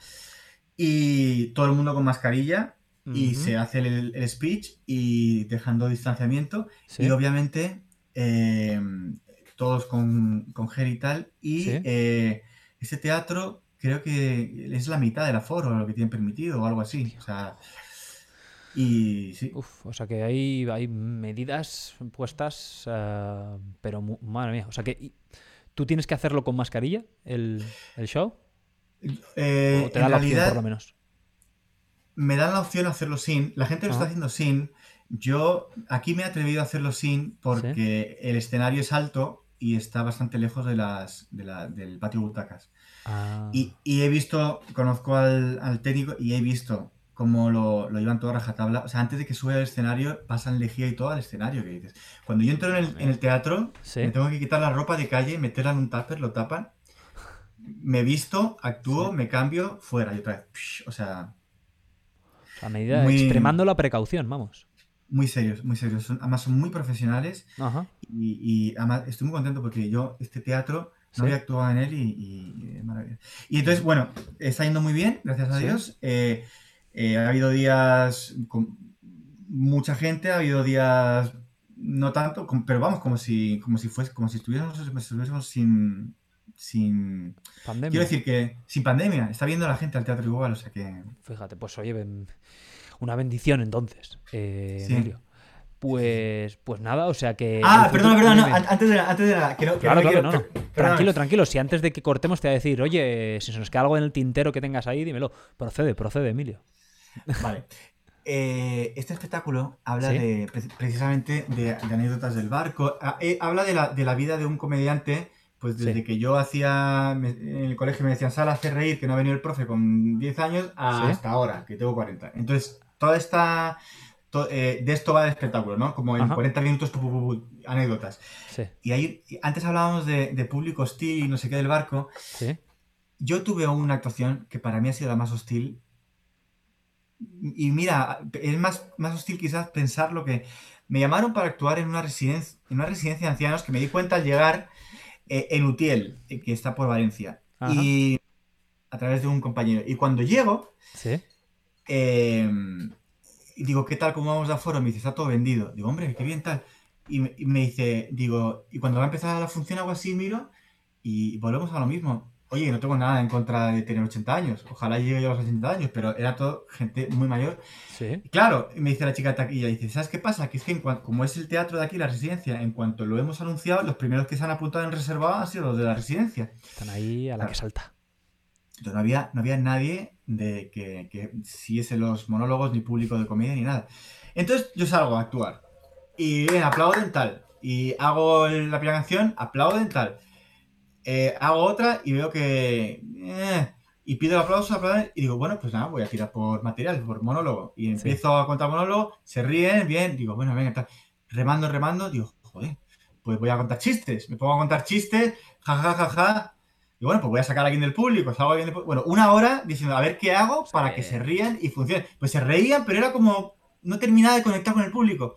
y todo el mundo con mascarilla y se hace el, speech y dejando distanciamiento y obviamente Em, todos con, con gel y tal. Y eh, este teatro creo que es la mitad del aforo lo que tienen permitido o algo así. O sea, y sí. o sea que hay, hay medidas puestas, eh, pero madre mía. O sea que tú tienes que hacerlo con mascarilla, el, show. Eh, ¿O te da la opción por lo menos? Me dan la opción de hacerlo sin. La gente lo está haciendo sin. Yo aquí me he atrevido a hacerlo sin porque el escenario es alto y está bastante lejos de las, del patio butacas. Ah. Y, he visto, conozco al, técnico y he visto cómo lo, lo llevan todo a rajatabla. O sea, antes de que sube al escenario, pasan lejía y todo al escenario. Que dices. Cuando yo entro en el, teatro, me tengo que quitar la ropa de calle, meterla en un tupper, lo tapan. Me visto, actúo, me cambio, fuera y otra vez. O sea. A medida, extremando la precaución, vamos. Muy serios, muy serios. además son muy profesionales Y, además estoy muy contento porque yo este teatro no había actuado en él y, y, Y entonces, bueno, está yendo muy bien, gracias a Dios. Eh, eh, ha habido días con mucha gente, ha habido días no tanto, pero vamos, como si, como si fuese, como si estuviéramos, estuviésemos sin, sin pandemia. Quiero decir que sin pandemia, está viendo la gente al teatro igual, o sea que. Fíjate, pues oye, una bendición entonces, eh, Emilio. Pues, pues nada, o sea que. Ah, perdona, perdona, antes de la. Antes de la que no, claro, claro, no, Tranquilo, tranquilo. Si antes de que cortemos te voy a decir, oye, si se nos queda algo en el tintero que tengas ahí, dímelo. Procede, procede, Emilio. Vale. Eh, este espectáculo habla de precisamente de, anécdotas del barco. Ah, eh, habla de la, de la, vida de un comediante. Pues desde que yo hacía en el colegio me decían, sal a hacer reír, que no ha venido el profe con 10 años, hasta ahora, que tengo 40. Entonces, toda esta eh, de esto va el espectáculo, ¿no? Como en 40 minutos, anécdotas. Y ahí, antes hablábamos de, público hostil y no sé qué del barco. Yo tuve una actuación que para mí ha sido la más hostil. Y mira, es más, más hostil quizás pensar lo que... Me llamaron para actuar en una residencia, en una residencia de ancianos que me di cuenta al llegar eh, en Utiel, eh, que está por Valencia. Y a través de un compañero. Y cuando llego, ¿Sí? Y digo, ¿qué tal? ¿Cómo vamos de aforo? Me dice, está todo vendido. Digo, hombre, qué bien tal. Y me, dice, digo, y cuando va a empezar la función, algo así, miro, y volvemos a lo mismo. Oye, no tengo nada en contra de tener 80 años. Ojalá llegue yo a los 80 años, pero era todo gente muy mayor. Sí. claro, me dice la chica de taquilla, dice, ¿sabes qué pasa? Que es que en como es el teatro de aquí, la residencia, en cuanto lo hemos anunciado, los primeros que se han apuntado en reservado han sido los de la residencia. Están ahí a la que salta. Entonces no había, no había nadie de que, que siguiese los monólogos, ni público de comedia, ni nada. Entonces yo salgo a actuar. Y bien, aplauden tal. Y hago la primera canción, aplauden tal. Eh, hago otra y veo que... Eh, y pido el aplauso, aplauden, y digo, bueno, pues nada, voy a tirar por material, por monólogo. Y empiezo a contar monólogo, se ríen, bien, digo, bueno, venga, tal. Remando, remando, digo, joder, pues voy a contar chistes. Me pongo a contar chistes, jajajaja, ja, ja, ja, y bueno, pues voy a sacar a alguien del público, salgo a alguien del público. Bueno, una hora diciendo, a ver qué hago para que se rían y funcione. Pues se reían, pero era como, no terminaba de conectar con el público.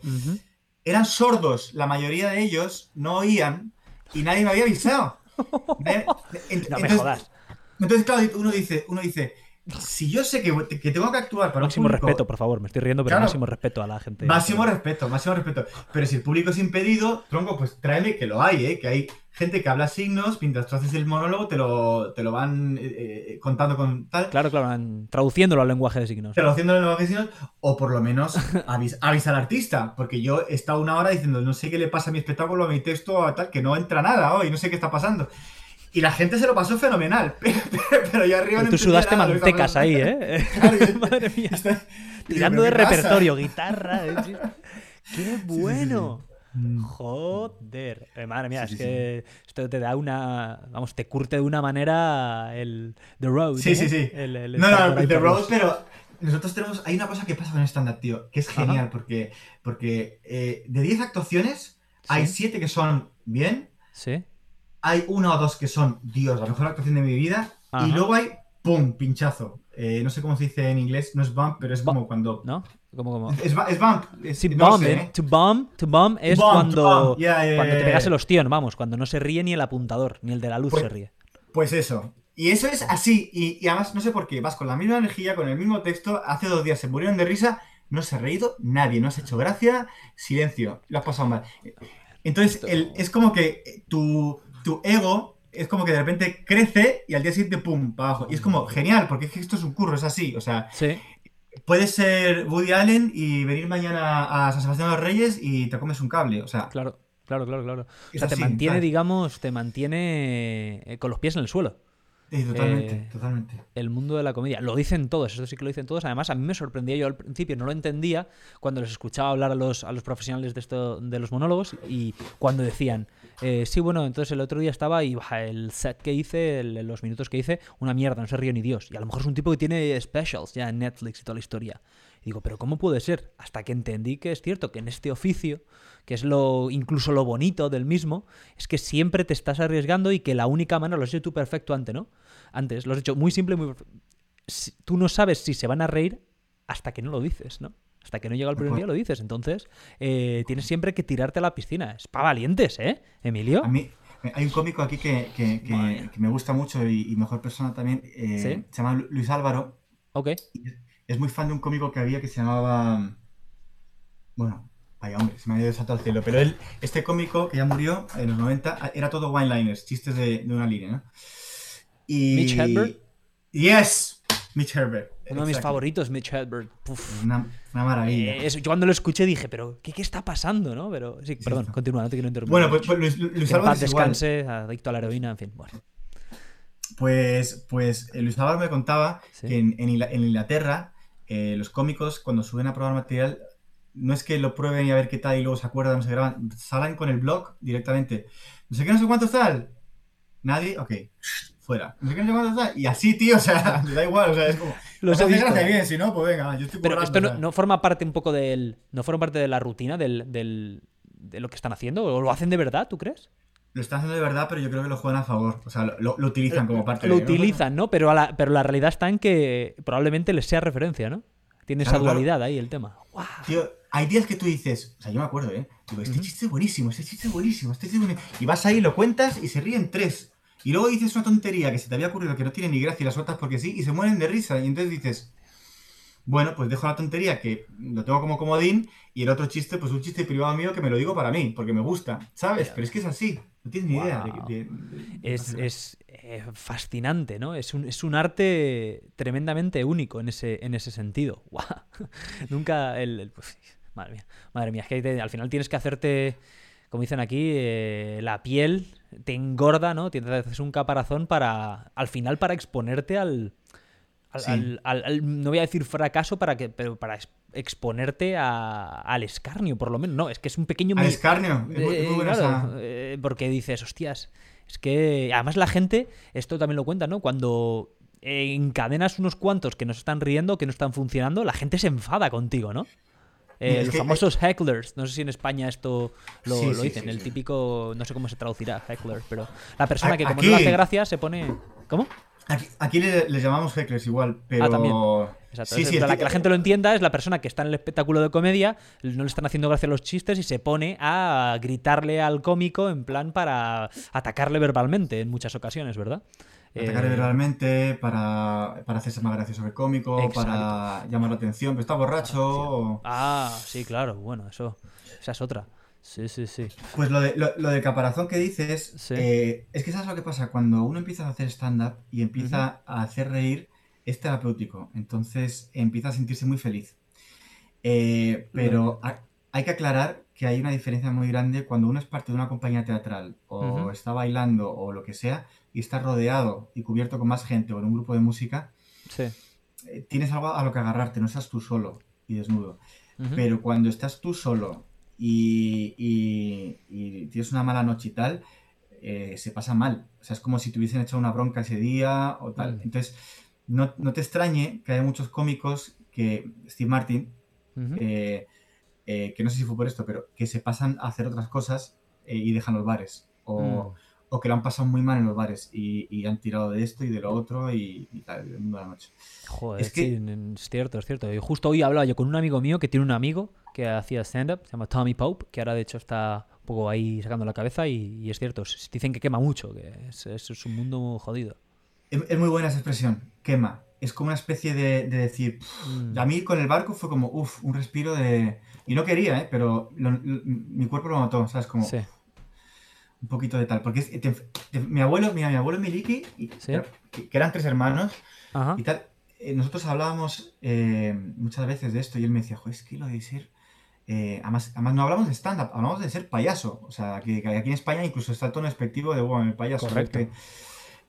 Eran sordos, la mayoría de ellos no oían y nadie me había avisado. no me jodas. Entonces, claro, uno dice, uno dice, si yo sé que, tengo que actuar para máximo respeto, por favor, me estoy riendo, pero máximo respeto a la gente. Máximo respeto, máximo respeto. Pero si el público es impedido, tronco, pues tráeme que lo hay, ¿eh? Que hay gente que habla signos, mientras tú haces el monólogo te lo, te lo van eh, eh, contando con tal. Claro, claro, traduciéndolo al lenguaje de signos. Traduciéndolo al lenguaje de signos, o por lo menos avisa, al artista, porque yo he estado una hora diciendo, no sé qué le pasa a mi espectáculo, a mi texto, a tal, que no entra nada hoy, no sé qué está pasando. Y la gente se lo pasó fenomenal. Pero, yo arriba no Tú sudaste mantecas ahí, ¿eh? Madre mía. Tirando de repertorio, guitarra. ¿eh? ¡Qué bueno! Joder. Eh, madre mía, es que esto te da una. Vamos, te curte de una manera el The Road. Sí, sí, sí. no, no, The Road, pero nosotros tenemos. Hay una cosa que pasa con el stand-up, tío, que es genial, porque, porque eh, de 10 actuaciones, hay 7 que son bien. Sí hay una o dos que son, Dios, la mejor actuación de mi vida. Y luego hay, ¡pum! pinchazo. Eh, no sé cómo se dice en inglés, no es bump, pero es como cuando. ¿No? ¿Cómo, cómo? Es, es bump. sí, bump, ¿eh? To bump, to bump es cuando, cuando te pegas el ostión, vamos, cuando no se ríe ni el apuntador, ni el de la luz pues, se ríe. Pues eso. Y eso es así. Y, además, no sé por qué, vas con la misma energía, con el mismo texto. Hace dos días se murieron de risa, no se ha reído nadie, no has hecho gracia, silencio, lo has pasado mal. Entonces, el, es como que tu tu ego es como que de repente crece y al día siguiente, pum, para abajo. Y es como genial, porque es que esto es un curro, es así. O sea, puedes ser Woody Allen y venir mañana a San Sebastián de los Reyes y te comes un cable. O sea, claro, claro, claro, claro. O sea, te mantiene, digamos, te mantiene eh, con los pies en el suelo. Sí, totalmente, eh, totalmente. El mundo de la comedia. Lo dicen todos, eso sí que lo dicen todos. Además, a mí me sorprendía, yo al principio no lo entendía cuando les escuchaba hablar a los, a los profesionales de, esto, de los monólogos y cuando decían, eh, sí, bueno, entonces el otro día estaba y el set que hice, los minutos que hice, una mierda, no se río ni Dios. Y a lo mejor es un tipo que tiene specials ya en Netflix y toda la historia. Y digo, pero ¿cómo puede ser? Hasta que entendí que es cierto que en este oficio, que es lo incluso lo bonito del mismo, es que siempre te estás arriesgando y que la única manera, lo has hecho tú perfecto antes, ¿no? Antes, lo has hecho muy simple, muy tú no sabes si se van a reír hasta que no lo dices, ¿no? Hasta que no llega el primer día lo dices. Entonces, eh, tienes siempre que tirarte a la piscina. Es para valientes, ¿eh, Emilio? A mí, hay un cómico aquí que, que, me gusta mucho y, mejor persona también. Eh, se llama Luis Álvaro. Ok. Es muy fan de un cómico que había que se llamaba. Bueno, Vaya, hombre, se me ha ido salto al cielo. Pero él, este cómico que ya murió en los 90, era todo one-liners, chistes de, de, una línea, ¿no? Y... ¿Mitch Herbert? Yes, Mitch Herbert. Uno de mis favoritos, Mitch Hedberg. Una, maravilla. Eh, yo cuando lo escuché dije, pero ¿qué, qué está pasando? ¿no? Pero sí, perdón, continúa, no te quiero interrumpir. Bueno, pues, pues Luis, Luis Álvarez. descanse, adicto a la heroína, en fin. Bueno. Pues, pues eh, Luis Álvarez me contaba que en, en, Inglaterra eh, los cómicos cuando suben a probar material no es que lo prueben y a ver qué tal y luego se acuerdan, no se graban, salen con el blog directamente. No sé qué, no sé cuánto tal. Nadie, ok, fuera. No sé qué, no sé cuánto tal. Y así, tío, o sea, da igual, o sea, es como. Lo sé gracia bien, si no, pues venga, yo estoy Pero esto no, forma parte un poco del. No forma parte de la rutina del, del, de lo que están haciendo. ¿O lo hacen de verdad, tú crees? Lo están haciendo de verdad, pero yo creo que lo juegan a favor. O sea, lo, lo utilizan como parte lo de. Lo utilizan, ¿no? Pero, la, pero la realidad está en que probablemente les sea referencia, ¿no? Tiene esa dualidad ahí el tema. Tío, hay días que tú dices, o sea, yo me acuerdo, ¿eh? Digo, este chiste es buenísimo, este chiste es buenísimo, este chiste es buenísimo. Y vas ahí, lo cuentas y se ríen tres. Y luego dices una tontería que se te había ocurrido que no tiene ni gracia y la sueltas porque sí, y se mueren de risa. Y entonces dices, bueno, pues dejo la tontería que lo tengo como comodín y el otro chiste, pues un chiste privado mío que me lo digo para mí, porque me gusta, ¿sabes? Pero es que es así, no tienes ni idea. es, eh, fascinante, ¿no? Es un, es un arte tremendamente único en ese, en ese sentido. Nunca el... Pues, madre mía, madre mía, es que al final tienes que hacerte como dicen aquí, eh, la piel te engorda, ¿no? Tienes hacer un caparazón para, al final, para exponerte al, no voy a decir fracaso, para que, pero para exponerte al escarnio, por lo menos. No, es que es un pequeño... Al escarnio, eh, porque dices, hostias, es que además la gente, esto también lo cuenta, ¿no? Cuando encadenas unos cuantos que no están riendo, que no están funcionando, la gente se enfada contigo, ¿no? Eh, los famosos hecklers. No sé si en España esto lo, dicen. el típico, no sé cómo se traducirá, heckler, pero la persona que como no le hace gracia se pone. ¿Cómo? Aquí, les llamamos hecklers igual, pero. Ah, también. Exacto. para que la gente lo entienda, es la persona que está en el espectáculo de comedia, no le están haciendo gracia los chistes y se pone a gritarle al cómico en plan para atacarle verbalmente en muchas ocasiones, ¿verdad? Atacar eh, verbalmente, para, para hacerse más gracioso que cómico, para llamar la atención, pero está borracho. Ah, sí, claro, bueno, eso, esa es otra. Sí, sí, sí. Pues lo de, lo, caparazón que dices, eh, es que sabes lo que pasa, cuando uno empieza a hacer stand-up y empieza a hacer reír, es terapéutico, entonces empieza a sentirse muy feliz. Eh, pero hay que aclarar que hay una diferencia muy grande cuando uno es parte de una compañía teatral o está bailando o lo que sea, y estás rodeado y cubierto con más gente o en un grupo de música, eh, tienes algo a lo que agarrarte, no estás tú solo y desnudo. Pero cuando estás tú solo y, tienes una mala noche y tal, eh, se pasa mal. O sea, es como si te hubiesen echado una bronca ese día o tal. Entonces, no, te extrañe que haya muchos cómicos que, Steve Martin, eh, que no sé si fue por esto, pero que se pasan a hacer otras cosas y dejan los bares. O, mm o que lo han pasado muy mal en los bares y, han tirado de esto y de lo otro y, tal, el mundo de la noche. Joder, es, que... es cierto, es cierto. Y justo hoy hablaba yo con un amigo mío que tiene un amigo que hacía stand-up, se llama Tommy Pope, que ahora de hecho está un poco ahí sacando la cabeza y, es cierto, dicen que quema mucho, que es, es un mundo jodido. Es, muy buena esa expresión, quema. Es como una especie de, decir, mm. a mí con el barco fue como, uff, un respiro de... Y no quería, ¿eh? pero mi cuerpo lo notó, ¿sabes? Como... Sí un poquito de tal. Porque mi abuelo, mira, mi abuelo Miliki, que, eran tres hermanos, y tal. Eh, nosotros hablábamos eh, muchas veces de esto y él me decía, joder, es que lo de ser. Eh, además, no hablamos de stand-up, hablamos de ser payaso. O sea, que, aquí en España incluso está el tono despectivo de, bueno, el payaso. Correcto.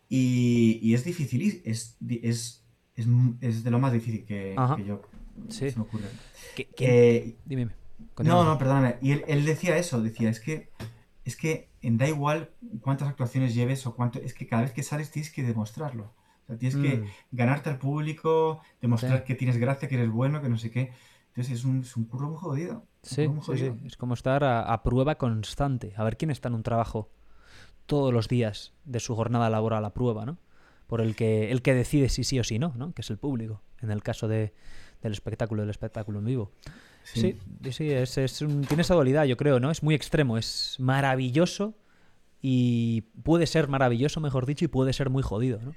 Y, es difícil, es, es, es, de lo más difícil que, yo se me ocurre. dime. No, no, perdóname. Y él, él decía eso, decía, es que es que da igual cuántas actuaciones lleves o cuánto, es que cada vez que sales tienes que demostrarlo. O sea, tienes que mm. ganarte al público, demostrar que tienes gracia, que eres bueno, que no sé qué. Entonces es un, es un curro muy jodido. Sí, sí, es como estar a, prueba constante, a ver quién está en un trabajo todos los días de su jornada laboral a prueba, ¿no? Por el que, el que decide si sí o si no, ¿no? Que es el público, en el caso de, del espectáculo, del espectáculo en vivo. Sí, sí, es, tiene esa dualidad, yo creo, ¿no? Es muy extremo, es maravilloso y puede ser maravilloso, mejor dicho, y puede ser muy jodido, ¿no?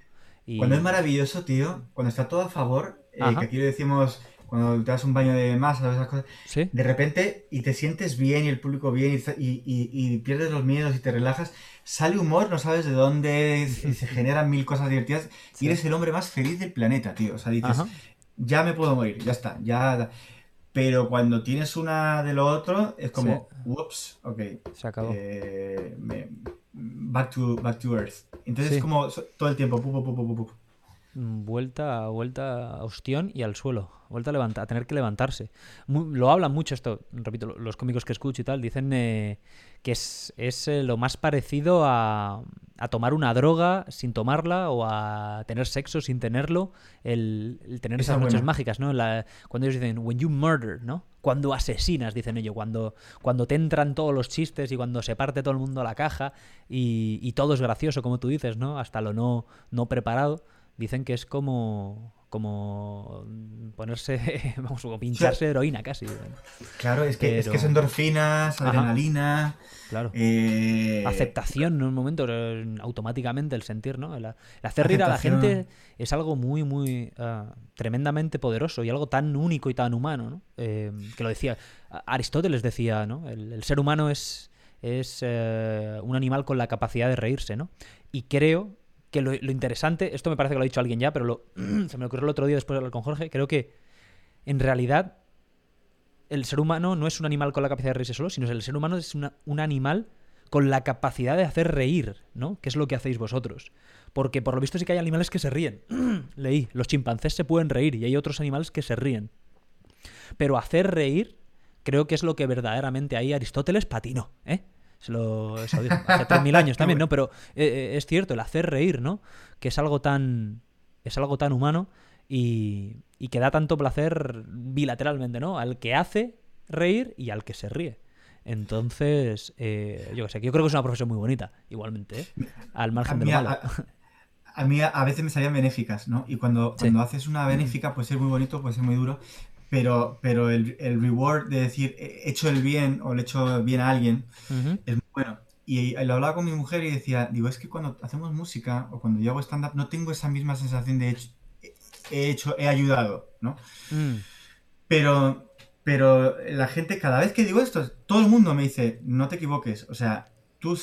Cuando es maravilloso, tío, cuando está todo a favor, eh, que aquí le decimos cuando te das un baño de masa, esas cosas, de repente y te sientes bien y el público bien y, pierdes los miedos y te relajas, sale humor, no sabes de dónde, y se generan mil cosas divertidas y eres el hombre más feliz del planeta, tío. O sea, dices, ya me puedo morir, ya está, ya... Pero cuando tienes una de lo otro, es como, whoops, ok. Se acabó. Eh, back, to, back to Earth. Entonces es como todo el tiempo, Mm, vuelta, vuelta a ostión y al suelo, vuelta a, levantar, a tener que levantarse. lo hablan mucho esto, repito, los cómicos que escucho y tal, dicen eh, que es, es eh, lo más parecido a, a, tomar una droga sin tomarla o a tener sexo sin tenerlo, el, tener esas noches mágicas, ¿no? cuando ellos dicen, when you murder, ¿no? Cuando asesinas, dicen ellos, cuando, cuando te entran todos los chistes y cuando se parte todo el mundo a la caja y, y todo es gracioso, como tú dices, ¿no? Hasta lo no, no preparado dicen que es como como ponerse, vamos, como pincharse heroína casi. Claro, es que, es, que es endorfinas, adrenalina. Claro. Eh, Aceptación en un momento, automáticamente el sentir, ¿no? El, hacer reír a la gente es algo muy, muy ah, tremendamente poderoso y algo tan único y tan humano, ¿no? Eh, que lo decía, Aristóteles decía, ¿no? El, ser humano es, es eh, un animal con la capacidad de reírse, ¿no? Y creo que lo, interesante, esto me parece que lo ha dicho alguien ya, pero se me ocurrió el otro día después de hablar con Jorge, creo que en realidad el ser humano no es un animal con la capacidad de reírse solo, sino que el ser humano es un animal con la capacidad de hacer reír, ¿no? Que es lo que hacéis vosotros. Porque por lo visto sí que hay animales que se ríen. Leí, los chimpancés se pueden reír y hay otros animales que se ríen. Pero hacer reír creo que es lo que verdaderamente ahí Aristóteles patinó, ¿eh? Se lo, hace 3.000 años también, ¿no? Pero eh, eh, es cierto, el hacer reír, ¿no? Que es algo tan, es algo tan humano y, que da tanto placer bilateralmente, ¿no? Al que hace reír y al que se ríe. Entonces, eh, yo qué sé, yo creo que es una profesión muy bonita, igualmente, ¿eh? al margen de lo malo. A, mí a veces me salían benéficas, ¿no? Y cuando, cuando haces una benéfica puede ser muy bonito, puede ser muy duro, pero, pero el, el, reward de decir he hecho el bien o le he hecho bien a alguien es muy bueno. Y, lo hablaba con mi mujer y decía, digo, es que cuando hacemos música o cuando yo hago stand-up no tengo esa misma sensación de he hecho, he ayudado, ¿no? Mm. Pero, pero la gente, cada vez que digo esto, todo el mundo me dice, no te equivoques, o sea, tú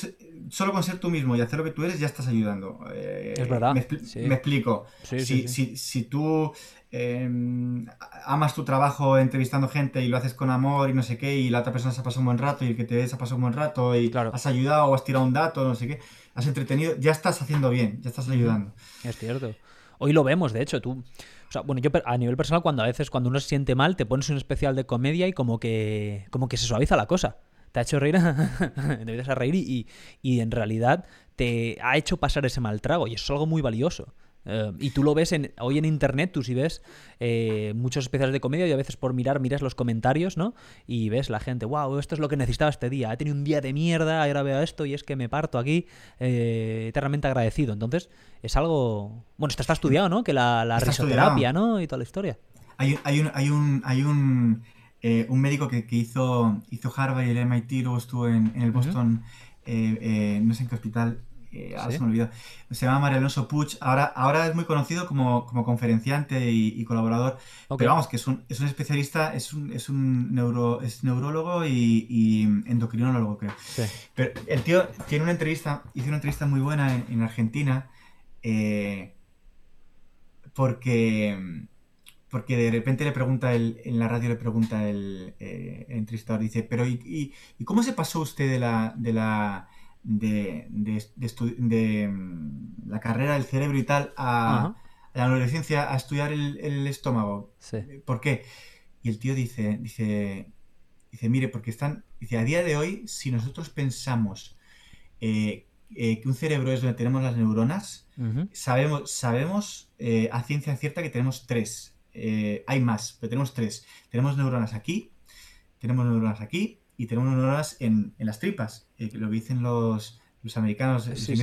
solo con ser tú mismo y hacer lo que tú eres ya estás ayudando. Eh, es verdad. Me, me explico. si, si, si, tú Em, amas tu trabajo entrevistando gente y lo haces con amor y no sé qué, y la otra persona se ha pasado un buen rato y el que te se ha pasado un buen rato y has ayudado o has tirado un dato, no sé qué, has entretenido, ya estás haciendo bien, ya estás ayudando. Es cierto. Hoy lo vemos, de hecho, tú. O sea, bueno, yo a nivel personal, cuando a veces cuando uno se siente mal, te pones un especial de comedia y como que, como que se suaviza la cosa. Te ha hecho reír, te a reír y, y en realidad te ha hecho pasar ese mal trago y eso es algo muy valioso. Eh, y tú lo ves en, hoy en internet, tú sí ves eh, muchos especiales de comedia y a veces por mirar miras los comentarios, ¿no? Y ves la gente, wow, esto es lo que necesitaba este día, he tenido un día de mierda, ahora veo esto y es que me parto aquí, eh, eternamente agradecido. Entonces, es algo... Bueno, esto está estudiado, ¿no? Que la, la risoterapia, ¿no? Y toda la historia. Hay, hay un... Hay un, hay un un médico que, que, hizo, hizo Harvard y el MIT, luego estuvo en, el Boston, no sé en qué hospital, se me olvidó. Se llama María Alonso Puig. Ahora, ahora es muy conocido como, como conferenciante y, colaborador. Pero vamos, que es un, es un especialista, es un, es un neuro, es neurólogo y, endocrinólogo, creo. Pero el tío tiene una entrevista, hizo una entrevista muy buena en, Argentina. Eh, porque porque de repente le pregunta el, en la radio le pregunta el, eh, el entrevistador dice pero ¿y, y, cómo se pasó usted de la de la de, de, mm, la carrera del cerebro y tal a, la adolescencia a estudiar el, estómago. ¿Por qué? Y el tío dice, dice, dice, mire, porque están, dice, a día de hoy, si nosotros pensamos eh, eh, que un cerebro es donde tenemos las neuronas, sabemos, sabemos eh, a ciencia cierta que tenemos tres. hay más, pero tenemos tres. Tenemos neuronas aquí, tenemos neuronas aquí y tenemos neuronas en, en las tripas, eh, lo que dicen los, los americanos. Sí, sí,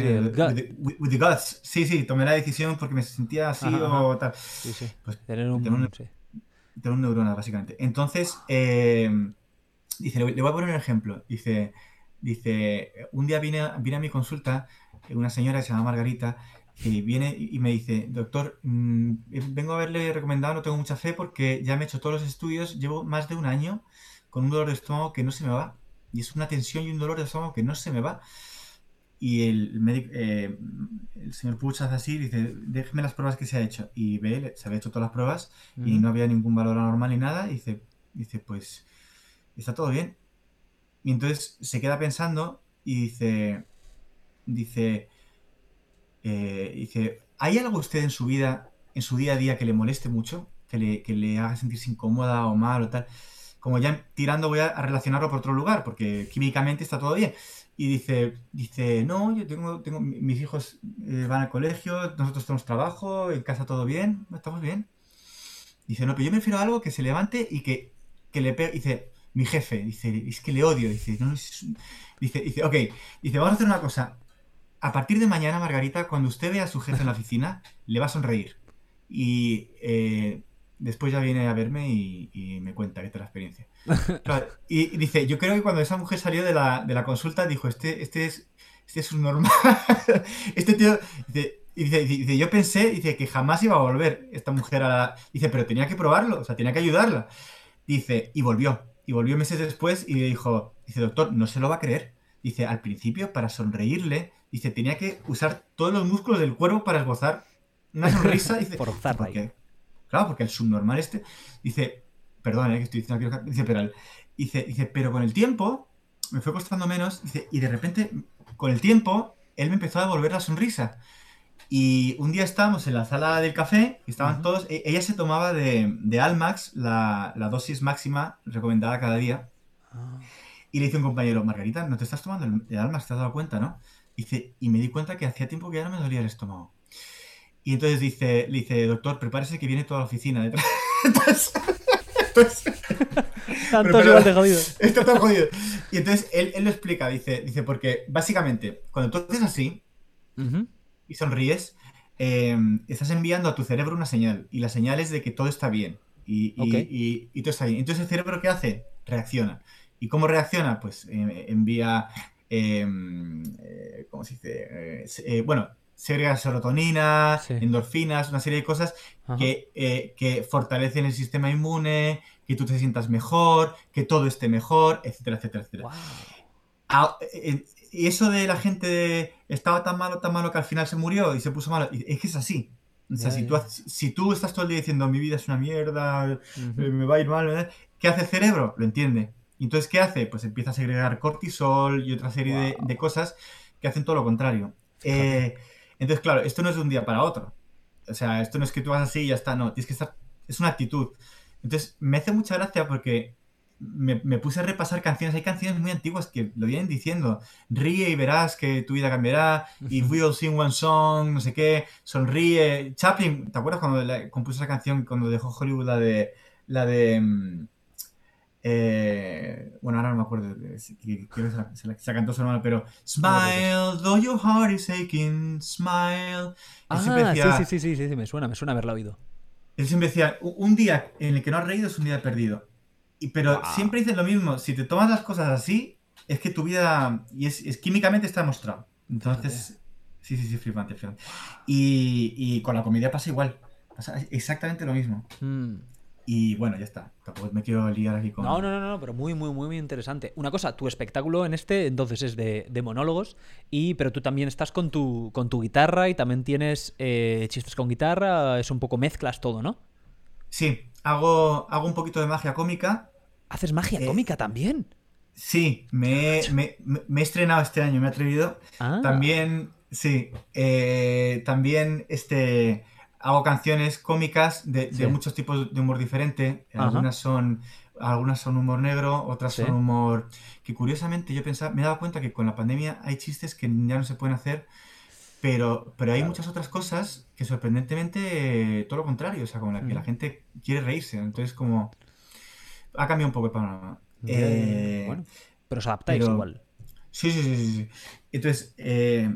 with, the guts. Sí, sí, tomé la decisión porque me sentía así o tal. Sí, sí. Pues, tener un, tener un, neurona, básicamente. Entonces, eh, dice, le voy a poner un ejemplo. Dice, dice un día vine, vine a mi consulta una señora que se llama Margarita y viene y me dice, doctor, mm, vengo a haberle recomendado, no tengo mucha fe porque ya me he hecho todos los estudios, llevo más de un año con un dolor de estómago que no se me va. Y es una tensión y un dolor de estómago que no se me va. y el eh, el señor Puch hace así, dice, déjeme las pruebas que se ha hecho. Y ve, se había hecho todas las pruebas y no había ningún valor anormal ni nada. Y dice, dice, pues está todo bien. Y entonces se queda pensando y dice, dice, eh, dice, ¿hay algo usted en su vida, en su día a día que le moleste mucho? Que le, que le haga sentirse incómoda o mal o tal. Como ya tirando voy a relacionarlo por otro lugar, porque químicamente está todo bien. Y dice, dice, no, yo tengo, tengo mis hijos eh, van al colegio, nosotros tenemos trabajo, en casa todo bien, estamos bien. Dice, no, pero yo me refiero a algo que se levante y que, que le pegue. Dice, mi jefe, dice, es que le odio. Dice, no, dice, dice, ok, dice, vamos a hacer una cosa. A partir de mañana, Margarita, cuando usted vea a su jefe en la oficina, le va a sonreír. Y eh, después ya viene a verme y, me cuenta qué tal la experiencia. y, dice, yo creo que cuando esa mujer salió de la, de la consulta dijo, este, este es este es un normal. este tío dice, dice, dice, yo pensé dice, que jamás iba a volver esta mujer a la... Dice, pero tenía que probarlo, o sea, tenía que ayudarla. Dice, y volvió. Y volvió meses después y le dijo, dice, doctor, no se lo va a creer. Dice, al principio, para sonreírle, dice, tenía que usar todos los músculos del cuerpo para esbozar una sonrisa. Dice, Por porque, Claro, porque el subnormal este dice, perdón, eh, que estoy diciendo aquí, dice, pero, dice, dice, pero con el tiempo me fue costando menos, dice, y de repente, con el tiempo, él me empezó a devolver la sonrisa. Y un día estábamos en la sala del café, y estaban todos, e, ella se tomaba de, de Almax la, la, dosis máxima recomendada cada día. Ah. Y le dice un compañero, Margarita, ¿no te estás tomando el, Almax? ¿Te has dado cuenta, no? Dice, y me di cuenta que hacía tiempo que ya no me dolía el estómago. Y entonces dice, le dice, doctor, prepárese que viene toda la oficina detrás. entonces, igual de jodido. Está todo jodido. Y entonces él, él, lo explica, dice, dice, porque básicamente, cuando tú haces así y sonríes, em, estás enviando a tu cerebro una señal. Y la señal es de que todo está bien. Y, y, y, todo está bien. Entonces el cerebro, ¿qué hace? Reacciona. ¿Y cómo reacciona? Pues eh, envía, em, eh, ¿cómo se dice? Eh, eh bueno, segrega serotonina, endorfinas, una serie de cosas que, eh, que, fortalecen el sistema inmune, que tú te sientas mejor, que todo esté mejor, etcétera, etcétera, etcétera. Ah, y eso de la gente de, estaba tan malo, tan malo que al final se murió y se puso malo, es que es así. O sea, si, tú, si tú estás todo el día diciendo mi vida es una mierda, eh, me va a ir mal, ¿qué hace el cerebro? Lo entiende. Y entonces, ¿qué hace? Pues empieza a segregar cortisol y otra serie de, de, cosas que hacen todo lo contrario. Eh, entonces, claro, esto no es de un día para otro. O sea, esto no es que tú vas así y ya está, no, tienes que estar, es una actitud. Entonces, me hace mucha gracia porque me, puse a repasar canciones. Hay canciones muy antiguas que lo vienen diciendo. Ríe y verás que tu vida cambiará. Y We'll Sing One Song, no sé qué. Sonríe. Chaplin, ¿te acuerdas cuando compuso esa canción cuando dejó Hollywood la de. La de. Eh, bueno, ahora no me acuerdo. Que se la, se cantó su hermano, pero. Smile, though your heart is aching, smile. Ah, sí, sí, sí, sí, sí, me suena, me suena haberla oído. Él siempre decía: un día en el que no has reído es un día perdido. Y, pero siempre dicen lo mismo: si te tomas las cosas así, es que tu vida. Y es, es químicamente está demostrado. Entonces. Sí, sí, sí, flipante, flipante. Y, y con la comedia pasa igual. Pasa exactamente lo mismo. Mm. Y bueno, ya está. Tampoco me quiero liar aquí con. No, no, no, no, pero muy, muy, muy, muy interesante. Una cosa, tu espectáculo en este entonces es de, de monólogos, y pero tú también estás con tu, con tu guitarra y también tienes eh, chistes con guitarra, es un poco mezclas todo, ¿no? Sí, hago, hago un poquito de magia cómica. ¿Haces magia eh, cómica también? Sí, me, me, me, he estrenado este año, me he atrevido. Ah. También, sí, eh, también este hago canciones cómicas de, muchos tipos de humor diferente. Algunas son, algunas son humor negro, otras son humor que curiosamente yo pensaba, me he dado cuenta que con la pandemia hay chistes que ya no se pueden hacer, pero, pero hay muchas otras cosas que sorprendentemente todo lo contrario, o sea, como la que la gente quiere reírse. Entonces como ha cambiado un poco el panorama. Eh, bueno, pero os adaptáis igual. Sí, sí, sí, sí. Entonces, eh,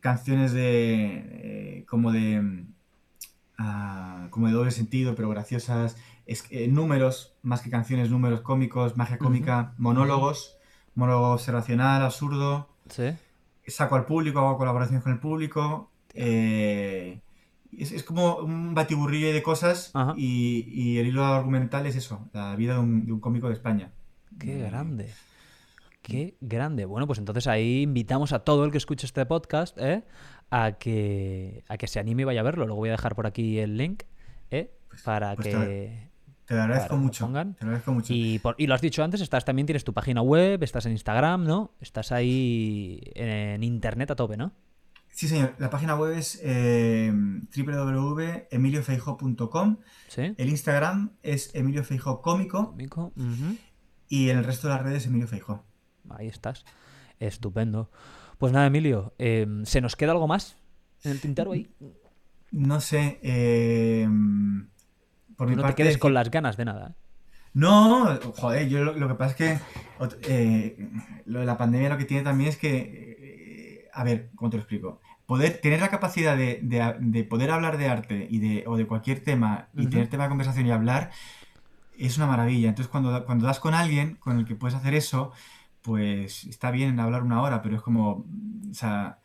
canciones de. Eh, como de como de doble sentido, pero graciosas, es, eh, números, más que canciones, números cómicos, magia cómica, monólogos, monólogo observacional, absurdo. Sí. Saco al público, hago colaboraciones con el público. Eh, es, como un batiburrillo de cosas y, el hilo argumental es eso, la vida de un, cómico de España. Qué grande. Qué grande. Bueno, pues entonces ahí invitamos a todo el que escuche este podcast ¿eh? A, que, a que se anime y vaya a verlo. Luego voy a dejar por aquí el link ¿eh? Pues- para pues que... Te lo agradezco mucho. pongan. Te lo agradezco mucho. Y, por- y lo has dicho antes, estás también tienes tu página web, estás en Instagram, ¿no? Estás ahí en internet a tope, ¿no? Sí, señor. La página web es eh, www.emiliofeijo.com. Sí. El Instagram es Emilio Feijo Cómico Cómico, y en el resto de las redes Emilio Feijo. Ahí estás. Estupendo. Pues nada, Emilio, eh, ¿se nos queda algo más en el tintero ahí? No sé, eh, por mi no te parte quedes decir- con las ganas de nada. ¿eh? No, joder, yo lo, lo que pasa es que eh, lo de la pandemia lo que tiene también es que, eh, a ver, ¿cómo te lo explico? Poder, tener la capacidad de, de- de poder hablar de arte y de, o de cualquier tema y tener tema de conversación y hablar es una maravilla. Entonces, cuando, cuando das con alguien con el que puedes hacer eso, pues está bien hablar una hora, pero es como, o sea,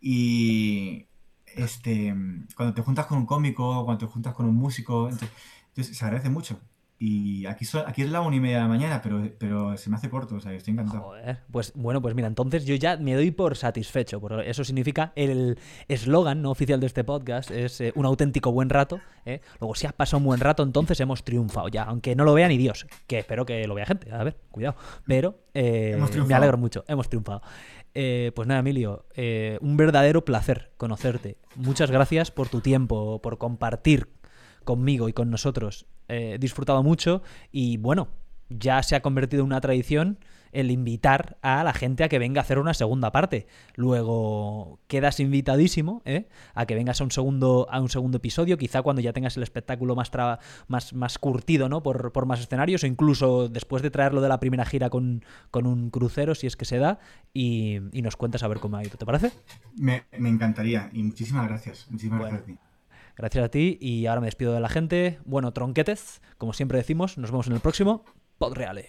y este, cuando te juntas con un cómico, cuando te juntas con un músico, entonces, entonces se agradece mucho. Y aquí, son, aquí es la una y media de la mañana, pero, pero se me hace corto, o sea, estoy encantado. Joder, pues bueno, pues mira, entonces yo ya me doy por satisfecho, porque eso significa el eslogan no oficial de este podcast es eh, un auténtico buen rato. ¿eh? Luego, si has pasado un buen rato, entonces hemos triunfado ya, aunque no lo vea ni Dios, que espero que lo vea gente, a ver, cuidado. Pero eh, me alegro mucho, hemos triunfado. Eh, pues nada, Emilio, eh, un verdadero placer conocerte. Muchas gracias por tu tiempo, por compartir conmigo y con nosotros. Eh, disfrutado mucho y bueno, ya se ha convertido en una tradición el invitar a la gente a que venga a hacer una segunda parte. Luego quedas invitadísimo ¿eh? a que vengas a un segundo a un segundo episodio, quizá cuando ya tengas el espectáculo más más, más curtido, ¿no? Por, por más escenarios, o incluso después de traerlo de la primera gira con, con un crucero, si es que se da, y, y nos cuentas a ver cómo ha ido. ¿Te parece? Me, me encantaría y muchísimas gracias. Muchísimas Bueno. gracias a ti. Gracias a ti y ahora me despido de la gente. Bueno, tronquetes, como siempre decimos, nos vemos en el próximo Podreale.